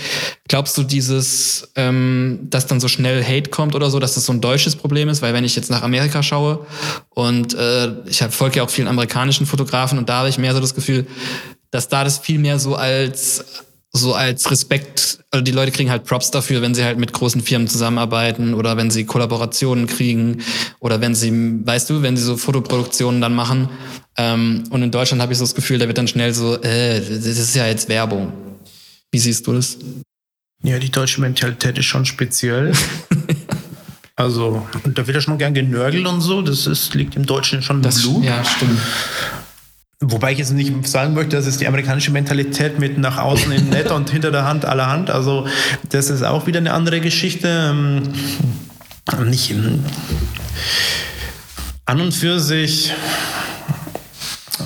glaubst du dieses, ähm, dass dann so schnell Hate kommt oder so, dass das so ein deutsches Problem ist? Weil wenn ich jetzt nach Amerika schaue und äh, ich folge ja auch vielen amerikanischen Fotografen und da habe ich mehr so das Gefühl, dass da das viel mehr so als so als Respekt, also die Leute kriegen halt Props dafür, wenn sie halt mit großen Firmen zusammenarbeiten oder wenn sie Kollaborationen kriegen oder wenn sie, weißt du, wenn sie so Fotoproduktionen dann machen. Ähm, und in Deutschland habe ich so das Gefühl, da wird dann schnell so, äh, das ist ja jetzt Werbung. Wie siehst du das? Ja, die deutsche Mentalität ist schon speziell. also, und da wird ja schon gern genörgelt und so. Das ist, liegt im Deutschen schon im Blut. ja, stimmt. Wobei ich jetzt nicht sagen möchte, dass es die amerikanische Mentalität mit nach außen in nett und hinter der Hand allerhand. Also, das ist auch wieder eine andere Geschichte. Ähm, Nicht ähm, an und für sich.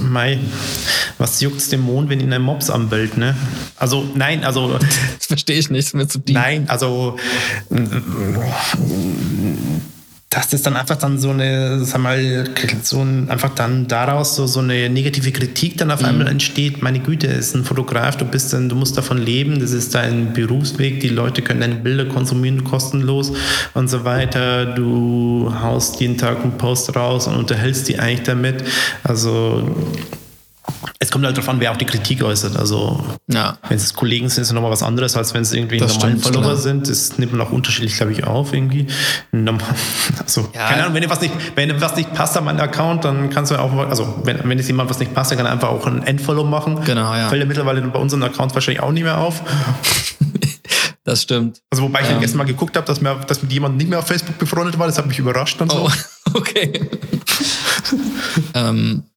Mei, was juckt's dem Mond, wenn ihn ein Mops anbellt, ne? Also, nein, also, Das verstehe ich nicht, ist mir zu deep. Nein, also dass das dann einfach dann so eine, sag mal, so ein, einfach dann daraus so, so eine negative Kritik dann auf einmal mhm. entsteht. Meine Güte, ist ein Fotograf, du bist dann, du musst davon leben, das ist dein Berufsweg, die Leute können deine Bilder konsumieren kostenlos und so weiter. Du haust jeden Tag einen Post raus und unterhältst die eigentlich damit. Also es kommt halt darauf an, wer auch die Kritik äußert. Also, ja. wenn es Kollegen sind, ist es nochmal was anderes, als wenn es irgendwie das normalen Follower klar. sind. Das nimmt man auch unterschiedlich, glaube ich, auf irgendwie. Also, ja. keine Ahnung, wenn dir was nicht, wenn was nicht passt an meinem Account, dann kannst du auch, also, wenn, wenn es jemand was nicht passt, dann kann er einfach auch ein Endfollow machen. Genau, ja. Fällt ja mittlerweile bei unseren Accounts wahrscheinlich auch nicht mehr auf. Das stimmt. Also wobei ich ähm. gestern mal geguckt habe, dass, dass mit jemandem nicht mehr auf Facebook befreundet war, das hat mich überrascht so. Oh, okay. ähm,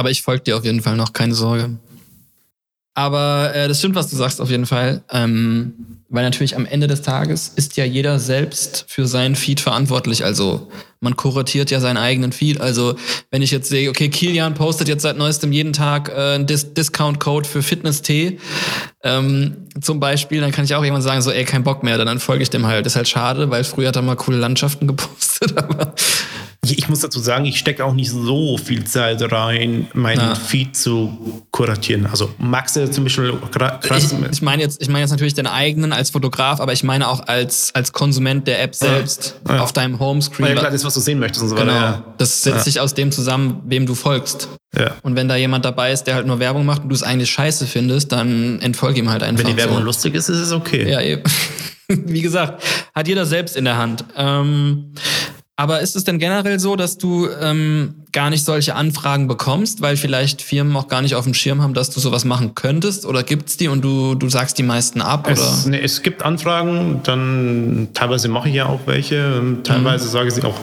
aber ich folge dir auf jeden Fall noch, keine Sorge. Aber äh, das stimmt, was du sagst, auf jeden Fall. Ähm, weil natürlich am Ende des Tages ist ja jeder selbst für seinen Feed verantwortlich. Also man kuratiert ja seinen eigenen Feed. Also wenn ich jetzt sehe, okay, Kilian postet jetzt seit neuestem jeden Tag äh, einen Dis Discount-Code für Fitness-Tee ähm, zum Beispiel, dann kann ich auch irgendwann sagen, so, ey, kein Bock mehr, dann folge ich dem halt. Das ist halt schade, weil früher hat er mal coole Landschaften gepostet, aber ich muss dazu sagen, ich stecke auch nicht so viel Zeit rein, meinen ja. Feed zu kuratieren. Also Max ist zum Beispiel krass. Ich, ich meine jetzt, ich meine jetzt natürlich deinen eigenen als Fotograf, aber ich meine auch als, als Konsument der App selbst ja. auf deinem Homescreen. Ja, klar, das, was du sehen möchtest und so weiter. Genau. Ja. Das setzt sich aus dem zusammen, wem du folgst. Ja. Und wenn da jemand dabei ist, der halt nur Werbung macht und du es eigentlich scheiße findest, dann entfolge ihm halt einfach. Wenn die Werbung so. lustig ist, ist es okay. Ja, eben. Wie gesagt, hat jeder selbst in der Hand. Ähm, aber ist es denn generell so, dass du ähm, gar nicht solche Anfragen bekommst, weil vielleicht Firmen auch gar nicht auf dem Schirm haben, dass du sowas machen könntest? Oder gibt's die und du, du sagst die meisten ab? Es, nee, es gibt Anfragen, dann teilweise mache ich ja auch welche, ähm, teilweise mhm. sage ich sie auch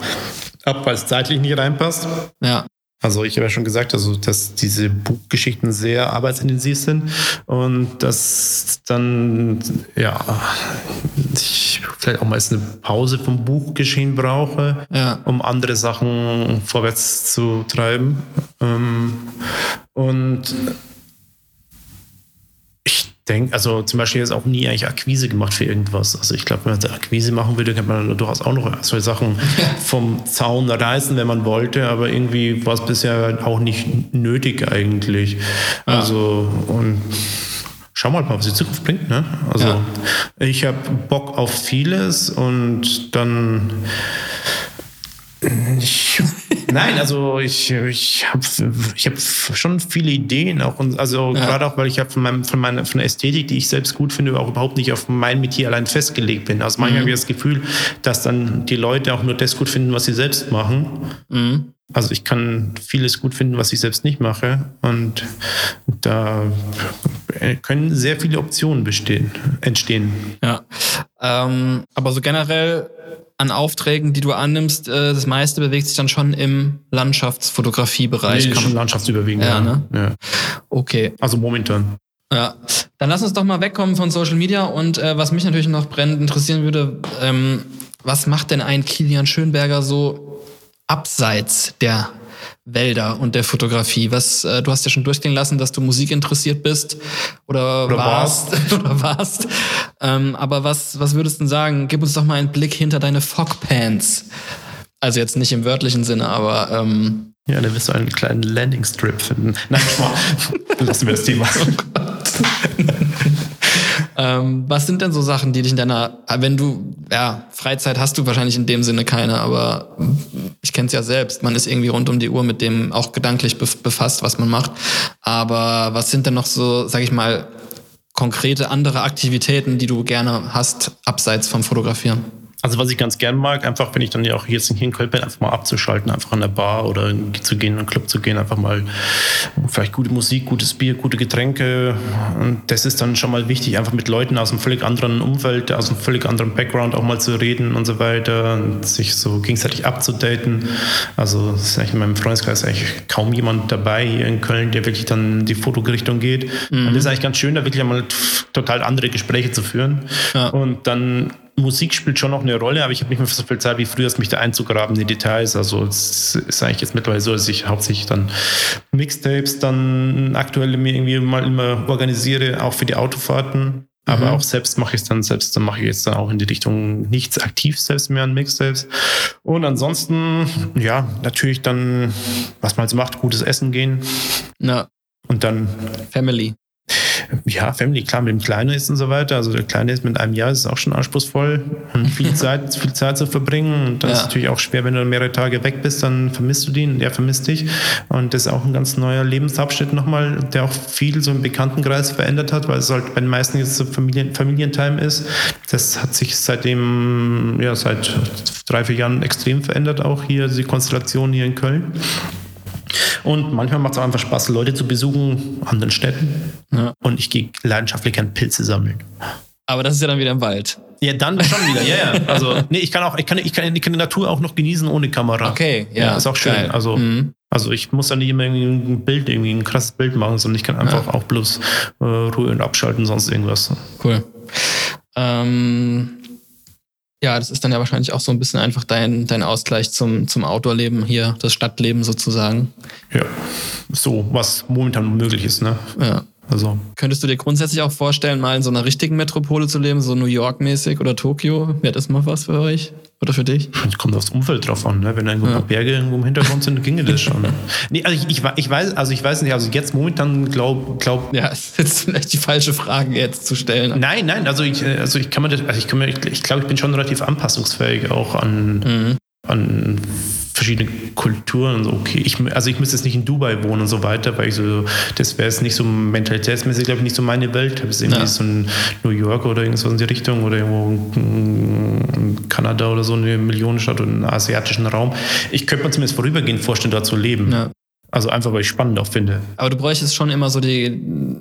ab, weil es zeitlich nicht reinpasst. Ja. Also ich habe ja schon gesagt, also dass diese Buchgeschichten sehr arbeitsintensiv sind und dass dann ja ich vielleicht auch mal eine Pause vom Buchgeschehen brauche, ja. um andere Sachen vorwärts zu treiben. Ähm, und denke, also zum Beispiel jetzt auch nie eigentlich Akquise gemacht für irgendwas. Also ich glaube, wenn man Akquise machen würde, könnte man durchaus auch noch solche Sachen vom Zaun reißen, wenn man wollte, aber irgendwie war es bisher auch nicht nötig eigentlich. Ja. Also und schau mal, was die Zukunft bringt. Ne? Also ja. ich habe Bock auf vieles und dann ich, nein, also ich, ich habe ich hab schon viele Ideen auch. Und also ja. gerade auch, weil ich von, meinem, von, meiner, von der Ästhetik, die ich selbst gut finde, auch überhaupt nicht auf mein Metier allein festgelegt bin. Also manchmal mhm. habe ich das Gefühl, dass dann die Leute auch nur das gut finden, was sie selbst machen. Mhm. Also ich kann vieles gut finden, was ich selbst nicht mache. Und da können sehr viele Optionen bestehen, entstehen. Ja. Ähm, aber so generell an Aufträgen, die du annimmst, äh, das meiste bewegt sich dann schon im Landschaftsfotografiebereich. Nee, schon landschaftsüberwiegend. Ja, ja, ne? Ja. Okay. Also momentan. Ja, dann lass uns doch mal wegkommen von Social Media und äh, was mich natürlich noch brennend interessieren würde, ähm, was macht denn ein Kilian Schönberger so abseits der Wälder und der Fotografie. Was, äh, du hast ja schon durchgehen lassen, dass du Musik interessiert bist oder, oder warst. oder warst. Ähm, aber was, was würdest du denn sagen? Gib uns doch mal einen Blick hinter deine Fogpants. Also jetzt nicht im wörtlichen Sinne, aber ähm, ja, dann wirst du einen kleinen Landingstrip finden. Nein, lassen wir das Thema. Oh. Ähm, was sind denn so Sachen, die dich in deiner, wenn du, ja, Freizeit hast du wahrscheinlich in dem Sinne keine, aber ich kenne es ja selbst, man ist irgendwie rund um die Uhr mit dem auch gedanklich befasst, was man macht. Aber was sind denn noch so, sag ich mal, konkrete andere Aktivitäten, die du gerne hast, abseits vom Fotografieren? Also was ich ganz gern mag, einfach wenn ich dann ja auch jetzt hier in Köln bin, einfach mal abzuschalten, einfach an der Bar oder zu gehen, in einen Club zu gehen, einfach mal vielleicht gute Musik, gutes Bier, gute Getränke. Und das ist dann schon mal wichtig, einfach mit Leuten aus einem völlig anderen Umfeld, aus einem völlig anderen Background auch mal zu reden und so weiter und sich so gegenseitig abzudaten. Also ist eigentlich in meinem Freundeskreis eigentlich kaum jemand dabei hier in Köln, der wirklich dann in die Fotogerichtung geht. Mhm. Und das ist eigentlich ganz schön, da wirklich einmal total andere Gespräche zu führen. Ja. Und dann Musik spielt schon noch eine Rolle, aber ich habe nicht mehr so viel Zeit wie früher, mich da einzugraben in die Details. Also es ist eigentlich jetzt mittlerweile so, dass ich hauptsächlich dann Mixtapes dann aktuell mir irgendwie mal immer organisiere, auch für die Autofahrten. Aber mhm. auch selbst mache ich es dann selbst, dann mache ich jetzt dann auch in die Richtung nichts aktiv selbst mehr an Mixtapes. Und ansonsten, ja, natürlich dann, was man jetzt macht, gutes Essen gehen. Ja. Und dann. Family. Ja, Family, klar, mit dem Kleinen ist und so weiter. Also der Kleine ist mit einem Jahr, ist auch schon anspruchsvoll, viel Zeit, viel Zeit zu verbringen. Und das ja. ist natürlich auch schwer, wenn du mehrere Tage weg bist, dann vermisst du ihn, der vermisst dich. Und das ist auch ein ganz neuer Lebensabschnitt nochmal, der auch viel so im Bekanntenkreis verändert hat, weil es halt bei den meisten jetzt so Familien, Familientime ist. Das hat sich seitdem, ja, seit drei, vier Jahren extrem verändert, auch hier die Konstellation hier in Köln. Und manchmal macht es auch einfach Spaß, Leute zu besuchen, anderen Städten. Ja. Und ich gehe leidenschaftlich gern Pilze sammeln. Aber das ist ja dann wieder im Wald. Ja, dann schon wieder, ja, ja. Also, nee, ich kann auch, ich kann, ich kann, ich kann die Natur auch noch genießen ohne Kamera. Okay, ja. ja ist auch schön. Geil. Also, mhm. also ich muss da nicht immer irgendwie ein Bild, irgendwie ein krasses Bild machen, sondern ich kann einfach ja. auch bloß äh, Ruhe und abschalten, sonst irgendwas. Cool. Ähm, ja, das ist dann ja wahrscheinlich auch so ein bisschen einfach dein, dein Ausgleich zum, zum Outdoor-Leben hier, das Stadtleben sozusagen. Ja, so, was momentan möglich ist, ne? Ja. Also. Könntest du dir grundsätzlich auch vorstellen, mal in so einer richtigen Metropole zu leben, so New York-mäßig oder Tokio? Wäre das mal was für euch oder für dich? Es kommt aufs Umfeld drauf an, ne? Wenn da irgendwo ja. Berge irgendwo im Hintergrund sind, ginge das schon. nee, also ich, ich, ich, weiß, also ich weiß nicht, also jetzt momentan glaub, glaub. Ja, es ist jetzt vielleicht die falsche Frage jetzt zu stellen. Nein, nein, also ich, also ich kann mir das, also ich kann mir, ich, ich glaube, ich bin schon relativ anpassungsfähig auch an, mhm. an verschiedene Kulturen. So, okay, ich, also ich müsste jetzt nicht in Dubai wohnen und so weiter, weil ich so, das wäre jetzt nicht so mentalitätsmäßig, glaube ich, nicht so meine Welt. Das ist irgendwie ja. so ein New York oder irgendwas in die Richtung oder irgendwo in Kanada oder so eine Millionenstadt oder einen asiatischen Raum. Ich könnte mir zumindest vorübergehend vorstellen, dort zu leben. Ja. Also einfach, weil ich spannend auch finde. Aber du bräuchtest schon immer so die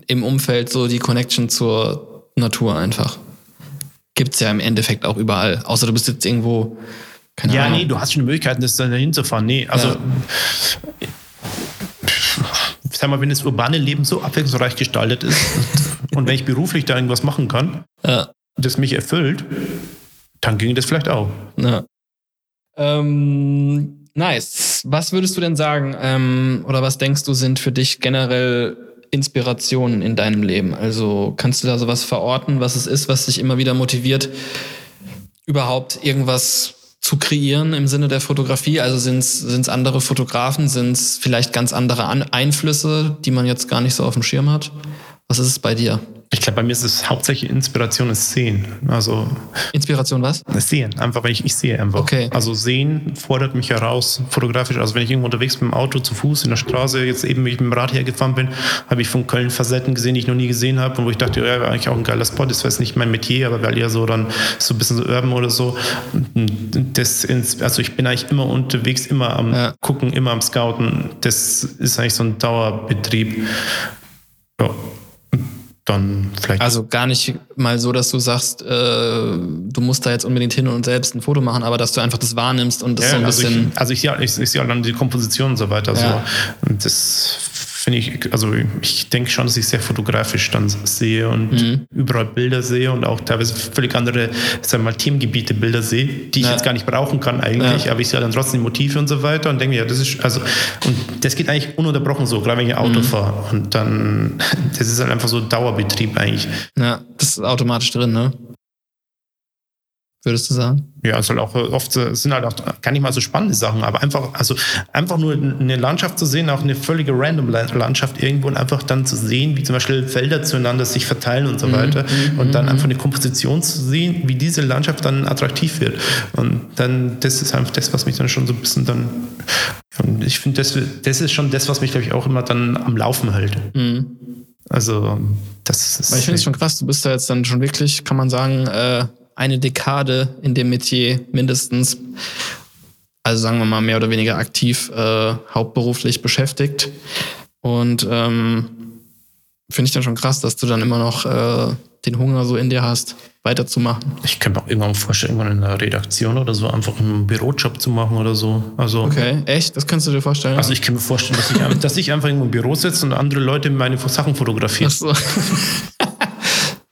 im Umfeld so die Connection zur Natur einfach. Gibt es ja im Endeffekt auch überall. Außer du bist jetzt irgendwo keine ja, Ahnung. nee, du hast schon Möglichkeiten, das da hinzufahren. Nee, also. Ja. Sag mal, wenn das urbane Leben so abwechslungsreich gestaltet ist und, wenn ich beruflich da irgendwas machen kann, ja. das mich erfüllt, dann ging das vielleicht auch. Ja. Ähm, nice. Was würdest du denn sagen ähm, oder was denkst du sind für dich generell Inspirationen in deinem Leben? Also kannst du da sowas verorten, was es ist, was dich immer wieder motiviert, überhaupt irgendwas zu kreieren im Sinne der Fotografie? Also sind es andere Fotografen, sind es vielleicht ganz andere An Einflüsse, die man jetzt gar nicht so auf dem Schirm hat? Was ist es bei dir? Ich glaube, bei mir ist es hauptsächlich Inspiration ist Sehen. Also Inspiration was? Sehen, einfach weil ich, ich sehe einfach. Okay. Also Sehen fordert mich heraus, fotografisch. Also wenn ich irgendwo unterwegs bin, im Auto, zu Fuß, in der Straße, jetzt eben, wie ich mit dem Rad hergefahren bin, habe ich von Köln Facetten gesehen, die ich noch nie gesehen habe und wo ich dachte, ja, wäre eigentlich auch ein geiler Spot. Das wäre nicht mein Metier, aber wäre eher so dann so ein bisschen so urban oder so. Das, also ich bin eigentlich immer unterwegs, immer am ja. Gucken, immer am Scouten. Das ist eigentlich so ein Dauerbetrieb. Ja dann vielleicht. Also gar nicht mal so, dass du sagst, äh, du musst da jetzt unbedingt hin und selbst ein Foto machen, aber dass du einfach das wahrnimmst und das ja, so ein also bisschen. Ich, also ich sehe ich, ich seh dann die Komposition und so weiter. Ja. So. Und das finde ich, also ich denke schon, dass ich sehr fotografisch dann sehe und mhm. überall Bilder sehe und auch teilweise völlig andere, sagen wir mal, Themengebiete Bilder sehe, die ich ja. jetzt gar nicht brauchen kann eigentlich, ja. aber ich sehe dann trotzdem Motive und so weiter und denke, ja, das ist, also, und das geht eigentlich ununterbrochen so, gerade wenn ich Auto mhm. fahre und dann, das ist halt einfach so Dauerbetrieb eigentlich. Ja, das ist automatisch drin, ne? Würdest du sagen? Ja, es halt auch oft sind halt auch gar nicht mal so spannende Sachen, aber einfach, also einfach nur eine Landschaft zu sehen, auch eine völlige random Landschaft irgendwo und einfach dann zu sehen, wie zum Beispiel Felder zueinander sich verteilen und so mhm, weiter mhm, und dann mhm. einfach eine Komposition zu sehen, wie diese Landschaft dann attraktiv wird. Und dann, das ist einfach das, was mich dann schon so ein bisschen dann, ich finde, das, das ist schon das, was mich, glaube ich, auch immer dann am Laufen hält. Mhm. Also, das ist. Weil ich finde es schon krass, du bist da jetzt dann schon wirklich, kann man sagen, äh, eine Dekade in dem Metier mindestens, also sagen wir mal mehr oder weniger aktiv, äh, hauptberuflich beschäftigt. Und ähm, finde ich dann schon krass, dass du dann immer noch äh, den Hunger so in dir hast, weiterzumachen. Ich könnte mir auch irgendwann vorstellen, irgendwann in der Redaktion oder so einfach einen Bürojob zu machen oder so. Also, okay, echt? Das kannst du dir vorstellen? Also ich kann mir vorstellen, dass ich, dass ich einfach irgendwo im Büro sitze und andere Leute meine Sachen fotografieren. Ach so.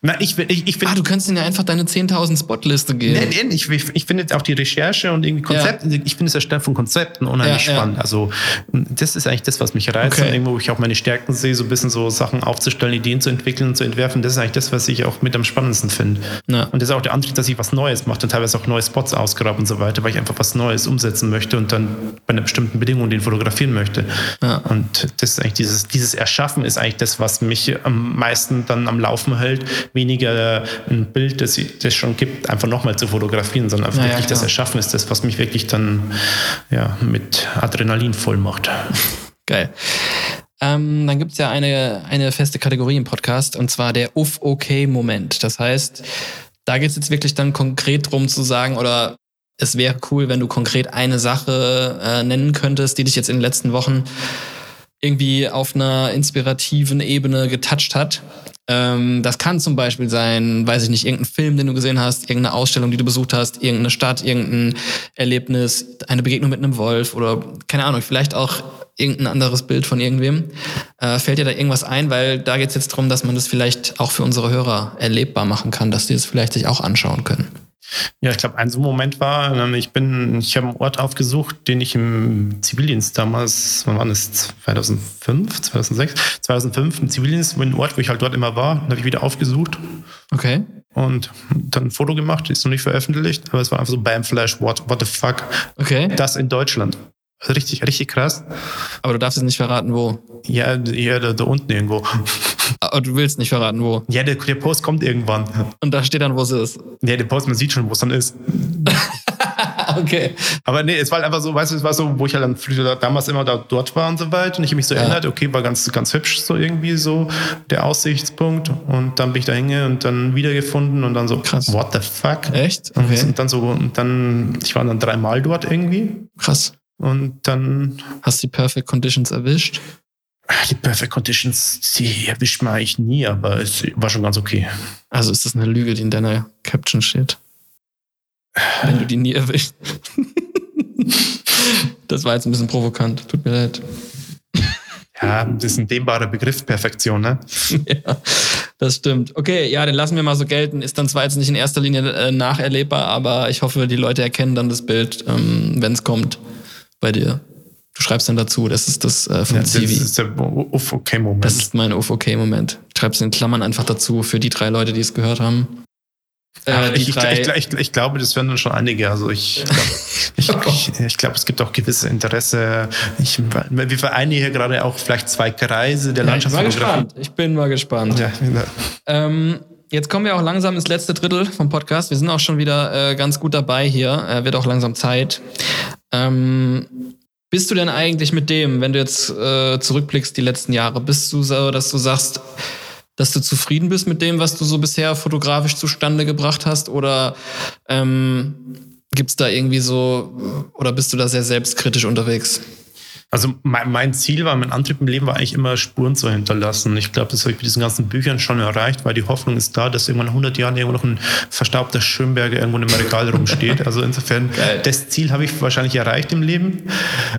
Na, ich, ich, ich find, ah, du kannst ihnen ja einfach deine 10.000 Spotliste geben. Nee, nee, ich, ich finde auch die Recherche und irgendwie Konzepte, ja. ich finde das Erstellen von Konzepten unheimlich ja, spannend. Ja. Also, das ist eigentlich das, was mich reizt okay. und irgendwo, wo ich auch meine Stärken sehe, so ein bisschen so Sachen aufzustellen, Ideen zu entwickeln und zu entwerfen. Das ist eigentlich das, was ich auch mit am spannendsten finde. Und das ist auch der Antrieb, dass ich was Neues mache und teilweise auch neue Spots ausgrabe und so weiter, weil ich einfach was Neues umsetzen möchte und dann bei einer bestimmten Bedingung den fotografieren möchte. Und das ist eigentlich dieses, dieses Erschaffen ist eigentlich das, was mich am meisten dann am Laufen hält weniger ein Bild, das es schon gibt, einfach nochmal zu fotografieren, sondern einfach ja, wirklich ja, das Erschaffen ist das, was mich wirklich dann ja, mit Adrenalin voll macht. Geil. Ähm, dann gibt es ja eine, eine feste Kategorie im Podcast und zwar der Uff-Okay-Moment. Das heißt, da geht es jetzt wirklich dann konkret drum zu sagen, oder es wäre cool, wenn du konkret eine Sache äh, nennen könntest, die dich jetzt in den letzten Wochen irgendwie auf einer inspirativen Ebene getoucht hat. Ähm, das kann zum Beispiel sein, weiß ich nicht, irgendein Film, den du gesehen hast, irgendeine Ausstellung, die du besucht hast, irgendeine Stadt, irgendein Erlebnis, eine Begegnung mit einem Wolf oder keine Ahnung, vielleicht auch irgendein anderes Bild von irgendwem. Äh, fällt dir da irgendwas ein? Weil da geht es jetzt darum, dass man das vielleicht auch für unsere Hörer erlebbar machen kann, dass die es das vielleicht sich auch anschauen können. Ja, ich glaube, ein so Moment war, ähm, ich bin, ich habe einen Ort aufgesucht, den ich im Zivildienst damals, wann war das? 2005, 2006, 2005 im Zivildienst, ein Ort, wo ich halt dort immer war, habe ich wieder aufgesucht. Okay. Und dann ein Foto gemacht, ist noch nicht veröffentlicht, aber es war einfach so Bam Flash, what, what the fuck. Okay. Das in Deutschland. Richtig, richtig krass. Aber du darfst es nicht verraten, wo. Ja, ja da, da unten irgendwo. Aber du willst nicht verraten, wo. Ja, der, der Post kommt irgendwann. Und da steht dann, wo es ist. Ja, der Post, man sieht schon, wo es dann ist. okay. Aber nee, es war halt einfach so, weißt du, es war so, wo ich halt dann damals immer da, dort war und so weiter. Und ich mich so ja. erinnert, okay, war ganz, ganz hübsch so irgendwie so der Aussichtspunkt. Und dann bin ich da hinge und dann wiedergefunden und dann so, krass. What the fuck? Echt? Okay. Und dann so, und dann, ich war dann dreimal dort irgendwie. Krass. Und dann. Hast du die Perfect Conditions erwischt? Die Perfect Conditions, die erwischt man eigentlich nie, aber es war schon ganz okay. Also ist das eine Lüge, die in deiner Caption steht? Wenn du die nie erwischt. das war jetzt ein bisschen provokant, tut mir leid. Ja, das ist ein dehnbarer Begriff, Perfektion, ne? ja, das stimmt. Okay, ja, den lassen wir mal so gelten. Ist dann zwar jetzt nicht in erster Linie äh, nacherlebbar, aber ich hoffe, die Leute erkennen dann das Bild, ähm, wenn es kommt bei dir. Du schreibst dann dazu, das ist das äh, vom ja, Zivi. Das ist der UFOK-Moment. Das ist mein UFOK-Moment. Schreibst in Klammern einfach dazu für die drei Leute, die es gehört haben. Äh, ich, ich, ich, ich, glaube, das werden dann schon einige. Also ich glaube, glaub, es gibt auch gewisse Interesse. wir vereinen hier gerade auch vielleicht zwei Kreise der ja, Landschaftsfotografie. Ich bin mal gespannt. Ja, ähm, jetzt kommen wir auch langsam ins letzte Drittel vom Podcast. Wir sind auch schon wieder äh, ganz gut dabei hier. Äh, wird auch langsam Zeit. Ähm, bist du denn eigentlich mit dem, wenn du jetzt äh, zurückblickst die letzten Jahre, bist du so, dass du sagst, dass du zufrieden bist mit dem, was du so bisher fotografisch zustande gebracht hast? Oder ähm, gibt es da irgendwie so, oder bist du da sehr selbstkritisch unterwegs? Also mein, mein, Ziel war, mein Antrieb im Leben war eigentlich immer Spuren zu hinterlassen. Ich glaube, das habe ich mit diesen ganzen Büchern schon erreicht, weil die Hoffnung ist da, dass irgendwann in 100 Jahren irgendwo noch ein verstaubter Schönberger irgendwo im Regal rumsteht. Also insofern, Geil. das Ziel habe ich wahrscheinlich erreicht im Leben.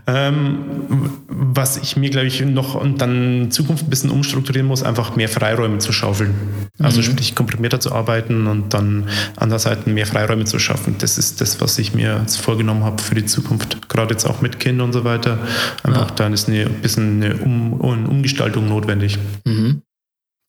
Ähm, was ich mir, glaube ich, noch und dann in Zukunft ein bisschen umstrukturieren muss, einfach mehr Freiräume zu schaufeln. Also mhm. sprich komprimierter zu arbeiten und dann andererseits mehr Freiräume zu schaffen. Das ist das, was ich mir jetzt vorgenommen habe für die Zukunft. Gerade jetzt auch mit Kindern und so weiter Einfach ja. dann ist eine bisschen eine, um, eine Umgestaltung notwendig. Mhm.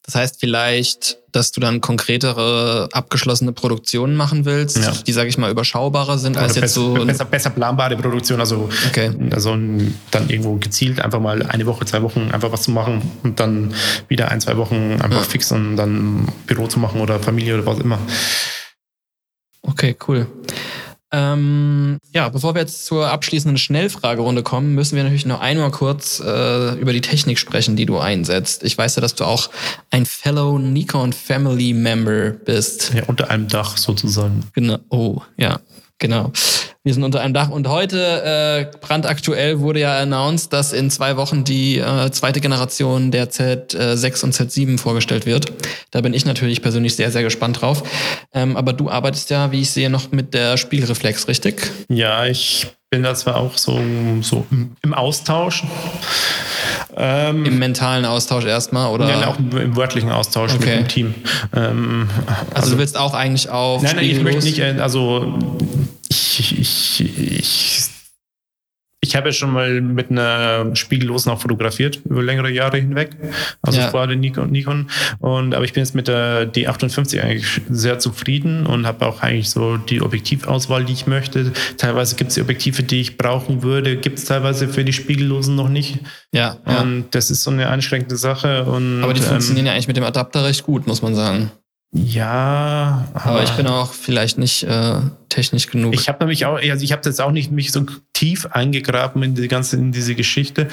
Das heißt vielleicht, dass du dann konkretere, abgeschlossene Produktionen machen willst, ja. die, sage ich mal, überschaubarer sind als jetzt so. Besser, besser planbare Produktion, also, okay. also dann irgendwo gezielt einfach mal eine Woche, zwei Wochen einfach was zu machen und dann wieder ein, zwei Wochen einfach ja. fix und dann Büro zu machen oder Familie oder was immer. Okay, cool. Ähm, ja, bevor wir jetzt zur abschließenden Schnellfragerunde kommen, müssen wir natürlich noch einmal kurz äh, über die Technik sprechen, die du einsetzt. Ich weiß ja, dass du auch ein Fellow Nikon Family Member bist. Ja, unter einem Dach sozusagen. Genau. Oh, ja. Genau. Wir sind unter einem Dach. Und heute, äh, brandaktuell, wurde ja announced, dass in zwei Wochen die äh, zweite Generation der Z6 und Z7 vorgestellt wird. Da bin ich natürlich persönlich sehr, sehr gespannt drauf. Ähm, aber du arbeitest ja, wie ich sehe, noch mit der Spielreflex, richtig? Ja, ich bin da zwar auch so, so im Austausch. Ähm, Im mentalen Austausch erstmal oder? Nein, auch im wörtlichen Austausch okay. mit dem Team. Ähm, also, also, du willst auch eigentlich auf. Nein, nein, ich möchte nicht, äh, also ich, ich, ich ich habe ja schon mal mit einer Spiegellosen auch fotografiert über längere Jahre hinweg. Also ja. vor der Nikon, Nikon. Und aber ich bin jetzt mit der D58 eigentlich sehr zufrieden und habe auch eigentlich so die Objektivauswahl, die ich möchte. Teilweise gibt es die Objektive, die ich brauchen würde, gibt es teilweise für die Spiegellosen noch nicht. Ja. Und das ist so eine einschränkende Sache. Und, aber die funktionieren ähm, ja eigentlich mit dem Adapter recht gut, muss man sagen. Ja, aber, aber ich bin auch vielleicht nicht äh, technisch genug. Ich habe nämlich auch, also ich habe jetzt auch nicht mich so tief eingegraben in die ganze in diese Geschichte,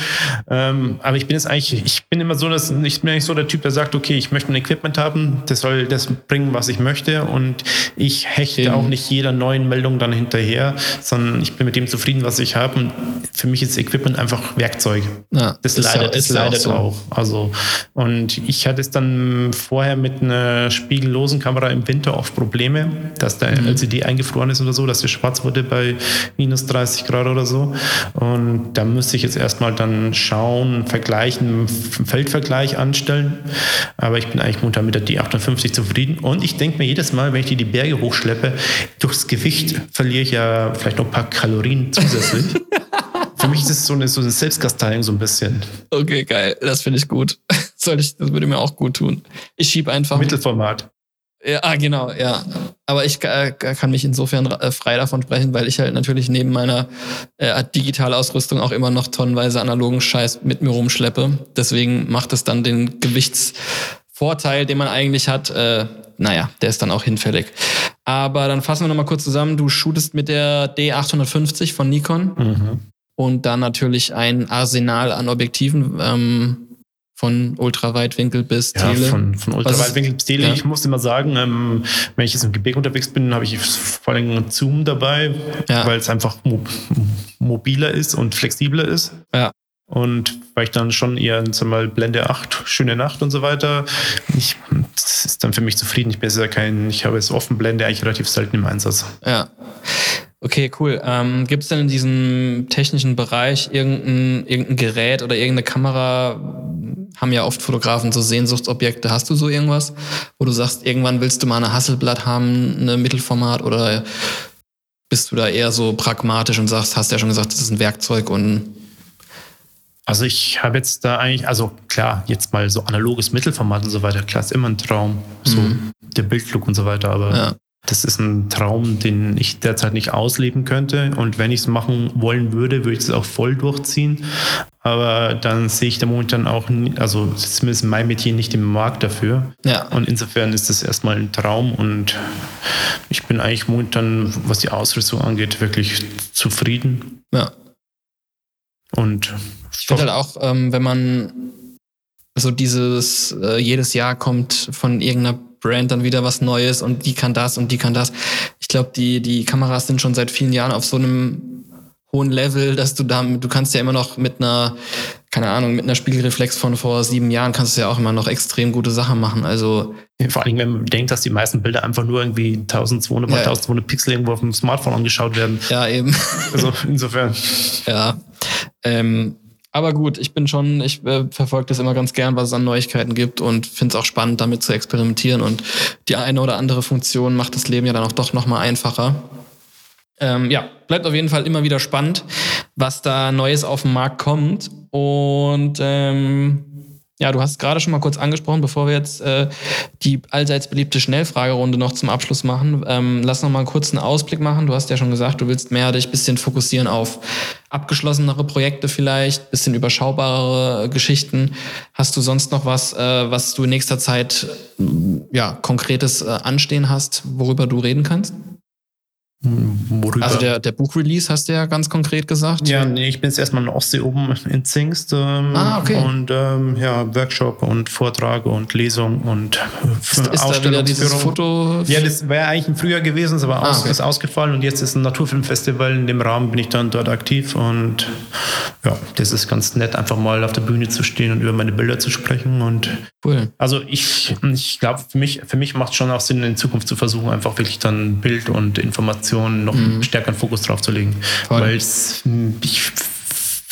ähm, aber ich bin jetzt eigentlich, ich bin immer so, dass ich bin eigentlich so der Typ, der sagt, okay, ich möchte ein Equipment haben, das soll das bringen, was ich möchte, und ich hechte Eben. auch nicht jeder neuen Meldung dann hinterher, sondern ich bin mit dem zufrieden, was ich habe. Und für mich ist Equipment einfach Werkzeug. Ja, das leidet, ja, das leidet auch, so. auch. Also und ich hatte es dann vorher mit einer spiegellosen Kamera im Winter oft Probleme, dass der mhm. LCD eingefroren geworden ist oder so, dass es schwarz wurde bei minus 30 Grad oder so. Und da müsste ich jetzt erstmal dann schauen, vergleichen, Feldvergleich anstellen. Aber ich bin eigentlich momentan mit der D58 zufrieden. Und ich denke mir jedes Mal, wenn ich die, die Berge hochschleppe, durchs Gewicht verliere ich ja vielleicht noch ein paar Kalorien zusätzlich. Für mich ist es so eine, so eine Selbstkasteiung so ein bisschen. Okay, geil. Das finde ich gut. Soll ich, das würde mir auch gut tun. Ich schiebe einfach. Mittelformat. Ja, ah, genau, ja. Aber ich äh, kann mich insofern äh, frei davon sprechen, weil ich halt natürlich neben meiner äh, Digitalausrüstung auch immer noch tonnenweise analogen Scheiß mit mir rumschleppe. Deswegen macht es dann den Gewichtsvorteil, den man eigentlich hat, äh, naja, der ist dann auch hinfällig. Aber dann fassen wir nochmal kurz zusammen. Du shootest mit der D850 von Nikon. Mhm. Und dann natürlich ein Arsenal an Objektiven. Ähm, von Ultraweitwinkel bis ja, Tele. Von, von Ultraweitwinkel bis Tele. Ja. Ich muss immer sagen, ähm, wenn ich jetzt im Gebirge unterwegs bin, habe ich vor allem Zoom dabei, ja. weil es einfach mo mobiler ist und flexibler ist. Ja. Und weil ich dann schon eher, sag mal, Blende 8, schöne Nacht und so weiter, ich, das ist dann für mich zufrieden. Ich bin ja kein, ich habe jetzt offen Blende eigentlich relativ selten im Einsatz. Ja. Okay, cool. Ähm, Gibt es denn in diesem technischen Bereich irgendein, irgendein Gerät oder irgendeine Kamera, haben ja oft Fotografen so Sehnsuchtsobjekte. Hast du so irgendwas, wo du sagst, irgendwann willst du mal eine Hasselblatt haben, eine Mittelformat oder bist du da eher so pragmatisch und sagst, hast ja schon gesagt, das ist ein Werkzeug und also ich habe jetzt da eigentlich, also klar, jetzt mal so analoges Mittelformat und so weiter, klar, ist immer ein Traum, so mhm. der Bildlook und so weiter, aber ja. Das ist ein Traum, den ich derzeit nicht ausleben könnte. Und wenn ich es machen wollen würde, würde ich es auch voll durchziehen. Aber dann sehe ich da momentan auch, also zumindest mein Metier nicht im Markt dafür. Ja. Und insofern ist das erstmal ein Traum. Und ich bin eigentlich momentan, was die Ausrüstung angeht, wirklich zufrieden. Ja. Und ich finde halt auch, ähm, wenn man so dieses äh, jedes Jahr kommt von irgendeiner Brand dann wieder was Neues und die kann das und die kann das. Ich glaube, die, die Kameras sind schon seit vielen Jahren auf so einem hohen Level, dass du da, du kannst ja immer noch mit einer, keine Ahnung, mit einer Spiegelreflex von vor sieben Jahren kannst du ja auch immer noch extrem gute Sachen machen. Also vor allem, wenn man denkt, dass die meisten Bilder einfach nur irgendwie 1200 mal ja. 1200 Pixel irgendwo auf dem Smartphone angeschaut werden. Ja, eben. Also insofern. ja. Ähm, aber gut, ich bin schon, ich äh, verfolge das immer ganz gern, was es an Neuigkeiten gibt und finde es auch spannend, damit zu experimentieren. Und die eine oder andere Funktion macht das Leben ja dann auch doch nochmal einfacher. Ähm, ja, bleibt auf jeden Fall immer wieder spannend, was da Neues auf den Markt kommt. Und ähm, ja, du hast gerade schon mal kurz angesprochen, bevor wir jetzt äh, die allseits beliebte Schnellfragerunde noch zum Abschluss machen. Ähm, lass noch mal einen kurzen Ausblick machen. Du hast ja schon gesagt, du willst mehr dich bisschen fokussieren auf abgeschlossenere Projekte vielleicht, bisschen überschaubarere Geschichten. Hast du sonst noch was, äh, was du in nächster Zeit ja konkretes äh, anstehen hast, worüber du reden kannst? Worüber? Also der, der Buchrelease hast du ja ganz konkret gesagt. Ja, nee, ich bin jetzt erstmal in Ostsee oben in Zingst. Ähm, ah, okay. Und ähm, ja, Workshop und Vortrag und Lesung und ist, ist da wieder dieses Foto? Ja, das wäre eigentlich im Frühjahr gewesen, ist aber ah, aus, okay. ist ausgefallen und jetzt ist ein Naturfilmfestival. In dem Rahmen bin ich dann dort aktiv und ja, das ist ganz nett, einfach mal auf der Bühne zu stehen und über meine Bilder zu sprechen. Und cool. Also ich, ich glaube, für mich, für mich macht es schon auch Sinn, in Zukunft zu versuchen, einfach wirklich dann Bild und Information Kommunikation noch mhm. stärker einen Fokus drauf zu legen. Weil ich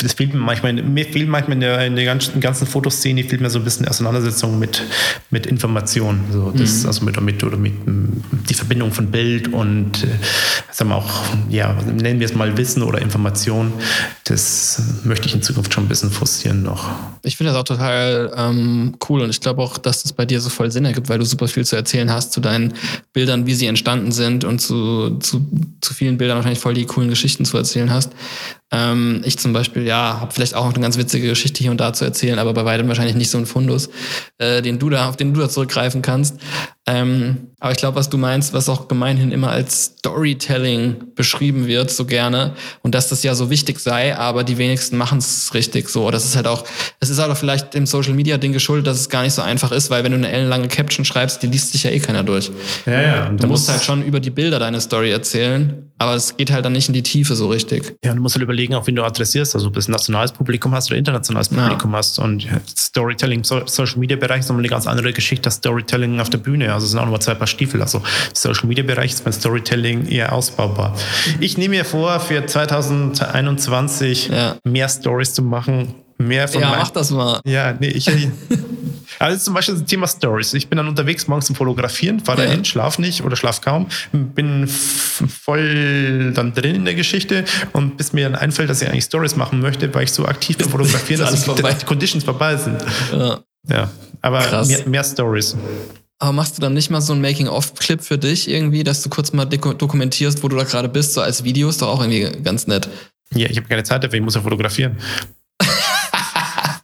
das fehlt mir manchmal, mir fehlt manchmal in der, in der ganzen, ganzen Fotoszene fehlt mir so ein bisschen Auseinandersetzung mit, mit Informationen. So, das, mhm. Also mit, mit, oder mit die Verbindung von Bild und äh, sagen wir auch, ja, nennen wir es mal Wissen oder Information. Das möchte ich in Zukunft schon ein bisschen forcieren noch. Ich finde das auch total ähm, cool und ich glaube auch, dass das bei dir so voll Sinn ergibt, weil du super viel zu erzählen hast zu deinen Bildern, wie sie entstanden sind und zu, zu, zu vielen Bildern wahrscheinlich voll die coolen Geschichten zu erzählen hast. Ähm, ich zum Beispiel, ja, habe vielleicht auch noch eine ganz witzige Geschichte hier und da zu erzählen, aber bei weitem wahrscheinlich nicht so ein Fundus, äh, den du da, auf den du da zurückgreifen kannst. Ähm, aber ich glaube, was du meinst, was auch gemeinhin immer als Storytelling beschrieben wird, so gerne, und dass das ja so wichtig sei, aber die wenigsten machen es richtig so. Das ist halt auch, es ist auch vielleicht dem Social Media Ding geschuldet, dass es gar nicht so einfach ist, weil wenn du eine ellenlange Caption schreibst, die liest sich ja eh keiner durch. Ja, ja. Und du musst halt schon über die Bilder deine Story erzählen, aber es geht halt dann nicht in die Tiefe so richtig. Ja, und du musst halt überlegen, auch wen du adressierst, also ob du ein nationales Publikum hast oder internationales Publikum ja. hast. Und Storytelling, Social Media Bereich ist nochmal eine ganz andere Geschichte als Storytelling auf der Bühne. Also es sind auch nochmal zwei Paar Stiefel. Also Social Media Bereich ist mein Storytelling eher ausbaubar. Ich nehme mir vor, für 2021 ja. mehr Stories zu machen, mehr von Ja, mach das mal. Ja, nee, ich. also zum Beispiel das Thema Stories. Ich bin dann unterwegs morgens zum Fotografieren, fahre ja. dahin, schlaf nicht oder schlaf kaum, bin voll dann drin in der Geschichte und bis mir dann einfällt, dass ich eigentlich Stories machen möchte, weil ich so aktiv beim Fotografieren, dass die Conditions vorbei sind. Ja, ja aber mehr, mehr Stories. Aber machst du dann nicht mal so ein Making-of-Clip für dich irgendwie, dass du kurz mal dokumentierst, wo du da gerade bist, so als Video ist doch auch irgendwie ganz nett. Ja, ich habe keine Zeit dafür, ich muss ja fotografieren.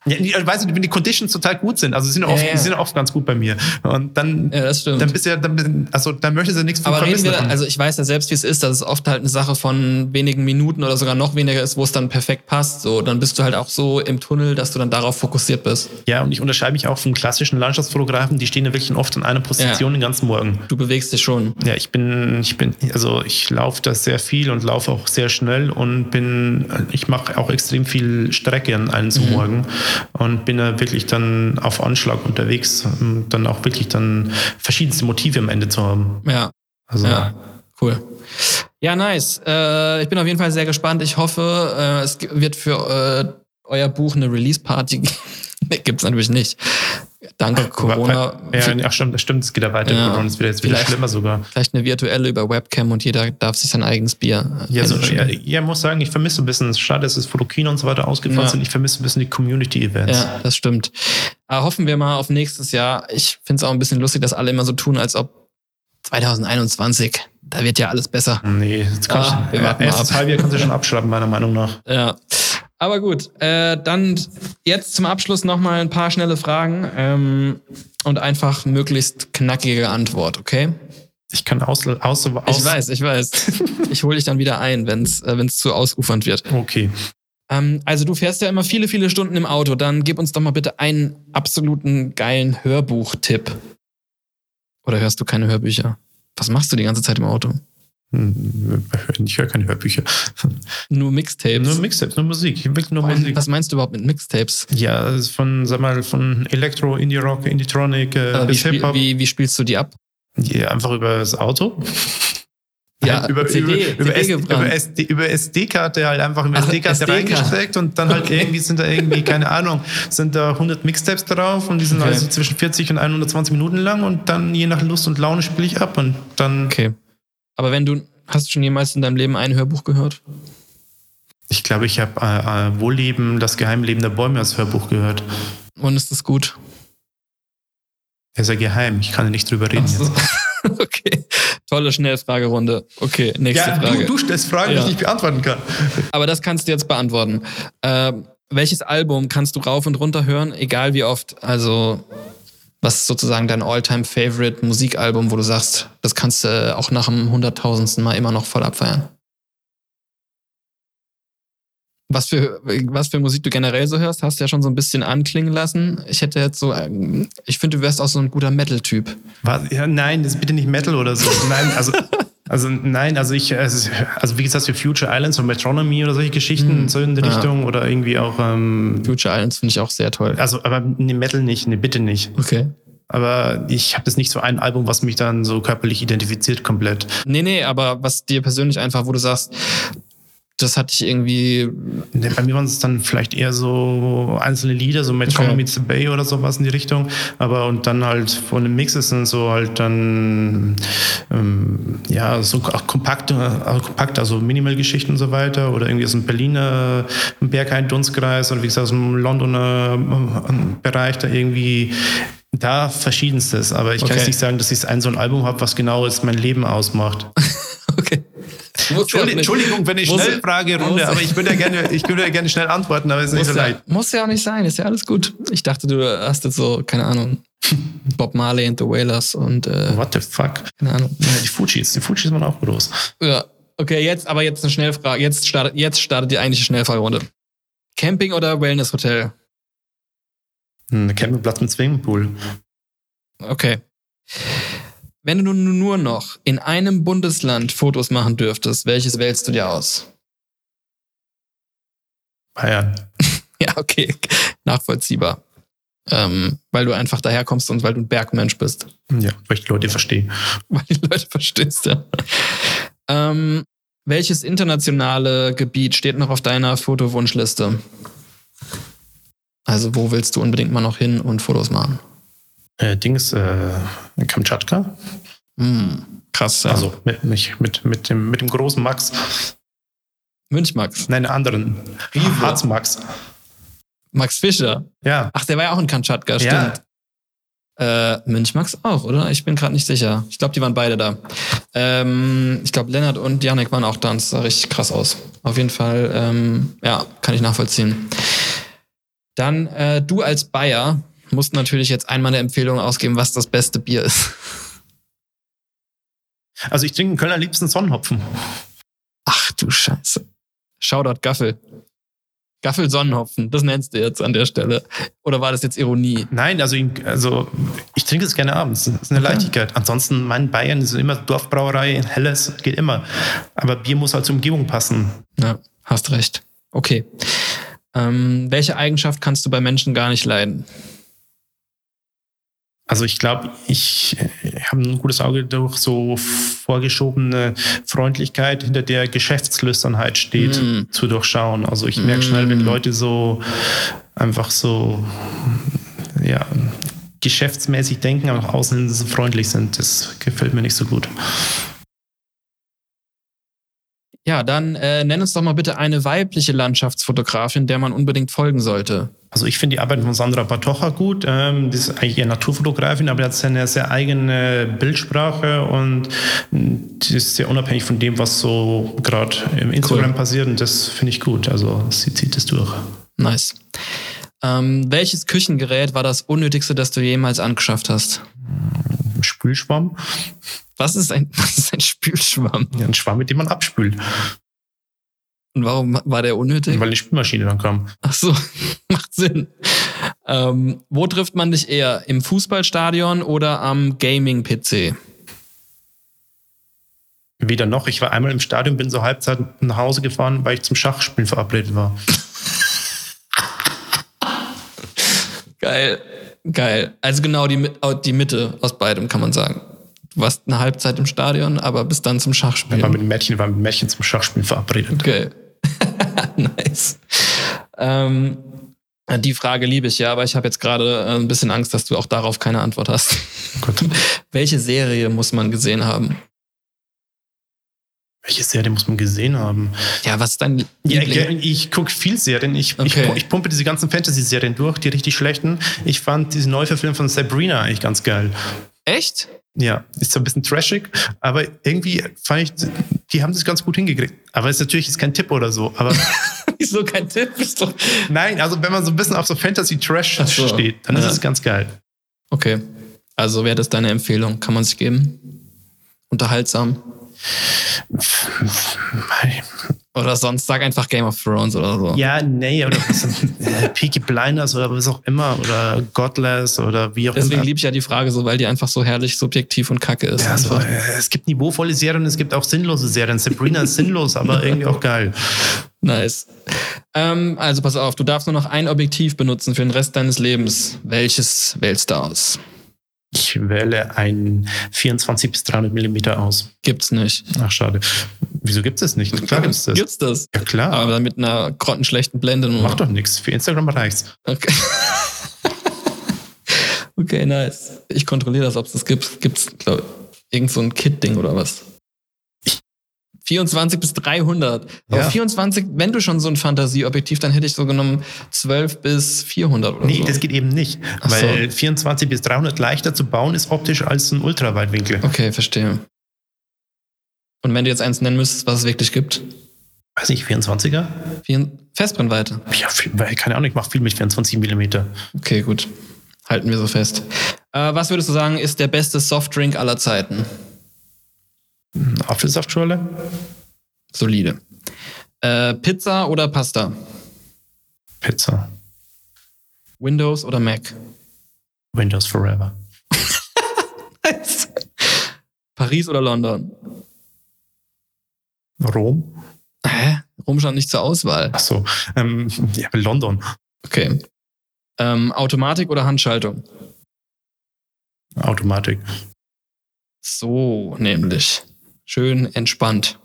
Ja, weißt du, wenn die Conditions total gut sind, also sind oft, ja, ja. sind oft ganz gut bei mir. Und dann, ja, das stimmt. dann bist du ja, dann, also dann möchtest du nichts von Aber reden wir, also ich weiß ja selbst, wie es ist, dass es oft halt eine Sache von wenigen Minuten oder sogar noch weniger ist, wo es dann perfekt passt. So, dann bist du halt auch so im Tunnel, dass du dann darauf fokussiert bist. Ja, und ich unterscheide mich auch von klassischen Landschaftsfotografen, die stehen ja wirklich oft in einer Position den ganzen Morgen. Du bewegst dich schon. Ja, ich bin, ich bin, also ich laufe da sehr viel und laufe auch sehr schnell und bin, ich mache auch extrem viel Strecke an einem mhm. Morgen und bin da wirklich dann auf Anschlag unterwegs, um dann auch wirklich dann verschiedenste Motive am Ende zu haben. Ja. Also. Ja, cool. Ja, nice. Äh, ich bin auf jeden Fall sehr gespannt. Ich hoffe, äh, es wird für äh, euer Buch eine Release-Party geben. Gibt es natürlich nicht. Danke ach, Corona. Ja, ach, stimmt, stimmt, es geht ja weiter. Ja, Corona ist wieder, jetzt wieder schlimmer sogar. Vielleicht eine virtuelle über Webcam und jeder darf sich sein eigenes Bier. Ja, so, ja, ja, muss sagen, ich vermisse ein bisschen, schade, dass es Fotokino und so weiter ausgefallen ja. sind. Ich vermisse ein bisschen die Community-Events. Ja, das stimmt. Aber hoffen wir mal auf nächstes Jahr. Ich finde es auch ein bisschen lustig, dass alle immer so tun, als ob 2021, da wird ja alles besser. Nee, das kann ah, ich, wir warten erstes Halbjahr kannst du schon abschreiben, meiner Meinung nach. Ja. Aber gut, äh, dann jetzt zum Abschluss nochmal ein paar schnelle Fragen ähm, und einfach möglichst knackige Antwort, okay? Ich kann aus, aus, aus Ich weiß, ich weiß. ich hole dich dann wieder ein, wenn es äh, wenn's zu ausufernd wird. Okay. Ähm, also du fährst ja immer viele, viele Stunden im Auto. Dann gib uns doch mal bitte einen absoluten geilen Hörbuchtipp. Oder hörst du keine Hörbücher? Was machst du die ganze Zeit im Auto? Hm, ich höre keine Hörbücher. Nur Mixtapes. Nur Mixtapes, nur Musik. Ich will nur Musik. Was meinst du überhaupt mit Mixtapes? Ja, von, sag mal, von Elektro, Indie Rock, Indie-Tronic, äh, bis wie, Hip-Hop. Wie, wie spielst du die ab? Ja, einfach über das Auto. Ja, über, CD, über, CD über, SD, über SD-Karte halt einfach über SD-Karte SD reingesteckt und dann halt okay. irgendwie sind da irgendwie, keine Ahnung, sind da 100 Mixtapes drauf und die sind okay. also zwischen 40 und 120 Minuten lang und dann je nach Lust und Laune spiele ich ab und dann. Okay. Aber wenn du, hast du schon jemals in deinem Leben ein Hörbuch gehört? Ich glaube, ich habe äh, äh, Wohlleben, das Geheimleben der Bäume als Hörbuch gehört. Und ist das gut? Er ist ja geheim, ich kann nicht drüber reden so. okay, tolle Schnellfragerunde. Okay, nächste ja, Frage. Du, du stellst Fragen, ja. die ich nicht beantworten kann. Aber das kannst du jetzt beantworten. Äh, welches Album kannst du rauf und runter hören, egal wie oft? Also was ist sozusagen dein All-Time-Favorite Musikalbum, wo du sagst, das kannst du auch nach dem hunderttausendsten Mal immer noch voll abfeiern? Was für, was für Musik du generell so hörst, hast du ja schon so ein bisschen anklingen lassen. Ich hätte jetzt so, ich finde, du wärst auch so ein guter Metal-Typ. Ja, nein, das ist bitte nicht Metal oder so. Nein, also Also nein, also ich, also, wie gesagt, für Future Islands und Metronomy oder solche Geschichten, mhm. so in der ja. Richtung oder irgendwie auch. Ähm, Future Islands finde ich auch sehr toll. Also, aber ne Metal nicht, ne, bitte nicht. Okay. Aber ich habe das nicht so ein Album, was mich dann so körperlich identifiziert komplett. Nee, nee, aber was dir persönlich einfach, wo du sagst, das hatte ich irgendwie. Ne, bei mir waren es dann vielleicht eher so einzelne Lieder, so Metronomy Okay. Meets the Bay oder sowas in die Richtung. Aber und dann halt von den Mixes sind so halt dann ähm, ja so auch kompakte, also kompakt, also Minimal-Geschichten und so weiter. Oder irgendwie aus dem Berliner Berghain Dunstkreis oder wie gesagt aus dem Londoner ähm, Bereich da irgendwie. Da verschiedenstes, aber ich kann Okay. jetzt nicht sagen, dass ich ein so ein Album habe, was genau jetzt mein Leben ausmacht. Okay. Entschuldigung, wenn ich schnell frage Runde, aber ich würde ja gerne, ich würde ja gerne schnell antworten, aber es ist nicht so ja, leicht. muss ja auch nicht sein, ist ja alles gut. Ich dachte, du hast jetzt so, keine Ahnung, Bob Marley and the Wailers und äh, What the fuck? keine Ahnung. Ja, die Fujis, die Fujis waren auch groß. Ja, okay, jetzt aber jetzt eine Schnellfrage. Jetzt startet, jetzt startet die eigentliche Schnellfragerunde. Camping oder Wellnesshotel? Ein Campingplatz mit Swimmingpool. Okay. Wenn du nur noch in einem Bundesland Fotos machen dürftest, welches wählst du dir aus? Bayern. Ja, okay. Nachvollziehbar. Ähm, weil du einfach daherkommst und weil du ein Bergmensch bist. Ja, weil ich die Leute verstehe. Weil die Leute verstehst, ja. Ähm, welches internationale Gebiet steht noch auf deiner Fotowunschliste? Also, wo willst du unbedingt mal noch hin und Fotos machen? Äh, Dings, äh, Kamtschatka. Hm, krass, ja. Also mit, mich, mit, mit, dem, mit dem großen Max. Münchmax. Nein, anderen. Riese. Harz Max. Max Fischer. Ja. Ach, der war ja auch in Kamtschatka, Ja. stimmt. Äh, Münchmax auch, oder? Ich bin gerade nicht sicher. Ich glaube, die waren beide da. Ähm, ich glaube, Lennart und Janek waren auch da und es sah richtig krass aus. Auf jeden Fall, ähm, ja, kann ich nachvollziehen. Dann, äh, du als Bayer musst natürlich jetzt einmal eine Empfehlung ausgeben, was das beste Bier ist. Also ich trinke in Köln am liebsten Sonnenhopfen. Ach du Scheiße. Shoutout Gaffel. Gaffel Sonnenhopfen, das nennst du jetzt an der Stelle. Oder war das jetzt Ironie? Nein, also, ich- also ich trinke es gerne abends. Das ist eine Okay. Leichtigkeit. Ansonsten, mein Bayern ist immer Dorfbrauerei, helles, geht immer. Aber Bier muss halt zur Umgebung passen. Ja, hast recht. Okay. Ähm, welche Eigenschaft kannst du bei Menschen gar nicht leiden? Also ich glaube, ich äh, habe ein gutes Auge durch so vorgeschobene Freundlichkeit, hinter der Geschäftslüsternheit steht, Mm. zu durchschauen. Also ich merke schnell, wenn Mm. Leute so einfach so ja, geschäftsmäßig denken, aber nach außen freundlich sind. Das gefällt mir nicht so gut. Ja, dann äh, nenn uns doch mal bitte eine weibliche Landschaftsfotografin, der man unbedingt folgen sollte. Also ich finde die Arbeit von Sandra Batocha gut. Ähm, die ist eigentlich eher Naturfotografin, aber die hat eine sehr eigene Bildsprache und die ist sehr unabhängig von dem, was so gerade im Instagram Cool. passiert und das finde ich gut. Also sie zieht es durch. Nice. Ähm, welches Küchengerät war das unnötigste, das du jemals angeschafft hast? Spülschwamm, Was ist ein, was ist ein Spülschwamm? ja, ein Schwamm, mit dem man abspült, Und warum war der unnötig? weil die Spülmaschine dann kam. Ach so, macht Sinn. Ähm, wo trifft man dich eher? Im Fußballstadion oder am Gaming-PC? Weder noch. Ich war einmal im Stadion, bin zur Halbzeit nach Hause gefahren, weil ich zum Schachspielen verabredet war. Geil, geil. Also genau die, oh, die Mitte aus beidem, kann man sagen. Du warst eine Halbzeit im Stadion, aber bist dann zum Ich war Schachspielen. mit dem Mädchen, war mit dem Mädchen zum Schachspielen verabredet. Geil. nice. Ähm, die Frage liebe ich ja, aber ich habe jetzt gerade äh, ein bisschen Angst, dass du auch darauf keine Antwort hast. Gut. Welche Serie muss man gesehen haben? Welche Serie muss man gesehen haben? Ja, was ist dein Ja, Liebling? ich, ich gucke viel Serien. Ich, Okay. ich, ich pumpe diese ganzen Fantasy-Serien durch, die richtig schlechten. Ich fand diese Neuverfilmung von Sabrina eigentlich ganz geil. Echt? Ja, ist so ein bisschen trashig, aber irgendwie fand ich, die haben das ganz gut hingekriegt. Aber es ist natürlich jetzt kein Tipp oder so. Aber Wieso kein Tipp? Ist doch nein, also wenn man so ein bisschen auf so Fantasy-Trash so. steht, dann ist Ja. es ganz geil. Okay. Also wäre das deine Empfehlung? Kann man sich geben? Unterhaltsam? Oder sonst sag einfach Game of Thrones oder so. Ja, nee, oder was, äh, Peaky Blinders oder was auch immer oder Godless oder wie auch Deswegen immer. liebe ich ja die Frage so, weil die einfach so herrlich subjektiv und kacke ist. Ja, so, einfach. äh, es gibt niveauvolle Serien, es gibt auch sinnlose Serien. Sabrina ist sinnlos, aber irgendwie auch geil. Nice. Ähm, also pass auf, du darfst nur noch ein Objektiv benutzen für den Rest deines Lebens. Welches wählst du aus? Ich wähle ein 24 bis 300 Millimeter aus. Gibt's nicht. Ach, schade. Wieso gibt's das nicht? Klar gibt's das. Gibt's das? Ja, klar. Aber dann mit einer grottenschlechten Blende nur. Macht doch nichts. Für Instagram reicht's. Okay. okay, nice. Ich kontrolliere das, ob es das gibt. Gibt's, glaube ich, irgend so ein Kit-Ding oder was? 24 bis 300. Aber Ja. 24, wenn du schon so ein Fantasieobjektiv, dann hätte ich so genommen 12 bis 400 oder Nee, so. das geht eben nicht. Ach so. weil 24 bis 300 leichter zu bauen ist optisch als ein Ultraweitwinkel. Okay, verstehe. Und wenn du jetzt eins nennen müsstest, was es wirklich gibt? Weiß nicht, 24er? Vier- Festbrennweite. Ja, keine Ahnung, ich mache viel mit 24 Millimeter. Okay, gut. Halten wir so fest. Äh, was würdest du sagen, ist der beste Softdrink aller Zeiten? Apfelsaftschorle? Solide. Äh, Pizza oder Pasta? Pizza. Windows oder Mac? Windows Forever. Paris oder London? Rom? Hä? Rom stand nicht zur Auswahl. Achso, ähm, ja, London. Okay. Ähm, Automatik oder Handschaltung? Automatik. So, nämlich. Schön entspannt.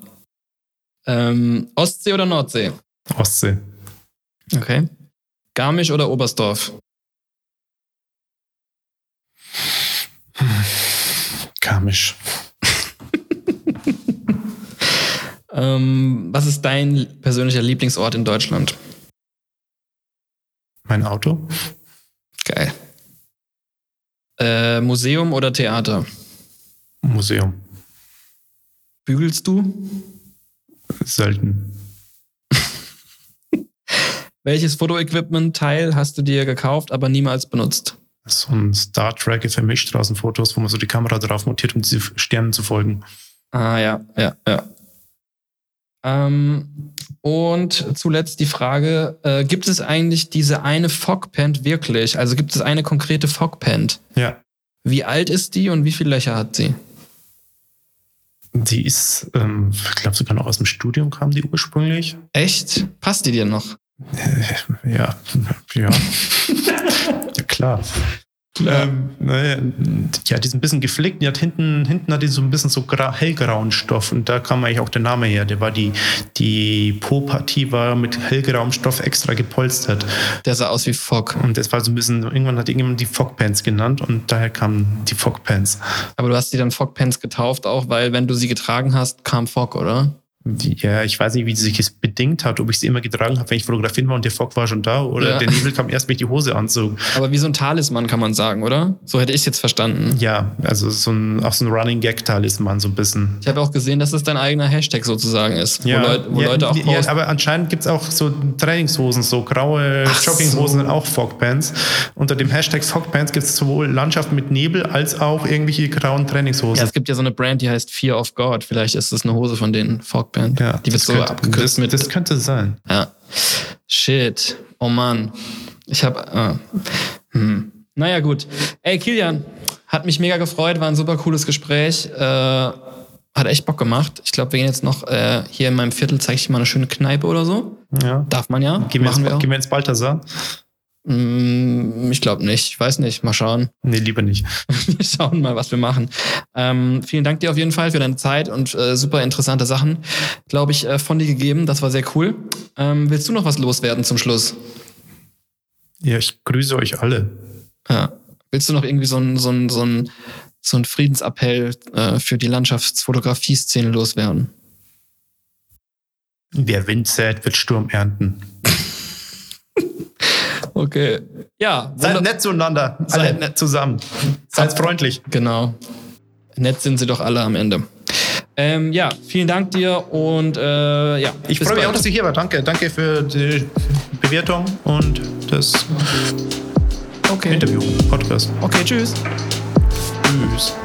Ähm, Ostsee oder Nordsee? Ostsee. Okay. Garmisch oder Oberstdorf? Garmisch. Ähm, was ist dein persönlicher Lieblingsort in Deutschland? Mein Auto? Geil. Äh, Museum oder Theater? Museum. Bügelst du? Selten. Welches Fotoequipment-Teil hast du dir gekauft, aber niemals benutzt? So ein Star Trek Vermischstraßenfotos, wo man so die Kamera drauf montiert, um diese Sternen zu folgen. Ah, ja, ja, ja. Ähm, und zuletzt die Frage, äh, gibt es eigentlich diese eine Fogpant wirklich? Also gibt es eine konkrete Fogpant? Ja. Wie alt ist die und wie viele Löcher hat sie? Die ist, ähm, ich glaube sogar noch aus dem Studium kam die ursprünglich. Echt? Passt die dir noch? Ja, ja. ja, klar. Ähm, naja, ja, die ist ein bisschen geflickt. Die hat hinten, hinten hat die so ein bisschen so gra hellgrauen Stoff und da kam eigentlich auch der Name her. Der war die, die Po-Partie war mit hellgrauem Stoff extra gepolstert. Der sah aus wie Fog. Und das war so ein bisschen, irgendwann hat irgendjemand die Fogpants genannt und daher kamen die Fogpants. Aber du hast die dann Fogpants getauft auch, weil wenn du sie getragen hast, kam Fog, oder? Ja, ich weiß nicht, wie sich das bedingt hat, ob ich sie immer getragen habe, wenn ich fotografieren war und der Fog war schon da oder Ja. der Nebel kam erst, wenn ich die Hose anzog. Aber wie so ein Talisman kann man sagen, oder? So hätte ich es jetzt verstanden. Ja, also so ein, auch so ein Running Gag-Talisman, so ein bisschen. Ich habe auch gesehen, dass es dein eigener Hashtag sozusagen ist, Ja, wo, Leut, wo ja, Leute auch ja, aber anscheinend gibt es auch so Trainingshosen, so graue Ach Jogginghosen so. sind auch Fogpants. Unter dem Hashtag Fogpants gibt es sowohl Landschaft mit Nebel als auch irgendwelche grauen ja, Trainingshosen. es gibt ja so eine Brand, die heißt Fear of God. Vielleicht ist das eine Hose von denen, Fogband. Ja, die wird das so könnte, abgekürzt das, mit. das könnte sein. ja. Shit. Oh Mann. Ich habe. Äh, hm. Naja, gut. Ey, Kilian, hat mich mega gefreut, war ein super cooles Gespräch. Äh, hat echt Bock gemacht. Ich glaube, wir gehen jetzt noch äh, hier in meinem Viertel, zeige ich dir mal eine schöne Kneipe oder so. Ja. Darf man ja. Gehen wir, Machen wir auch. gehen wir ins Balthasar? Mm, Ich glaube nicht. Ich weiß nicht. Mal schauen. Nee, lieber nicht. Wir schauen mal, was wir machen. Ähm, vielen Dank dir auf jeden Fall für deine Zeit und äh, super interessante Sachen, glaube ich, äh, von dir gegeben. Das war sehr cool. Ähm, willst du noch was loswerden zum Schluss? Ja, ich grüße euch alle. Ja. Willst du noch irgendwie so ein, so ein, so ein, so ein Friedensappell äh, für die Landschaftsfotografie-Szene loswerden? Wer Wind sät, wird Sturm ernten. Okay. Ja, Seid nett zueinander. Alle Seid nett zusammen. Seid freundlich. Genau. Nett sind sie doch alle am Ende. Ähm, ja, vielen Dank dir und äh, ja. Ich freue mich auch, dass ihr hier war. Danke. Danke für die Bewertung und das Okay. Interview, Podcast. Okay, tschüss. Tschüss.